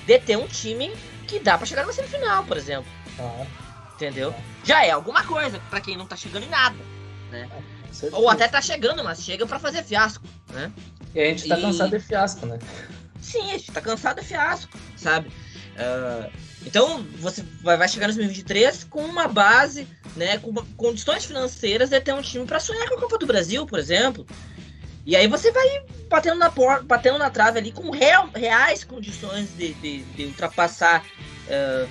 de ter um time que dá para chegar na semifinal, por exemplo. Ah. Entendeu? Já é alguma coisa para quem não tá chegando em nada, né? É, Ou até tá chegando, mas chega para fazer fiasco, né? E a gente tá e... cansado de fiasco, né? Sim, a gente tá cansado de fiasco, sabe? Uh, então você vai, chegar em 2023 com uma base, né, com condições financeiras de ter um time para sonhar com a Copa do Brasil, por exemplo. E aí você vai batendo na porta, batendo na trave ali com real, reais condições de, de, de ultrapassar uh,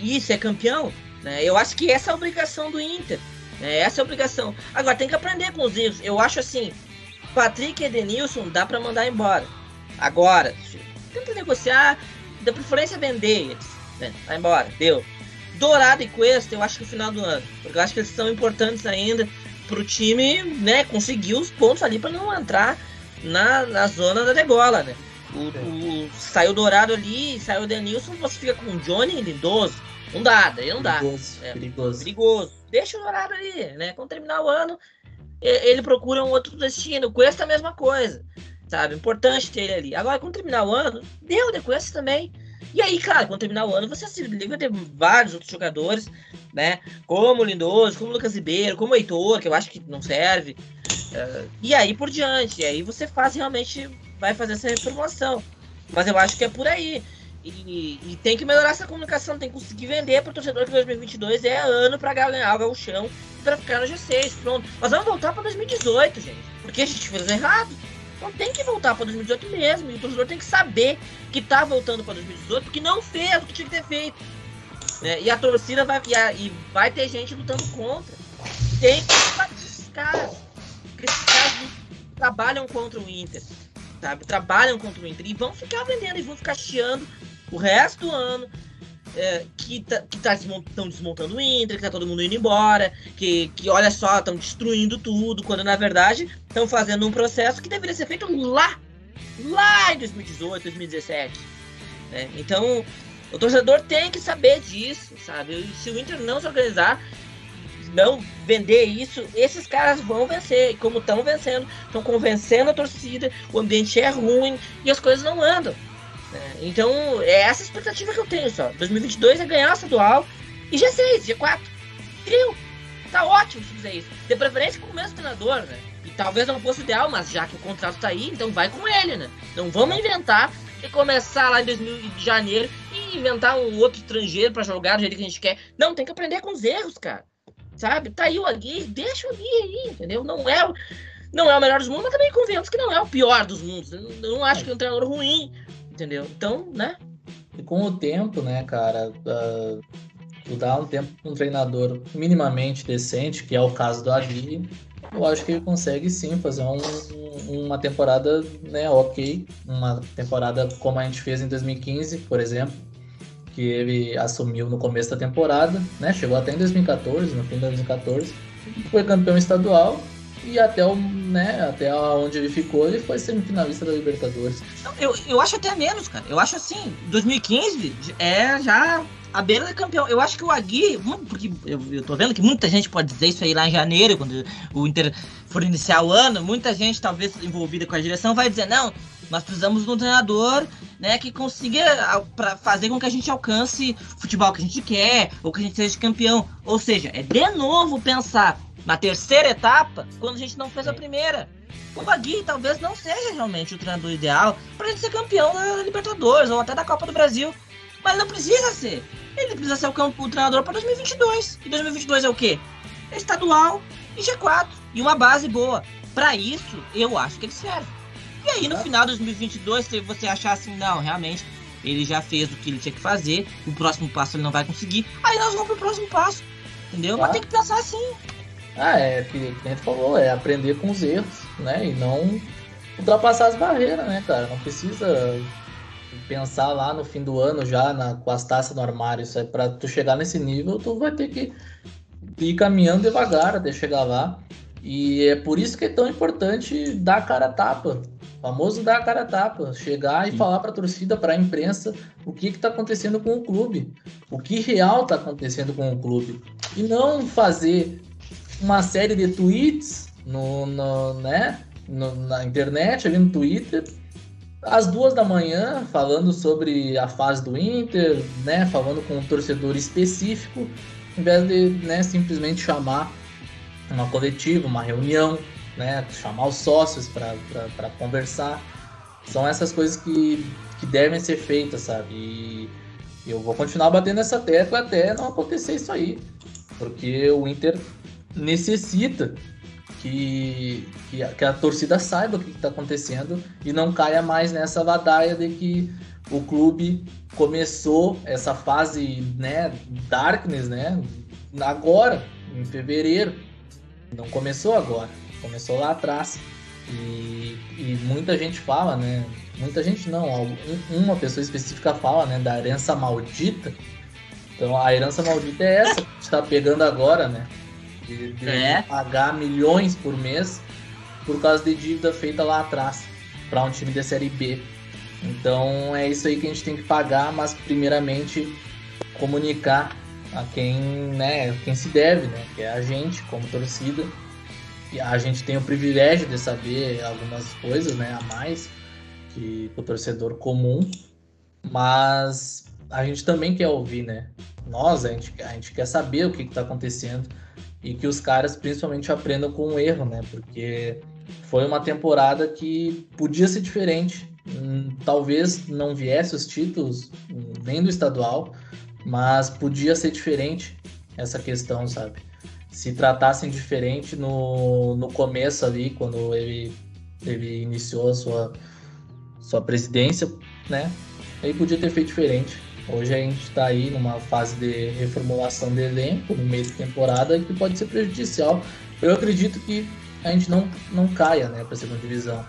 e ser campeão. Né? Eu acho que essa é a obrigação do Inter. Né? Essa é a obrigação. Agora tem que aprender com os erros. Eu acho assim, Patrick e Edenilson dá para mandar embora. Agora, tenta negociar, da preferência vender eles. Né? Vai embora, deu. Dourado e Cuesta, eu acho que no final do ano. Porque eu acho que eles são importantes ainda pro time, né, conseguir os pontos ali para não entrar na, na zona da degola, né? O, o, saiu Dourado ali, saiu o Denilson, você fica com o Johnny lindoso. Não dá, daí não dá. Perigoso, é, perigoso. perigoso. Deixa o Dourado ali, né? Quando terminar o ano, ele procura um outro destino. O Cuesta a mesma coisa, sabe? Importante ter ele ali. Agora, quando terminar o ano, deu de Cuesta também. E aí, claro, quando terminar o ano, você se liga ter vários outros jogadores, né? Como o Lindoso, como o Lucas Ribeiro, como o Heitor, que eu acho que não serve. Uh, e aí por diante. E aí você faz realmente, vai fazer essa reformulação. Mas eu acho que é por aí. E, e, tem que melhorar essa comunicação, tem que conseguir vender para o torcedor que 2022 é ano para ganhar o chão para ficar no G6, pronto. Mas vamos voltar para 2018, gente, porque a gente fez errado. Então tem que voltar para 2018 mesmo. E o torcedor tem que saber que tá voltando para 2018 porque não fez o que tinha que ter feito. Né? E a torcida vai, e, a, e vai ter gente lutando contra. Tem que esses caras. Porque esses caras trabalham contra o Inter. Sabe? Trabalham contra o Inter. E vão ficar vendendo, e vão ficar chiando o resto do ano é, que tá, que tá desmontando, desmontando o Inter, que tá todo mundo indo embora, que, que olha só, estão destruindo tudo, quando na verdade estão fazendo um processo que deveria ser feito lá, lá em 2018, 2017. Né? Então, o torcedor tem que saber disso, sabe? E se o Inter não se organizar, não vender isso, esses caras vão vencer. E como estão vencendo, estão convencendo a torcida, o ambiente é ruim e as coisas não andam. É, então, é essa a expectativa que eu tenho só. 2022 é ganhar o estadual e G6, G4. Trio. Tá ótimo se fizer isso. De preferência com o mesmo treinador, né? E talvez não fosse ideal, mas já que o contrato tá aí, então vai com ele, né? Não vamos inventar e começar lá em 2000 de janeiro e inventar um outro estrangeiro para jogar do jeito que a gente quer. Não, tem que aprender com os erros, cara. Sabe? Tá aí o Agui, deixa o Agui aí, entendeu? Não é o, não é o melhor dos mundos, mas também convenhamos que não é o pior dos mundos. Eu não acho que é um treinador ruim, Entendeu? Então, né? E com o tempo, né, cara, uh, tu um tempo com um treinador minimamente decente, que é o caso do Agui, eu acho que ele consegue sim fazer um, uma temporada, né, ok, uma temporada como a gente fez em 2015, por exemplo, que ele assumiu no começo da temporada, né, chegou até em 2014, no fim de 2014, foi campeão estadual e até o, né, até onde ele ficou, ele foi semifinalista da Libertadores. Eu, eu acho até menos, cara. Eu acho assim, 2015 é já a beira do campeão. Eu acho que o Agui, porque eu, eu tô vendo que muita gente pode dizer isso aí lá em janeiro, quando o Inter for iniciar o ano, muita gente, talvez envolvida com a direção, vai dizer, não, nós precisamos de um treinador né, que consiga para fazer com que a gente alcance o futebol que a gente quer, ou que a gente seja campeão. Ou seja, é de novo pensar na terceira etapa quando a gente não fez a primeira. O Bagui talvez não seja realmente o treinador ideal para gente ser campeão da Libertadores ou até da Copa do Brasil. Mas não precisa ser. Ele precisa ser o, campo, o treinador para 2022. E 2022 é o quê? É estadual e G4. E uma base boa. Para isso, eu acho que ele serve. E aí, no final de 2022, se você achar assim, não, realmente, ele já fez o que ele tinha que fazer, o próximo passo ele não vai conseguir, aí nós vamos pro próximo passo. Entendeu? Mas tem que pensar assim. Ah, é que a gente falou, é aprender com os erros, né? E não ultrapassar as barreiras, né, cara? Não precisa pensar lá no fim do ano já na, com as taças no armário. Isso é pra tu chegar nesse nível, tu vai ter que ir caminhando devagar até chegar lá. E é por isso que é tão importante dar a cara a tapa, famoso dar a cara a tapa, chegar e Sim. falar para a torcida, para a imprensa, o que está acontecendo com o clube, o que real está acontecendo com o clube. E não fazer uma série de tweets no, no né, no, na internet, ali no Twitter, às duas da manhã, falando sobre a fase do Inter, né, falando com um torcedor específico, em vez de né, simplesmente chamar uma coletiva, uma reunião, né, chamar os sócios para conversar. São essas coisas que, que devem ser feitas, sabe? E eu vou continuar batendo essa tecla até não acontecer isso aí. Porque o Inter necessita que, que, a, que a torcida saiba o que está acontecendo e não caia mais nessa ladaia de que o clube começou essa fase né, darkness né, agora, em fevereiro. Não começou agora, começou lá atrás. E, e muita gente fala, né? Muita gente não, uma pessoa específica fala, né, da herança maldita. Então a herança maldita é essa que está pegando agora, né? De, de é. pagar milhões por mês por causa de dívida feita lá atrás para um time da Série B. Então é isso aí que a gente tem que pagar, mas primeiramente comunicar a quem, né, quem se deve, né, que é a gente como torcida. E a gente tem o privilégio de saber algumas coisas, né, a mais que o torcedor comum, mas a gente também quer ouvir, né? Nós, a gente, a gente quer saber o que está acontecendo e que os caras principalmente aprendam com o erro, né? Porque foi uma temporada que podia ser diferente. Hum, talvez não viesse os títulos hum, nem do estadual, mas podia ser diferente essa questão, sabe? Se tratassem diferente no, no começo ali, quando ele, ele iniciou a sua, sua presidência, né? Aí podia ter feito diferente. Hoje a gente está aí numa fase de reformulação do elenco no meio de temporada que pode ser prejudicial. Eu acredito que a gente não, não caia né, para a segunda divisão.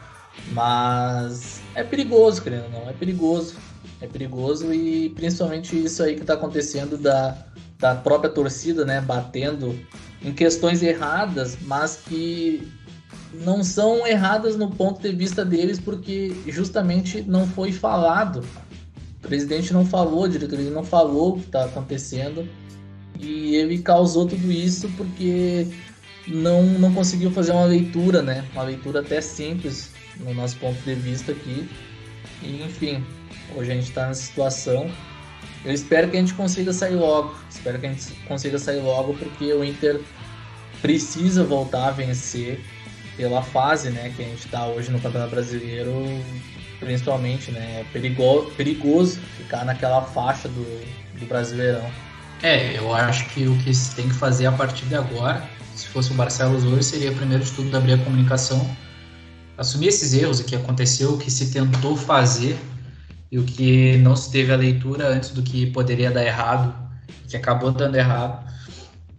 Mas é perigoso, querendo ou não, é perigoso. É perigoso e principalmente isso aí que está acontecendo da, da própria torcida, né, batendo em questões erradas, mas que não são erradas no ponto de vista deles porque justamente não foi falado presidente não falou, a diretoria não falou o que está acontecendo e ele causou tudo isso porque não, não conseguiu fazer uma leitura, né? Uma leitura até simples no nosso ponto de vista aqui. E, enfim, hoje a gente está nessa situação. Eu espero que a gente consiga sair logo. Espero que a gente consiga sair logo porque o Inter precisa voltar a vencer pela fase, né, que a gente está hoje no Campeonato Brasileiro principalmente, né? É perigo, perigoso ficar naquela faixa do, do Brasileirão. É, eu acho que o que se tem que fazer a partir de agora, se fosse o Barcelos hoje, seria primeiro de tudo abrir a comunicação, assumir esses erros, o que aconteceu, o que se tentou fazer e o que não se teve a leitura antes do que poderia dar errado, que acabou dando errado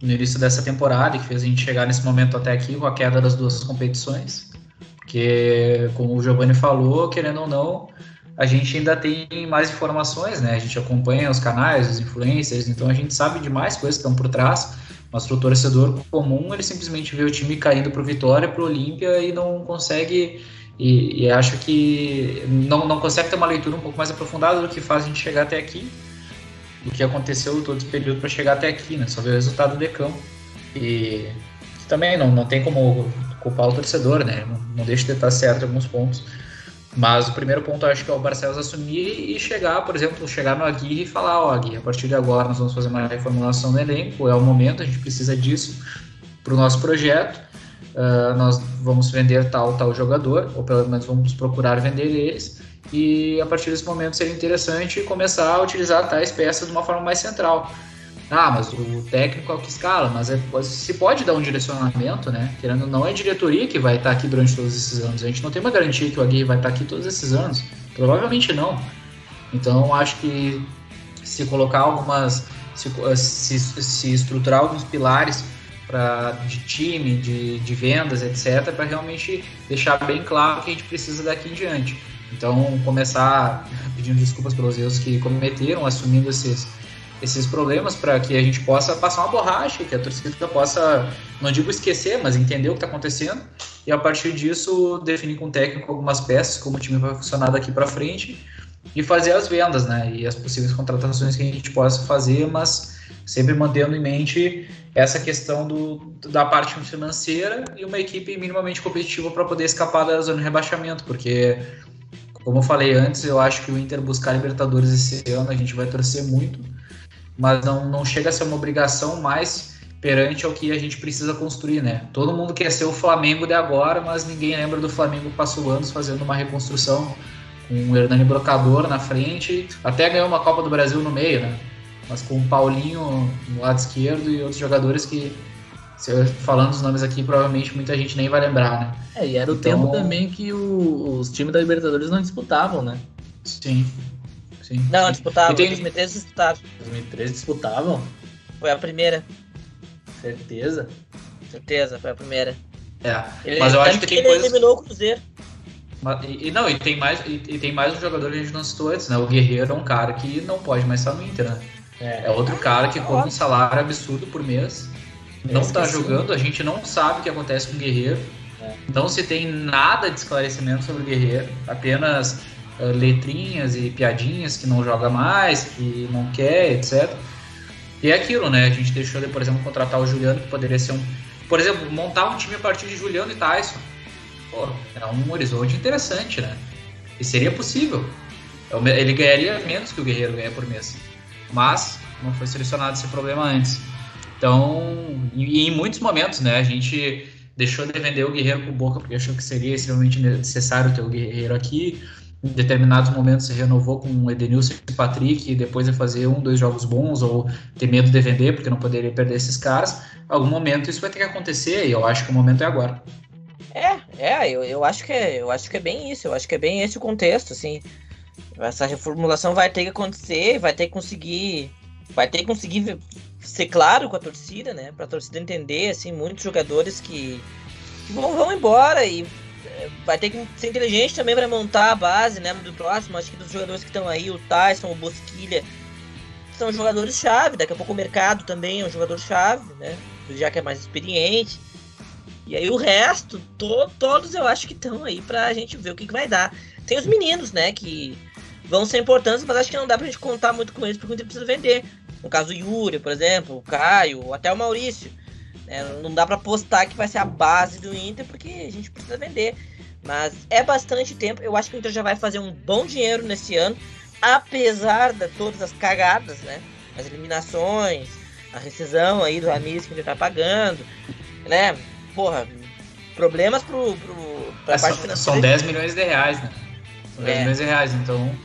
no início dessa temporada que fez a gente chegar nesse momento até aqui com a queda das duas competições. Porque, como o Giovanni falou, querendo ou não, a gente ainda tem mais informações, né? A gente acompanha os canais, os influencers, então a gente sabe de mais coisas que estão por trás. Mas para o torcedor comum, ele simplesmente vê o time caindo para o Vitória, para o Olímpia e não consegue. E, e acho que não, não consegue ter uma leitura um pouco mais aprofundada do que faz a gente chegar até aqui, do que aconteceu todo esse período para chegar até aqui, né? Só ver o resultado de campo. E também não, não tem como culpar o torcedor, né? Não, não deixa de estar certo em alguns pontos. Mas o primeiro ponto eu acho que é o Barcelos assumir e chegar, por exemplo, chegar no Aguirre e falar, ó, oh, Aguirre, a partir de agora nós vamos fazer uma reformulação do elenco, é o momento, a gente precisa disso para o nosso projeto. Uh, nós vamos vender tal, tal jogador, ou pelo menos vamos procurar vender eles, e a partir desse momento seria interessante começar a utilizar tais peças de uma forma mais central. Ah, mas o técnico é o que escala, mas é, se pode dar um direcionamento, né? Querendo não é a diretoria que vai estar aqui durante todos esses anos. A gente não tem uma garantia que o Aguirre vai estar aqui todos esses anos. Provavelmente não. Então acho que se colocar algumas. se, se, se estruturar alguns pilares pra, de time, de, de vendas, etc., para realmente deixar bem claro que a gente precisa daqui em diante. Então, começar pedindo desculpas pelos erros que cometeram, assumindo esses, esses problemas para que a gente possa passar uma borracha, que a torcida possa, não digo esquecer, mas entender o que está acontecendo e a partir disso definir com o técnico algumas peças, como o time vai funcionar daqui para frente e fazer as vendas, né? E as possíveis contratações que a gente possa fazer, mas sempre mantendo em mente essa questão do, da parte financeira e uma equipe minimamente competitiva para poder escapar da zona de rebaixamento, porque como eu falei antes, eu acho que o Inter buscar Libertadores esse ano a gente vai torcer muito, mas não, não chega a ser uma obrigação mais perante ao que a gente precisa construir, né? Todo mundo quer ser o Flamengo de agora, mas ninguém lembra do Flamengo que passou anos fazendo uma reconstrução com o Hernani Brocador na frente, até ganhou uma Copa do Brasil no meio, né? Mas com o Paulinho no lado esquerdo e outros jogadores que, se eu falando os nomes aqui, provavelmente muita gente nem vai lembrar, né? É, e era o então... tempo também que o, os times da Libertadores não disputavam, né? Sim. Sim. Não, disputavam. Tem... 2013 disputavam. 2013 disputavam? Foi a primeira. Certeza? Certeza, foi a primeira. É, ele, mas eu acho que tem ele coisas... eliminou o Cruzeiro. Mas, e, e, não, e tem, mais, e, e, tem mais um jogador que a gente não citou antes, né? O Guerreiro é um cara que não pode mais estar no Inter, né? É, é outro cara que cobra um salário absurdo por mês. Não está jogando, a gente não sabe o que acontece com o Guerreiro. É. Então se tem nada de esclarecimento sobre o Guerreiro, apenas letrinhas e piadinhas que não joga mais, que não quer, etc. E é aquilo, né? A gente deixou de, por exemplo, contratar o Juliano, que poderia ser um. Por exemplo, montar um time a partir de Juliano e Tyson. Pô, é um horizonte interessante, né? E seria possível. É ele ganharia menos que o Guerreiro ganha por mês. Mas não foi selecionado esse problema antes. Então, em muitos momentos, né? A gente deixou de vender o Guerreiro com Boca porque achou que seria extremamente necessário ter o Guerreiro aqui em determinados momentos se renovou com Edenilson e Patrick e depois de fazer um, dois jogos bons ou ter medo de vender porque não poderia perder esses caras, algum momento isso vai ter que acontecer e eu acho que o momento é agora. É, é, eu, eu acho que é, eu acho que é bem isso, eu acho que é bem esse o contexto, assim. Essa reformulação vai ter que acontecer, vai ter que conseguir, vai ter que conseguir ser claro com a torcida, né, para a torcida entender, assim, muitos jogadores que, que vão, vão embora e vai ter que ser inteligente também para montar a base, né, do próximo. Acho que dos jogadores que estão aí, o Tyson, o Bosquilha, são jogadores-chave. Daqui a pouco o mercado também é um jogador-chave, né, já que é mais experiente. E aí o resto, to, todos eu acho que estão aí pra gente ver o que, que vai dar. Tem os meninos, né, que vão ser importantes, mas acho que não dá pra gente contar muito com eles porque a gente precisa vender. No caso do Yuri, por exemplo, o Caio, até o Maurício. É, não dá para apostar que vai ser a base do Inter, porque a gente precisa vender. Mas é bastante tempo. Eu acho que o Inter já vai fazer um bom dinheiro nesse ano, apesar de todas as cagadas, né? As eliminações, a rescisão aí do Ramirez que ele tá pagando, né? Porra, problemas pro, pro, pra é, parte são, financeira. São 10 milhões de reais, né? São 10 é. milhões de reais, então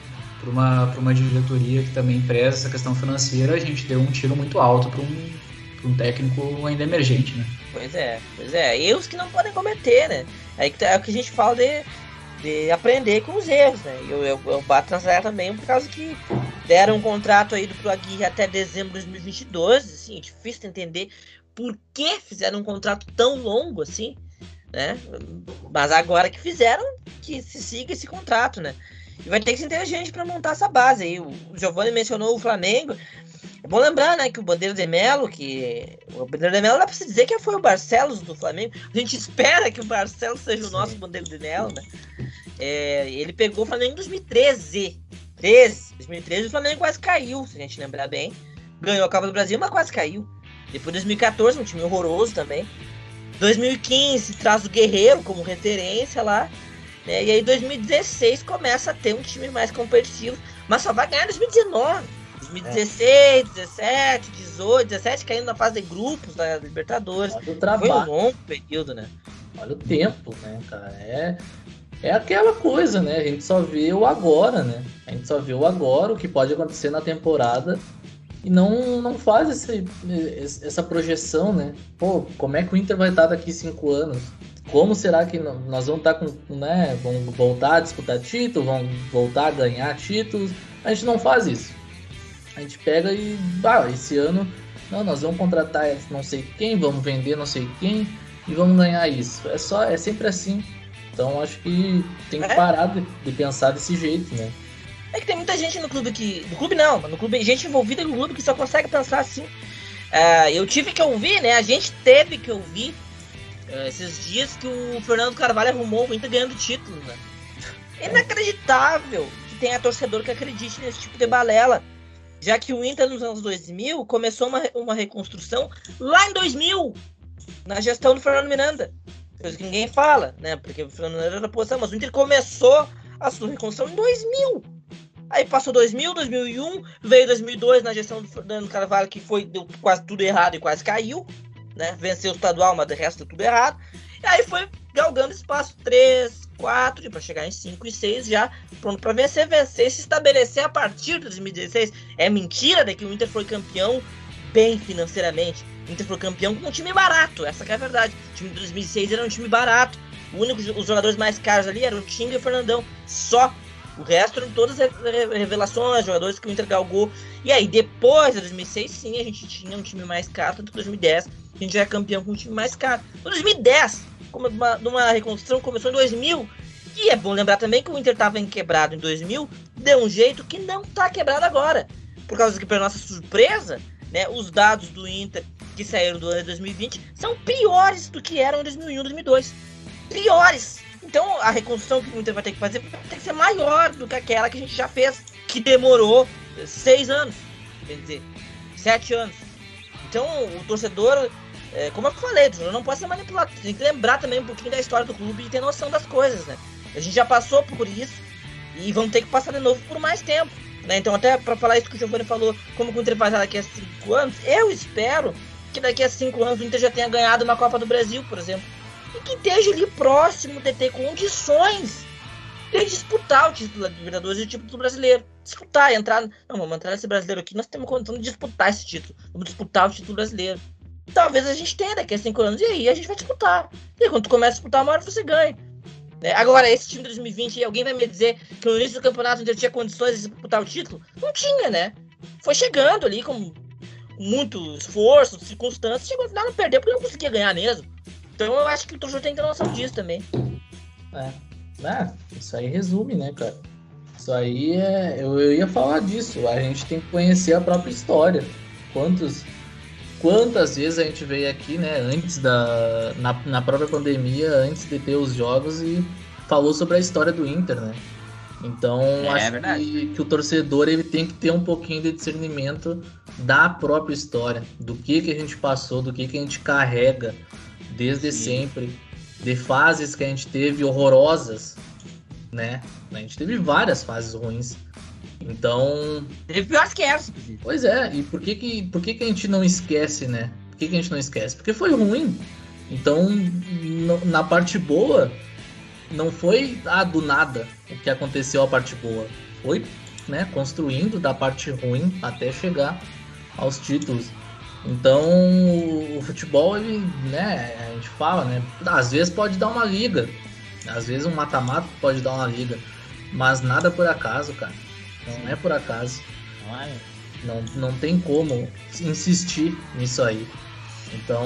para uma, uma diretoria que também preza essa questão financeira, a gente deu um tiro muito alto para um um técnico ainda emergente, né? Pois é, pois é. Erros que não podem cometer, né? Tá, é o que a gente fala de, de aprender com os erros, né? Eu, eu, eu bato nessa também por causa que deram um contrato aí do Pro Aguirre até dezembro de 2022, assim, é difícil de entender por que fizeram um contrato tão longo assim, né? Mas agora que fizeram, que se siga esse contrato, né? E vai ter que ser inteligente para montar essa base aí. O Giovanni mencionou o Flamengo. É bom lembrar, né, que o Bandeira de Melo, que. O Bandeira de Melo dá pra se dizer que foi o Barcelos do Flamengo. A gente espera que o Barcelos seja o nosso Bandeira de Melo, né? É, ele pegou o Flamengo em 2013. 13. 2013 o Flamengo quase caiu, se a gente lembrar bem. Ganhou a Copa do Brasil, mas quase caiu. Depois 2014, um time horroroso também. 2015 traz o Guerreiro como referência lá. Né? E aí 2016 começa a ter um time mais competitivo, mas só vai ganhar em 2019. 2016, 17, 18, 17 caindo na fase de grupos da Libertadores. Olha o trabalho. Foi um longo período, né? Olha o tempo, né, cara? É, é aquela coisa, né? A gente só vê o agora, né? A gente só vê o agora, o que pode acontecer na temporada e não, não faz esse, essa projeção, né? Pô, como é que o Inter vai estar daqui cinco anos? Como será que nós vamos estar com, né? Vamos voltar a disputar títulos, vamos voltar a ganhar títulos? A gente não faz isso a gente pega e, ah, esse ano, não, nós vamos contratar não sei quem, vamos vender não sei quem e vamos ganhar isso. É só, é sempre assim. Então acho que tem que é. parar de, de, pensar desse jeito, né? É que tem muita gente no clube que. No clube não, no clube, gente envolvida no clube que só consegue pensar assim. Uh, eu tive que ouvir, né? A gente teve que ouvir é, esses dias que o Fernando Carvalho arrumou o Inter ganhando título, né? Inacreditável que tenha torcedor que acredite nesse tipo de balela. Já que o Inter nos anos 2000 começou uma, uma reconstrução lá em 2000, na gestão do Fernando Miranda. Coisa que ninguém fala, né? Porque o Fernando Miranda era posição, mas o Inter começou a sua reconstrução em 2000. Aí passou 2000, 2001, veio 2002 na gestão do Fernando Carvalho, que foi deu quase tudo errado e quase caiu, né? Venceu o estadual, mas de resto tudo errado. E aí foi galgando espaço 3, 4, para chegar em 5 e 6 já pronto para vencer, vencer, se estabelecer a partir de 2016. É mentira de que o Inter foi campeão bem financeiramente. O Inter foi campeão com um time barato, essa é a verdade. O time de 2006 era um time barato. O único, os jogadores mais caros ali eram o Tinga e o Fernandão. Só. O resto eram todas revelações, jogadores que o Inter galgou. E aí, depois de 2006, sim, a gente tinha um time mais caro. Tanto que 2010 a gente já é campeão com um time mais caro. Em 2010, como uma, numa reconstrução começou em 2000. E é bom lembrar também que o Inter estava quebrado em 2000, deu um jeito que não está quebrado agora. Por causa que, para nossa surpresa, né, os dados do Inter que saíram do ano de 2020 são piores do que eram em 2001 2002. Piores! Então a reconstrução que o Inter vai ter que fazer vai ter que ser maior do que aquela que a gente já fez, que demorou seis anos, quer dizer, sete anos. Então o torcedor é, como eu falei, não pode ser manipulado. Tem que lembrar também um pouquinho da história do clube e ter noção das coisas, né? A gente já passou por isso e vamos ter que passar de novo por mais tempo. Né? Então, até para falar isso que o Giovanni falou, como o Inter faz daqui a cinco anos, eu espero que daqui a cinco anos o Inter já tenha ganhado uma Copa do Brasil, por exemplo. E que esteja ali próximo de ter condições de disputar o título da Libertadores e o título brasileiro. Disputar, entrar. Não, vamos entrar nesse brasileiro aqui, nós temos condição de disputar esse título. Vamos disputar o título brasileiro talvez a gente tenha daqui a cinco anos. E aí a gente vai disputar. E quando tu começa a disputar, uma hora você ganha. Né? Agora, esse time de 2020, alguém vai me dizer que no início do campeonato ele tinha condições de disputar o título? Não tinha, né? Foi chegando ali com muito esforço, circunstâncias, chegou no final não perdeu porque não conseguia ganhar mesmo. Então eu acho que o torcedor tem que ter noção disso também. É. é, isso aí resume, né, cara? Isso aí é. Eu, eu ia falar disso. A gente tem que conhecer a própria história. Quantos quantas vezes a gente veio aqui, né, antes da. Na, na própria pandemia, antes de ter os jogos e falou sobre a história do Inter, né? Então, é, acho é que, que, o torcedor ele tem que ter um pouquinho de discernimento da própria história, do que, que a gente passou, do que, que a gente carrega desde Sim. sempre, de fases que a gente teve horrorosas, né? A gente teve várias fases ruins. Então. Teve pior que essa. Pois é, e por que, que, por que, que a gente não esquece, né? Por que, que a gente não esquece? Porque foi ruim. Então, na parte boa, não foi ah, do nada o que aconteceu a parte boa. Foi né, construindo da parte ruim até chegar aos títulos. Então, o futebol, ele, né, a gente fala, né, às vezes pode dar uma liga, às vezes um mata-mata pode dar uma liga, mas nada por acaso, cara. Não é por acaso. Não, é. não, não tem como insistir nisso aí. Então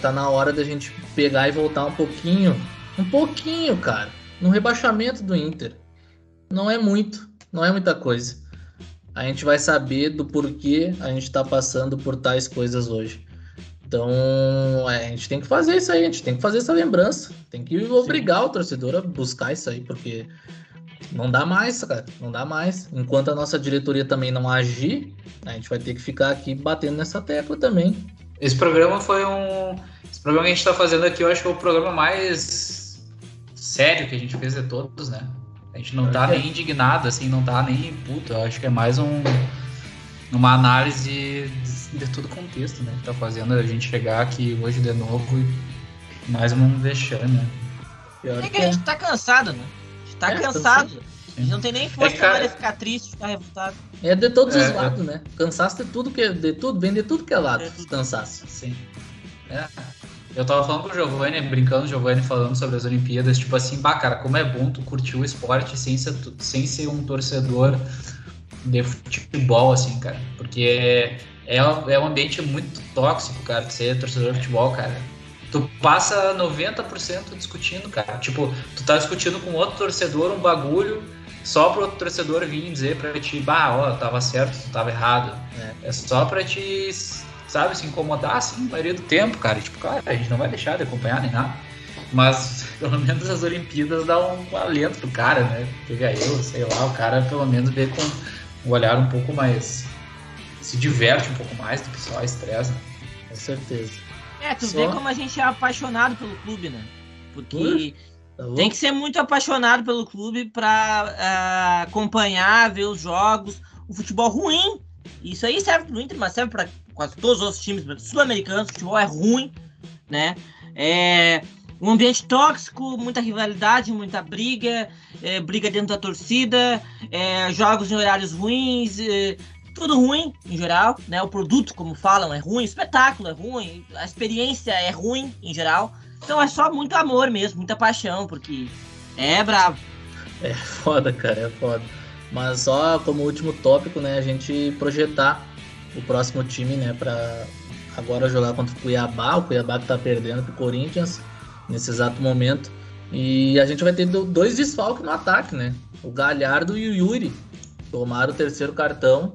tá na hora da gente pegar e voltar um pouquinho, um pouquinho, cara, no rebaixamento do Inter. Não é muito, não é muita coisa. A gente vai saber do porquê a gente tá passando por tais coisas hoje. Então, é, a gente tem que fazer isso aí, a gente tem que fazer essa lembrança. Tem que obrigar Sim. o torcedor a buscar isso aí, porque não dá mais, cara. Não dá mais. Enquanto a nossa diretoria também não agir, a gente vai ter que ficar aqui batendo nessa tecla também. Esse programa foi um. Esse programa que a gente tá fazendo aqui, eu acho que é o programa mais sério que a gente fez de todos, né? A gente não tá é. nem indignado, assim, não tá nem puto. Eu acho que é mais um. Uma análise de, de todo o contexto, né? Que tá fazendo a gente chegar aqui hoje de novo e mais um vexame, né? É que a gente tá cansado, né? Tá é, cansado. A gente não tem nem força é, cara... pra ficar triste, ficar revoltado. É de todos é, os lados, né? Cansaço de tudo que de tudo, vem de tudo que é lado, é cansaço. Sim. É. Eu tava falando com o Giovanni, brincando, o Giovanni falando sobre as Olimpíadas, tipo assim, bah, cara, como é bom tu curtir o esporte sem ser, sem ser um torcedor de futebol, assim, cara. Porque é, é, é um ambiente muito tóxico, cara, ser torcedor de futebol, cara tu passa 90% discutindo, cara. Tipo, tu tá discutindo com outro torcedor um bagulho só pro outro torcedor vir dizer pra ti, bah, ó, tava certo, tu tava errado. É, é só pra te sabe, se incomodar assim, a maioria do tempo, cara. tipo, claro, a gente não vai deixar de acompanhar nem nada. Mas pelo menos as Olimpíadas dá um alento pro cara, né? Teve a eu, sei lá, o cara pelo menos vê com um olhar um pouco mais. se diverte um pouco mais do que só estressa. Com certeza. É, tu só... vê como a gente é apaixonado pelo clube, né? Porque. Tá tem que ser muito apaixonado pelo clube para uh, ah, acompanhar, ver os jogos. O futebol ruim. Isso aí serve pro Inter, mas serve para quase todos os outros times sul-americanos. O futebol é ruim, né? É, um ambiente tóxico, muita rivalidade, muita briga, é, briga dentro da torcida, é, jogos em horários ruins, é, tudo ruim em geral, né? O produto, como falam, é ruim, o espetáculo é ruim, a experiência é ruim em geral. Então é só muito amor mesmo, muita paixão, porque é bravo. É foda, cara, é foda. Mas só como último tópico, né, a gente projetar o próximo time, né, para agora jogar contra o Cuiabá, o Cuiabá que tá perdendo pro Corinthians nesse exato momento. E a gente vai ter dois desfalques no ataque, né? O Galhardo e o Yuri tomaram o terceiro cartão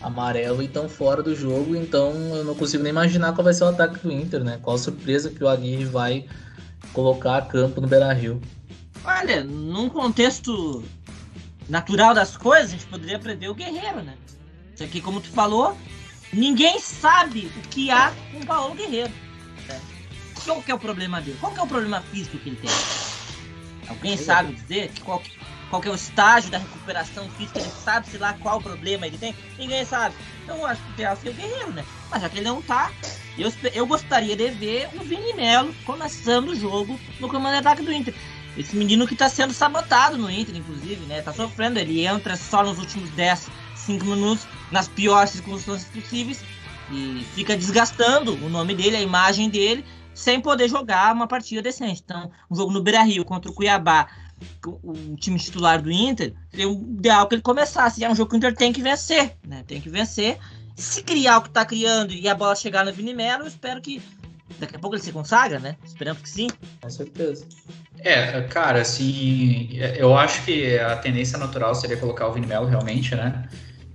amarelo e estão fora do jogo, então eu não consigo nem imaginar qual vai ser o ataque do Inter, né? Qual surpresa que o Aguirre vai colocar a campo no Beira-Rio. Olha, num contexto natural das coisas, a gente poderia aprender o Guerreiro, né? Isso aqui, como tu falou, ninguém sabe o que há com o Paulo Guerreiro. Qual que é o problema dele? Qual que é o problema físico que ele tem? Alguém sabe dizer que qual, qual que é o estágio da recuperação física? Ele sabe, se lá, qual problema ele tem? Ninguém sabe. Então eu acho que o ideal seria o Guerreiro, né? Mas já que ele não tá, eu, eu gostaria de ver o Vini Melo começando o jogo no comando de ataque do Inter. Esse menino que tá sendo sabotado no Inter, inclusive, né? Tá sofrendo, ele entra só nos últimos 10, 5 minutos, nas piores circunstâncias possíveis, e fica desgastando o nome dele, a imagem dele, sem poder jogar uma partida decente. Então, um jogo no Beira Rio contra o Cuiabá, o, time titular do Inter, seria o ideal que ele começasse. É um jogo que o Inter tem que vencer, né? Tem que vencer. Se criar o que está criando e a bola chegar no Vini Melo, eu espero que daqui a pouco ele se consagra, né? Esperamos que sim. Com certeza. É, cara, assim, eu acho que a tendência natural seria colocar o Vini Melo realmente, né?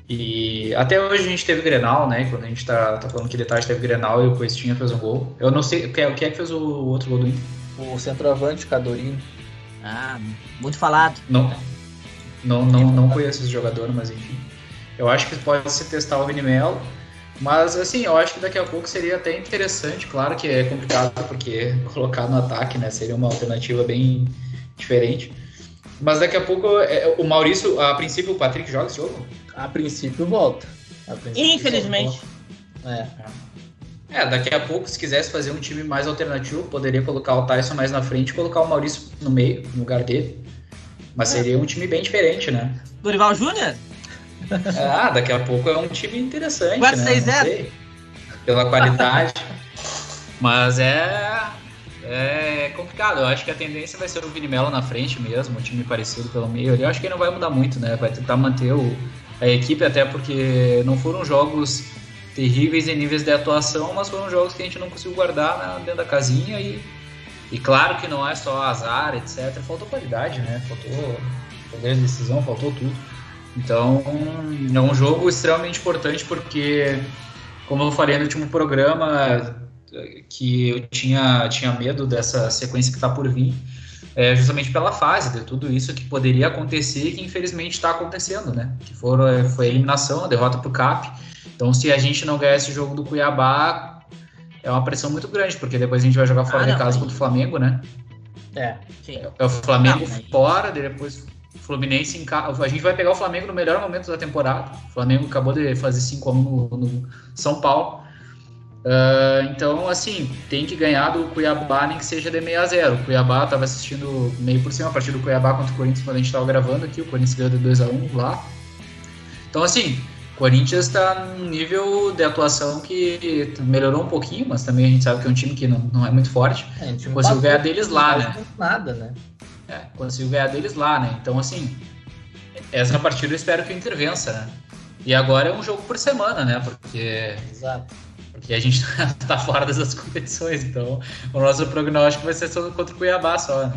E até hoje a gente teve Grenal, né? Quando a gente tá, tá falando que de tarde teve Grenal e o Coistinha fez um gol. Eu não sei, quem é, quem é que fez o outro gol do Inter? O centroavante, Cadorinho. Ah, muito falado. Não, não, não, não conheço esse jogador, mas enfim. Eu acho que pode se testar o Vinimelo. Mas assim, eu acho que daqui a pouco seria até interessante, claro que é complicado porque colocar no ataque, né? Seria uma alternativa bem diferente. Mas daqui a pouco é, o Maurício, a princípio o Patrick joga esse jogo? A princípio volta. A princípio Infelizmente. Volta. É. é, daqui a pouco, se quisesse fazer um time mais alternativo, poderia colocar o Tyson mais na frente e colocar o Maurício no meio, no lugar dele. Mas é. seria um time bem diferente, né? Dorival Júnior? Ah, daqui a pouco é um time interessante, 4, né? 6 0 Pela qualidade. Mas é, é complicado. Eu acho que a tendência vai ser o Vini Melo na frente mesmo, um time parecido pelo meio. Eu acho que ele não vai mudar muito, né? Vai tentar manter o, a equipe, até porque não foram jogos terríveis em níveis de atuação, mas foram jogos que a gente não conseguiu guardar né, dentro da casinha e, e claro que não é só azar, etc. Faltou qualidade, né? Faltou poder de decisão, faltou tudo. Então é um jogo extremamente importante porque, como eu falei no último programa, que eu tinha, tinha medo dessa sequência que está por vir é, justamente pela fase de tudo isso que poderia acontecer e que infelizmente está acontecendo, né? Que foram, é, foi a eliminação, a derrota para o CAP. Então, se a gente não ganhar esse jogo do Cuiabá, é uma pressão muito grande, porque depois a gente vai jogar fora ah, de casa contra o Flamengo, né? É, sim. É o Flamengo não, fora, depois o Fluminense em casa. A gente vai pegar o Flamengo no melhor momento da temporada. O Flamengo acabou de fazer 5 x 1 no, no São Paulo. Uh, então, assim, tem que ganhar do Cuiabá, nem que seja de 6 a 0 O Cuiabá estava assistindo meio por cima, a partir do Cuiabá contra o Corinthians, quando a gente estava gravando aqui. O Corinthians ganhou de 2 a 1 lá. Então, assim, o Corinthians está num nível de atuação que melhorou um pouquinho, mas também a gente sabe que é um time que não, não é muito forte. É, conseguiu ganhar deles lá, né? Nada, né? É, conseguiu ganhar deles lá, né? Então, assim, essa partida eu espero que o Inter vença, né? E agora é um jogo por semana, né? Porque. Exato porque a gente tá fora dessas competições, então o nosso prognóstico vai ser contra o Cuiabá só, né?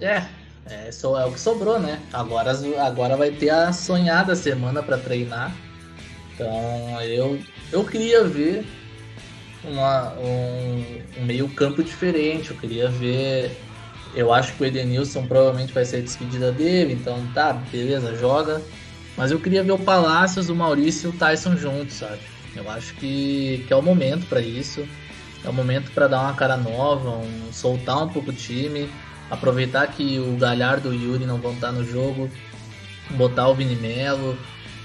É, é, é o que sobrou, né? Agora, agora vai ter a sonhada semana para treinar. Então eu, eu queria ver uma, um, um meio campo diferente. Eu queria ver. Eu acho que o Edenilson provavelmente vai ser a despedida dele, então tá, beleza, joga. Mas eu queria ver o Palácios, o Maurício e o Tyson juntos, sabe? Eu acho que, que é o momento para isso. É o momento para dar uma cara nova, um, soltar um pouco o time, aproveitar que o Galhardo e o Yuri não vão estar no jogo, botar o Vini Melo.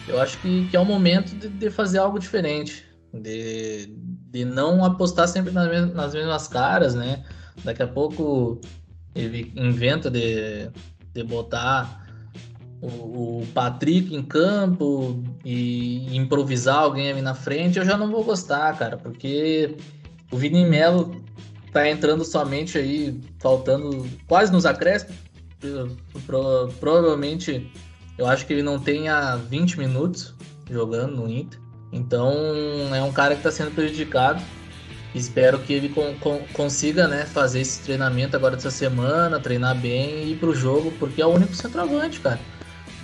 Eu acho que, que é o momento de, de fazer algo diferente, de, de não apostar sempre nas, nas mesmas caras, né? Daqui a pouco ele inventa de, de botar o, Patrick em campo e improvisar alguém ali na frente, eu já não vou gostar, cara, porque o Vini Melo tá entrando somente aí, faltando quase nos acréscimos. Pro, provavelmente, eu acho que ele não tenha 20 minutos jogando no Inter. Então, é um cara que está sendo prejudicado. Espero que ele con con consiga né, fazer esse treinamento agora dessa semana, treinar bem e ir pro jogo, porque é o único centroavante, cara.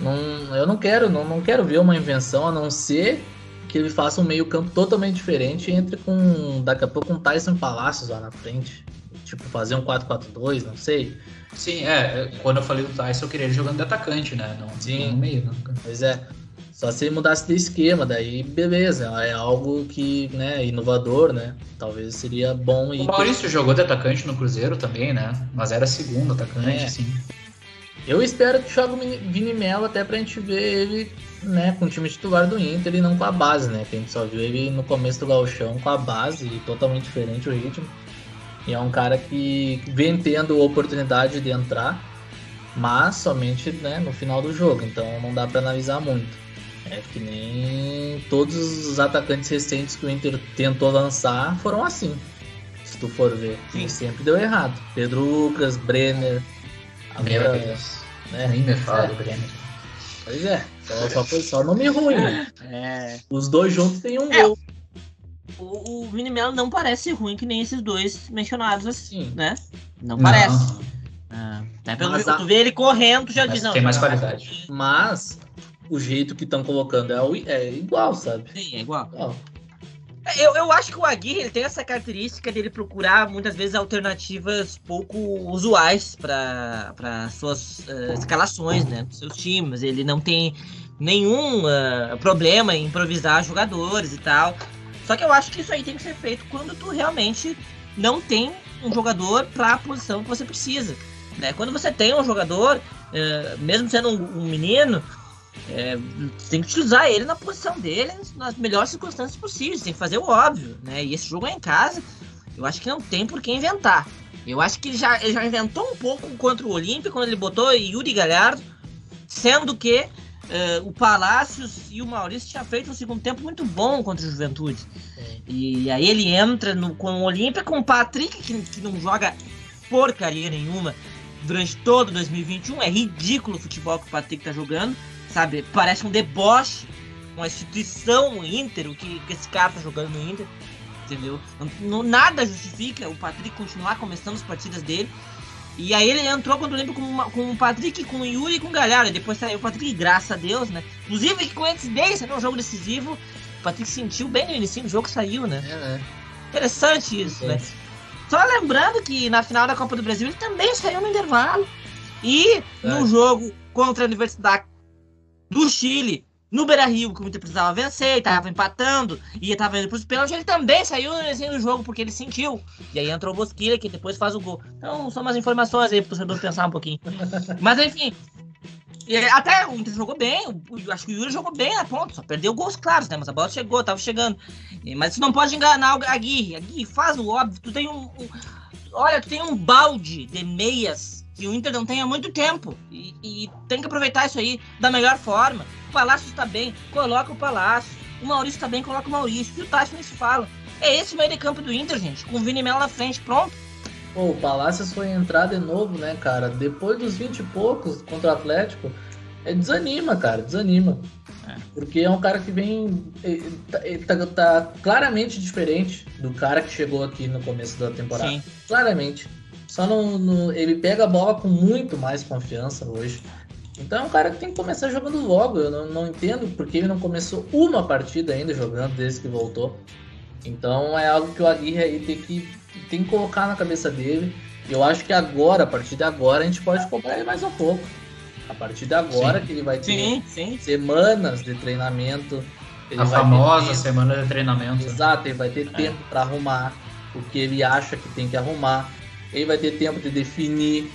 Não, eu não quero, não, não quero ver uma invenção a não ser que ele faça um meio-campo totalmente diferente e entre com daqui a pouco um Tyson Palacios lá na frente. Tipo, fazer um 4-4-2, não sei. Sim, é. Quando eu falei do Tyson, eu queria ele jogando de atacante, né? Não, Sim. no meio. Né? Pois é. Só se ele mudasse de esquema, daí beleza. É algo que, né, inovador, né? Talvez seria bom. O Maurício jogou de atacante no Cruzeiro também, né? Mas era segundo atacante, é. sim. Eu espero que jogue o Vini Melo até pra gente ver ele né, com o time titular do Inter e não com a base, né? Que a gente só viu ele no começo do Gauchão com a base e totalmente diferente o ritmo. E é um cara que vem tendo a oportunidade de entrar, mas somente né, no final do jogo, então não dá para analisar muito. É que nem todos os atacantes recentes que o Inter tentou lançar foram assim. Se tu for ver, Sim. sempre deu errado. Pedro Lucas, Brenner, Agora, né? Nem me fala é. do. Pois é, só, só, só nome ruim. Né? É. Os dois juntos tem um é. gol. O, o Vini Melo não parece ruim que nem esses dois mencionados assim, né? Não, não. parece. Ah, até pelo Mas, tu vê ele correndo, tu já diz não. Tem mais qualidade. Mas o jeito que estão colocando é, é igual, sabe? Sim, é igual. igual. Eu, eu acho que o Aguirre ele tem essa característica dele procurar muitas vezes alternativas pouco usuais para suas uh, escalações, né? Seus times. Ele não tem nenhum uh, problema em improvisar jogadores e tal. Só que eu acho que isso aí tem que ser feito quando tu realmente não tem um jogador para a posição que você precisa. Né? Quando você tem um jogador, uh, mesmo sendo um, um menino, é, tem que utilizar ele na posição dele nas melhores circunstâncias possíveis, tem que fazer o óbvio, né? E esse jogo é em casa, eu acho que não tem por que inventar. Eu acho que ele já, ele já inventou um pouco contra o Olímpio, quando ele botou Yuri Galhardo, sendo que uh, o Palácios e o Maurício tinham feito um segundo tempo muito bom contra o Juventude. É. E aí ele entra no, com o Olímpia, com o Patrick, que, que não joga porcaria nenhuma durante todo 2021. É ridículo o futebol que o Patrick tá jogando sabe? Parece um deboche com a instituição Inter, o que, que esse cara tá jogando no Inter, entendeu? Não, nada justifica o Patrick continuar começando as partidas dele. E aí ele entrou quando eu lembro com, uma, com o Patrick, com o Yuri e com o Galhardo. Depois saiu o Patrick, graças a Deus, né? Inclusive com coincidência, né? Um jogo decisivo. O Patrick sentiu bem no início do jogo saiu, né? É, né? Interessante isso, né? Só lembrando que na final da Copa do Brasil ele também saiu no intervalo. E é. no jogo contra a Universidade do Chile no Beira Rio, que o Inter precisava vencer, e tava empatando, e tava indo pros pênaltis, ele também saiu no jogo porque ele sentiu. E aí entrou o Bosquilha, que depois faz o gol. Então, são umas informações aí pro torcedor pensar um pouquinho. Mas enfim. Até o Inter jogou bem, acho que o Yuri jogou bem na ponta, só perdeu gols claros, né? Mas a bola chegou, tava chegando. Mas isso não pode enganar a Aguirre. Aguirre, faz o óbvio. Tu tem um, um. Olha, tu tem um balde de meias que o Inter não tem há muito tempo. E, e tem que aproveitar isso aí da melhor forma. O Palácio está bem, coloca o Palácio. O Maurício está bem, coloca o Maurício. E o Tyson nem se fala. É esse o meio de campo do Inter, gente. Com o Vini Melo na frente, pronto. Pô, o Palácios foi entrar de novo, né, cara? Depois dos 20 e poucos contra o Atlético, é, desanima, cara, desanima. É. Porque é um cara que vem. Tá, tá, tá, claramente diferente do cara que chegou aqui no começo da temporada. Sim. Claramente. Só no, no, ele pega a bola com muito mais confiança hoje. Então é um cara que tem que começar jogando logo. Eu não, não entendo porque ele não começou uma partida ainda jogando desde que voltou. Então é algo que o Aguirre aí tem que, tem que colocar na cabeça dele. E eu acho que agora, a partir de agora, a gente pode cobrar ele mais um pouco. A partir de agora sim. que ele vai ter sim, sim. semanas de treinamento. a famosa semana de treinamento. Exato, ele vai ter é. tempo para arrumar o que ele acha que tem que arrumar. Ele vai ter tempo de definir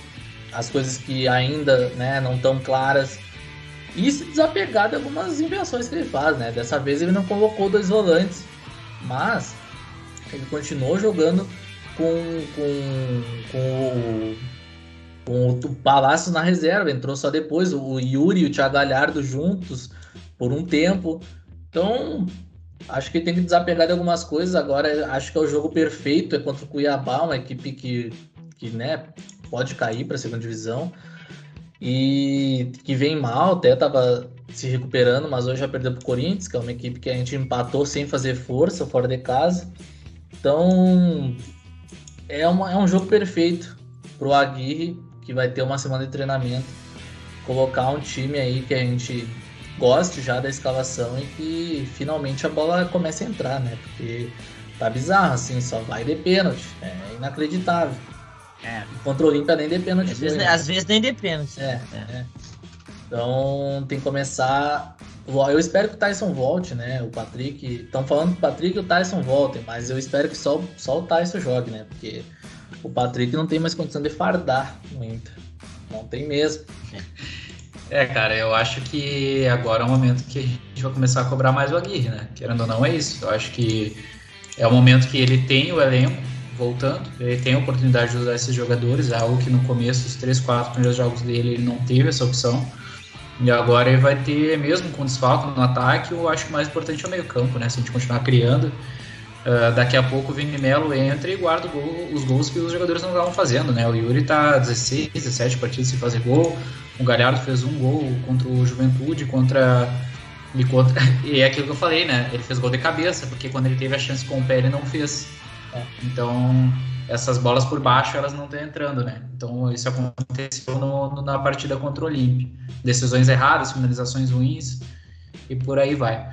as coisas que ainda né, não estão claras. E se desapegar de algumas invenções que ele faz, né? Dessa vez ele não colocou dois volantes, mas ele continuou jogando com, com, com o com o Palácio na reserva, entrou só depois, o Yuri e o Thiago Galhardo juntos por um tempo. Então, acho que tem que desapegar de algumas coisas. Agora, acho que é o jogo perfeito, é contra o Cuiabá, uma equipe que, que né, pode cair para a segunda divisão. E que vem mal, até estava se recuperando, mas hoje já perdeu para o Corinthians, que é uma equipe que a gente empatou sem fazer força, fora de casa. Então, é, uma, é um jogo perfeito para o Aguirre que vai ter uma semana de treinamento, colocar um time aí que a gente goste já da escalação e que finalmente a bola comece a entrar, né? Porque tá bizarro, assim, só vai de pênalti. É inacreditável. É. Contra o Olímpia nem de pênalti. Às, vezes, às vezes nem de pênalti. É, é. é. Então tem que começar. Eu espero que o Tyson volte, né? O Patrick. Estão falando que o Patrick e o Tyson voltem, mas eu espero que só, só o Tyson jogue, né? Porque o Patrick não tem mais condição de fardar no Inter. Não tem mesmo. É, cara, eu acho que agora é o momento que a gente vai começar a cobrar mais o Aguirre, né? Querendo ou não, é isso. Eu acho que é o momento que ele tem o elenco voltando, ele tem a oportunidade de usar esses jogadores, é algo que no começo, os três, quatro primeiros jogos dele, ele não teve essa opção. E agora ele vai ter, mesmo com desfalque no ataque, eu acho que o mais importante é o meio-campo, né? Se a gente continuar criando, Uh, daqui a pouco o Vini Melo entra e guarda gol, os gols que os jogadores não estavam fazendo, né? O Yuri tá 16, 17 partidas sem fazer gol. O Galhardo fez um gol contra o Juventude, contra e, contra. e é aquilo que eu falei, né? Ele fez gol de cabeça, porque quando ele teve a chance com o pé, ele não fez. É. Então, essas bolas por baixo, elas não estão entrando, né? Então, isso aconteceu no, no, na partida contra o Olímpio. Decisões erradas, finalizações ruins e por aí vai.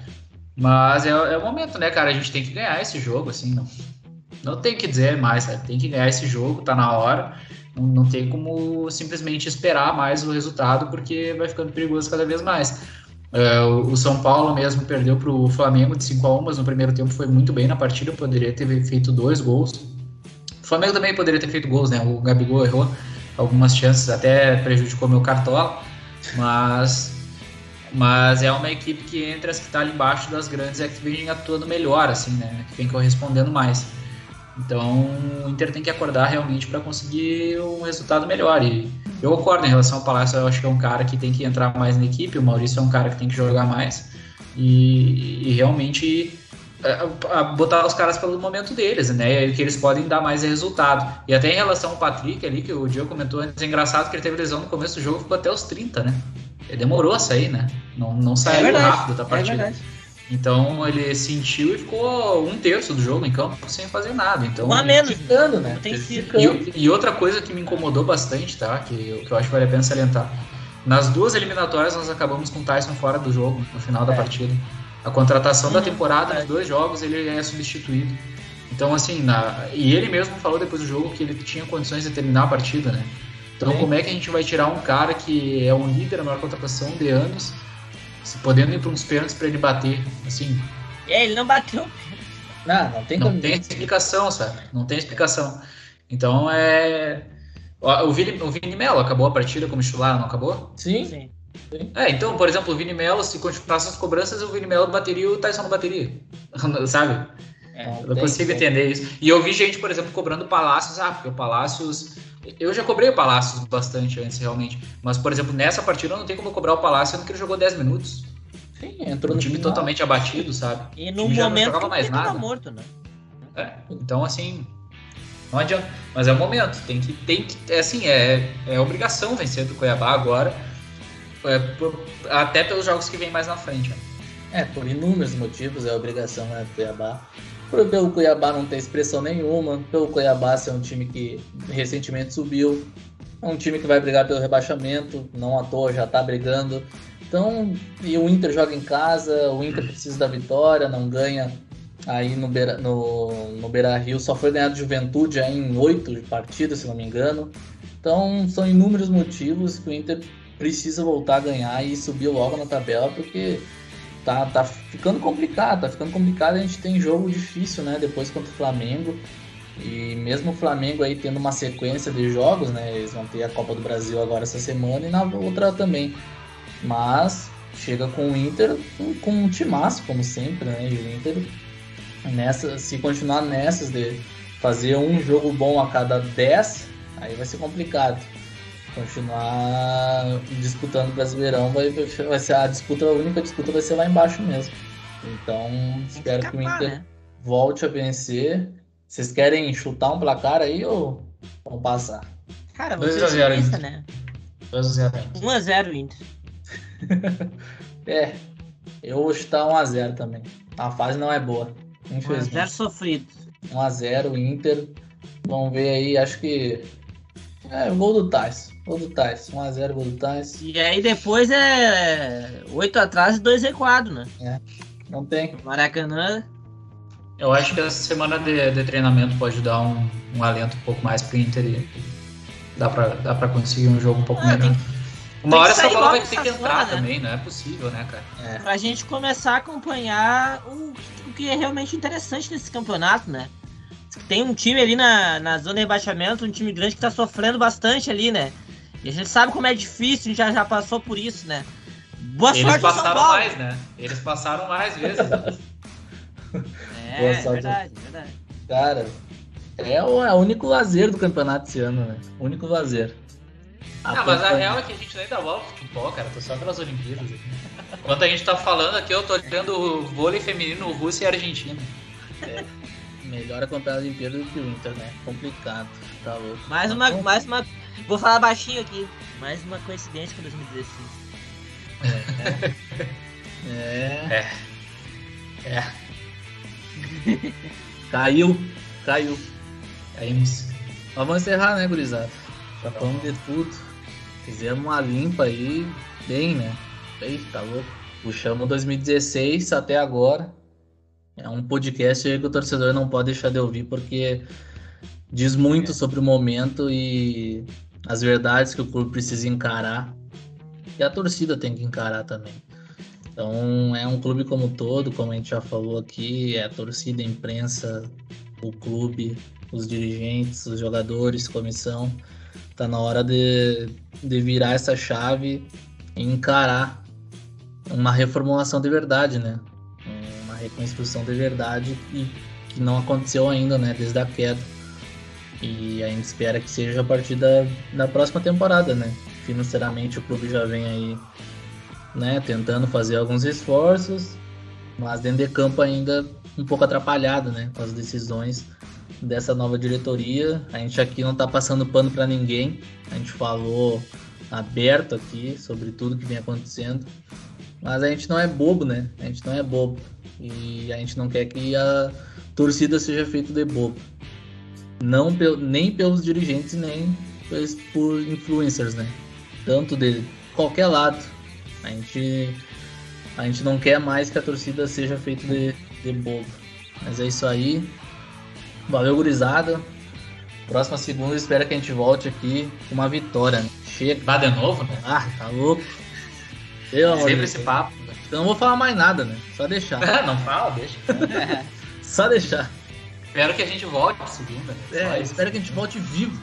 Mas é, é, o momento, né, cara? A gente tem que ganhar esse jogo, assim, não, não tem que dizer mais, sabe? Tem que ganhar esse jogo, tá na hora. Não, não tem como simplesmente esperar mais o resultado, porque vai ficando perigoso cada vez mais. Uh, o São Paulo mesmo perdeu para o Flamengo de 5 a 1 mas no primeiro tempo foi muito bem na partida, poderia ter feito dois gols. O Flamengo também poderia ter feito gols, né? O Gabigol errou algumas chances, até prejudicou meu cartola, mas mas é uma equipe que entre as que está ali embaixo das grandes é que vem atuando melhor, assim, né? Que vem correspondendo mais. Então o Inter tem que acordar realmente para conseguir um resultado melhor. E eu acordo em relação ao Palácio, eu acho que é um cara que tem que entrar mais na equipe, o Maurício é um cara que tem que jogar mais. E, e realmente é, botar os caras pelo momento deles, né? E que eles podem dar mais resultado. E até em relação ao Patrick ali, que o Diego comentou antes, é engraçado que ele teve lesão no começo do jogo, ficou até os 30, né? Ele demorou a sair, né? Não, não saiu é verdade, rápido da é partida. É então ele sentiu e ficou um terço do jogo em campo sem fazer nada. Então, um a menos, ficando, né? Tem e, e, outra coisa que me incomodou bastante, tá? Que, que eu acho que vale a pena salientar. Nas duas eliminatórias nós acabamos com o Tyson fora do jogo, no final da é. partida. A contratação da temporada, nos dois jogos, ele é substituído. Então, assim, na... e ele mesmo falou depois do jogo que ele tinha condições de terminar a partida, né? Então, Sim. como é que a gente vai tirar um cara que é um líder, a maior contratação de anos, podendo ir para uns pênaltis para ele bater? Assim. É, ele não bateu. Não, não tem, não tem explicação, sabe? Não tem explicação. Então, é. O Vini, o Vini Melo acabou a partida como titular, não acabou? Sim. Sim. É, então, por exemplo, o Vini Melo, se continuasse as cobranças, o Vini Melo bateria e o Tyson não bateria. Sabe? É, eu não consigo entender isso. E eu vi gente, por exemplo, cobrando Palácios. Ah, porque o Palácios. Eu já cobrei o Palácios bastante antes, realmente. Mas, por exemplo, nessa partida eu não tem como cobrar o Palácio, sendo que ele jogou 10 minutos. Sim, entrou um time final. totalmente abatido, sabe? E no momento não jogava mais nada. morto, né? É, então assim. Não adianta. Mas é o momento. Tem que. Tem que é assim, é, é obrigação vencer do Cuiabá agora. É, por, até pelos jogos que vem mais na frente. Né? É, por inúmeros motivos é obrigação né, do Cuiabá pelo Cuiabá não ter expressão nenhuma, pelo Cuiabá ser um time que recentemente subiu, é um time que vai brigar pelo rebaixamento, não à toa já está brigando. Então, e o Inter joga em casa, o Inter precisa da vitória, não ganha aí no Beira, no, no Beira Rio só foi ganhado Juventude aí em oito partidas, se não me engano. Então são inúmeros motivos que o Inter precisa voltar a ganhar e subir logo na tabela, porque tá, tá ficando complicado, tá ficando complicado. A gente tem jogo difícil, né? Depois contra o Flamengo. E mesmo o Flamengo aí tendo uma sequência de jogos, né? Eles vão ter a Copa do Brasil agora essa semana e na outra também. Mas chega com o Inter com, com um timaço, como sempre, né? E o Inter, nessa, se continuar nessas de fazer um jogo bom a cada 10, aí vai ser complicado. Continuar disputando o Brasileirão vai, vai ser a disputa, a única disputa vai ser lá embaixo mesmo. Então, espero que o Inter né? volte a vencer. Vocês querem chutar um placar aí ou vão passar? Cara, você 2 a 0 pensa, né? 2 a 0 1 a 0 Inter. é, eu vou chutar 1x0 também. A fase não é boa. 1x0 sofrido. 1x0 Inter. Vamos ver aí, acho que. É, o gol do Tais. Gol do Tais. 1x0 gol do Tais. E aí depois é 8 atrás e 2 recuado, né? É. Não tem. Maracanã. Eu acho que essa semana de, de treinamento pode dar um, um alento um pouco mais pro Inter e dá pra, dá pra conseguir um jogo um pouco ah, melhor. Tem uma hora essa bola vai ter que entrar né? também, não é possível, né, cara? É. Pra gente começar a acompanhar o, o que é realmente interessante nesse campeonato, né? Tem um time ali na, na zona de rebaixamento, um time grande que tá sofrendo bastante ali, né? E a gente sabe como é difícil, a gente já, já passou por isso, né? Boa Eles sorte passaram mais, né? Eles passaram mais vezes. Né? é, Boa sorte. verdade, verdade. Cara, é o, é o único lazer do campeonato esse ano, né? O único lazer. Ah, mas a real é que a gente nem dá bola pro futebol, cara. Tô só pelas Olimpíadas aqui. Enquanto a gente tá falando aqui, eu tô olhando o vôlei feminino Rússia e Argentina. É. Melhor acompanhar a Olimpíada do que o Inter, né? Complicado. Tá louco. Mais uma, mais uma. Vou falar baixinho aqui. Mais uma coincidência com 2016. É. É. É. é. Caiu. Caiu. Caímos. Mas vamos encerrar, né, gurizada? Já falamos de tudo. Fizemos uma limpa aí, bem, né? Eita, tá louco. Puxamos 2016 até agora. É um podcast aí que o torcedor não pode deixar de ouvir, porque diz muito é. sobre o momento e as verdades que o clube precisa encarar. E a torcida tem que encarar também. Então é um clube como todo, como a gente já falou aqui, é a torcida, a imprensa, o clube, os dirigentes, os jogadores, comissão. Tá na hora de, de virar essa chave e encarar uma reformulação de verdade, né? Uma reconstrução de verdade que, que não aconteceu ainda, né? Desde a queda. E a gente espera que seja a partir da, da próxima temporada, né? Financeiramente o clube já vem aí, né? Tentando fazer alguns esforços, mas dentro de campo ainda um pouco atrapalhado, né? Com as decisões dessa nova diretoria. A gente aqui não está passando pano para ninguém. A gente falou aberto aqui sobre tudo que vem acontecendo. Mas a gente não é bobo, né? A gente não é bobo. E a gente não quer que a torcida seja feita de bobo. Não nem pelos dirigentes, nem por influencers, né? Tanto de qualquer lado. A gente, a gente não quer mais que a torcida seja feita de, de bobo. Mas é isso aí. Valeu, gurizada. Próxima segunda, espero que a gente volte aqui com uma vitória. Né? Chega. Vá de novo, né? Ah, tá louco. Eu, Sempre esse papo. Então não vou falar mais nada, né? Só deixar. não fala, deixa. Só deixar. Espero que a gente volte segunda. Né? É, espero que a gente volte vivo.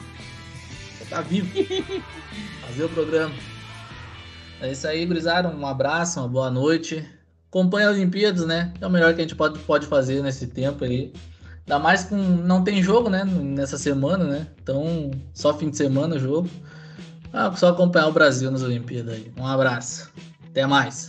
Tá vivo. Fazer o programa. É isso aí, gurizada. Um abraço, uma boa noite. Acompanhe as Olimpíadas, né? É o melhor que a gente pode, pode fazer nesse tempo aí. Ainda mais com. Não tem jogo, né? Nessa semana, né? Então, só fim de semana o jogo. Ah, só acompanhar o Brasil nas Olimpíadas aí. Um abraço. Até mais.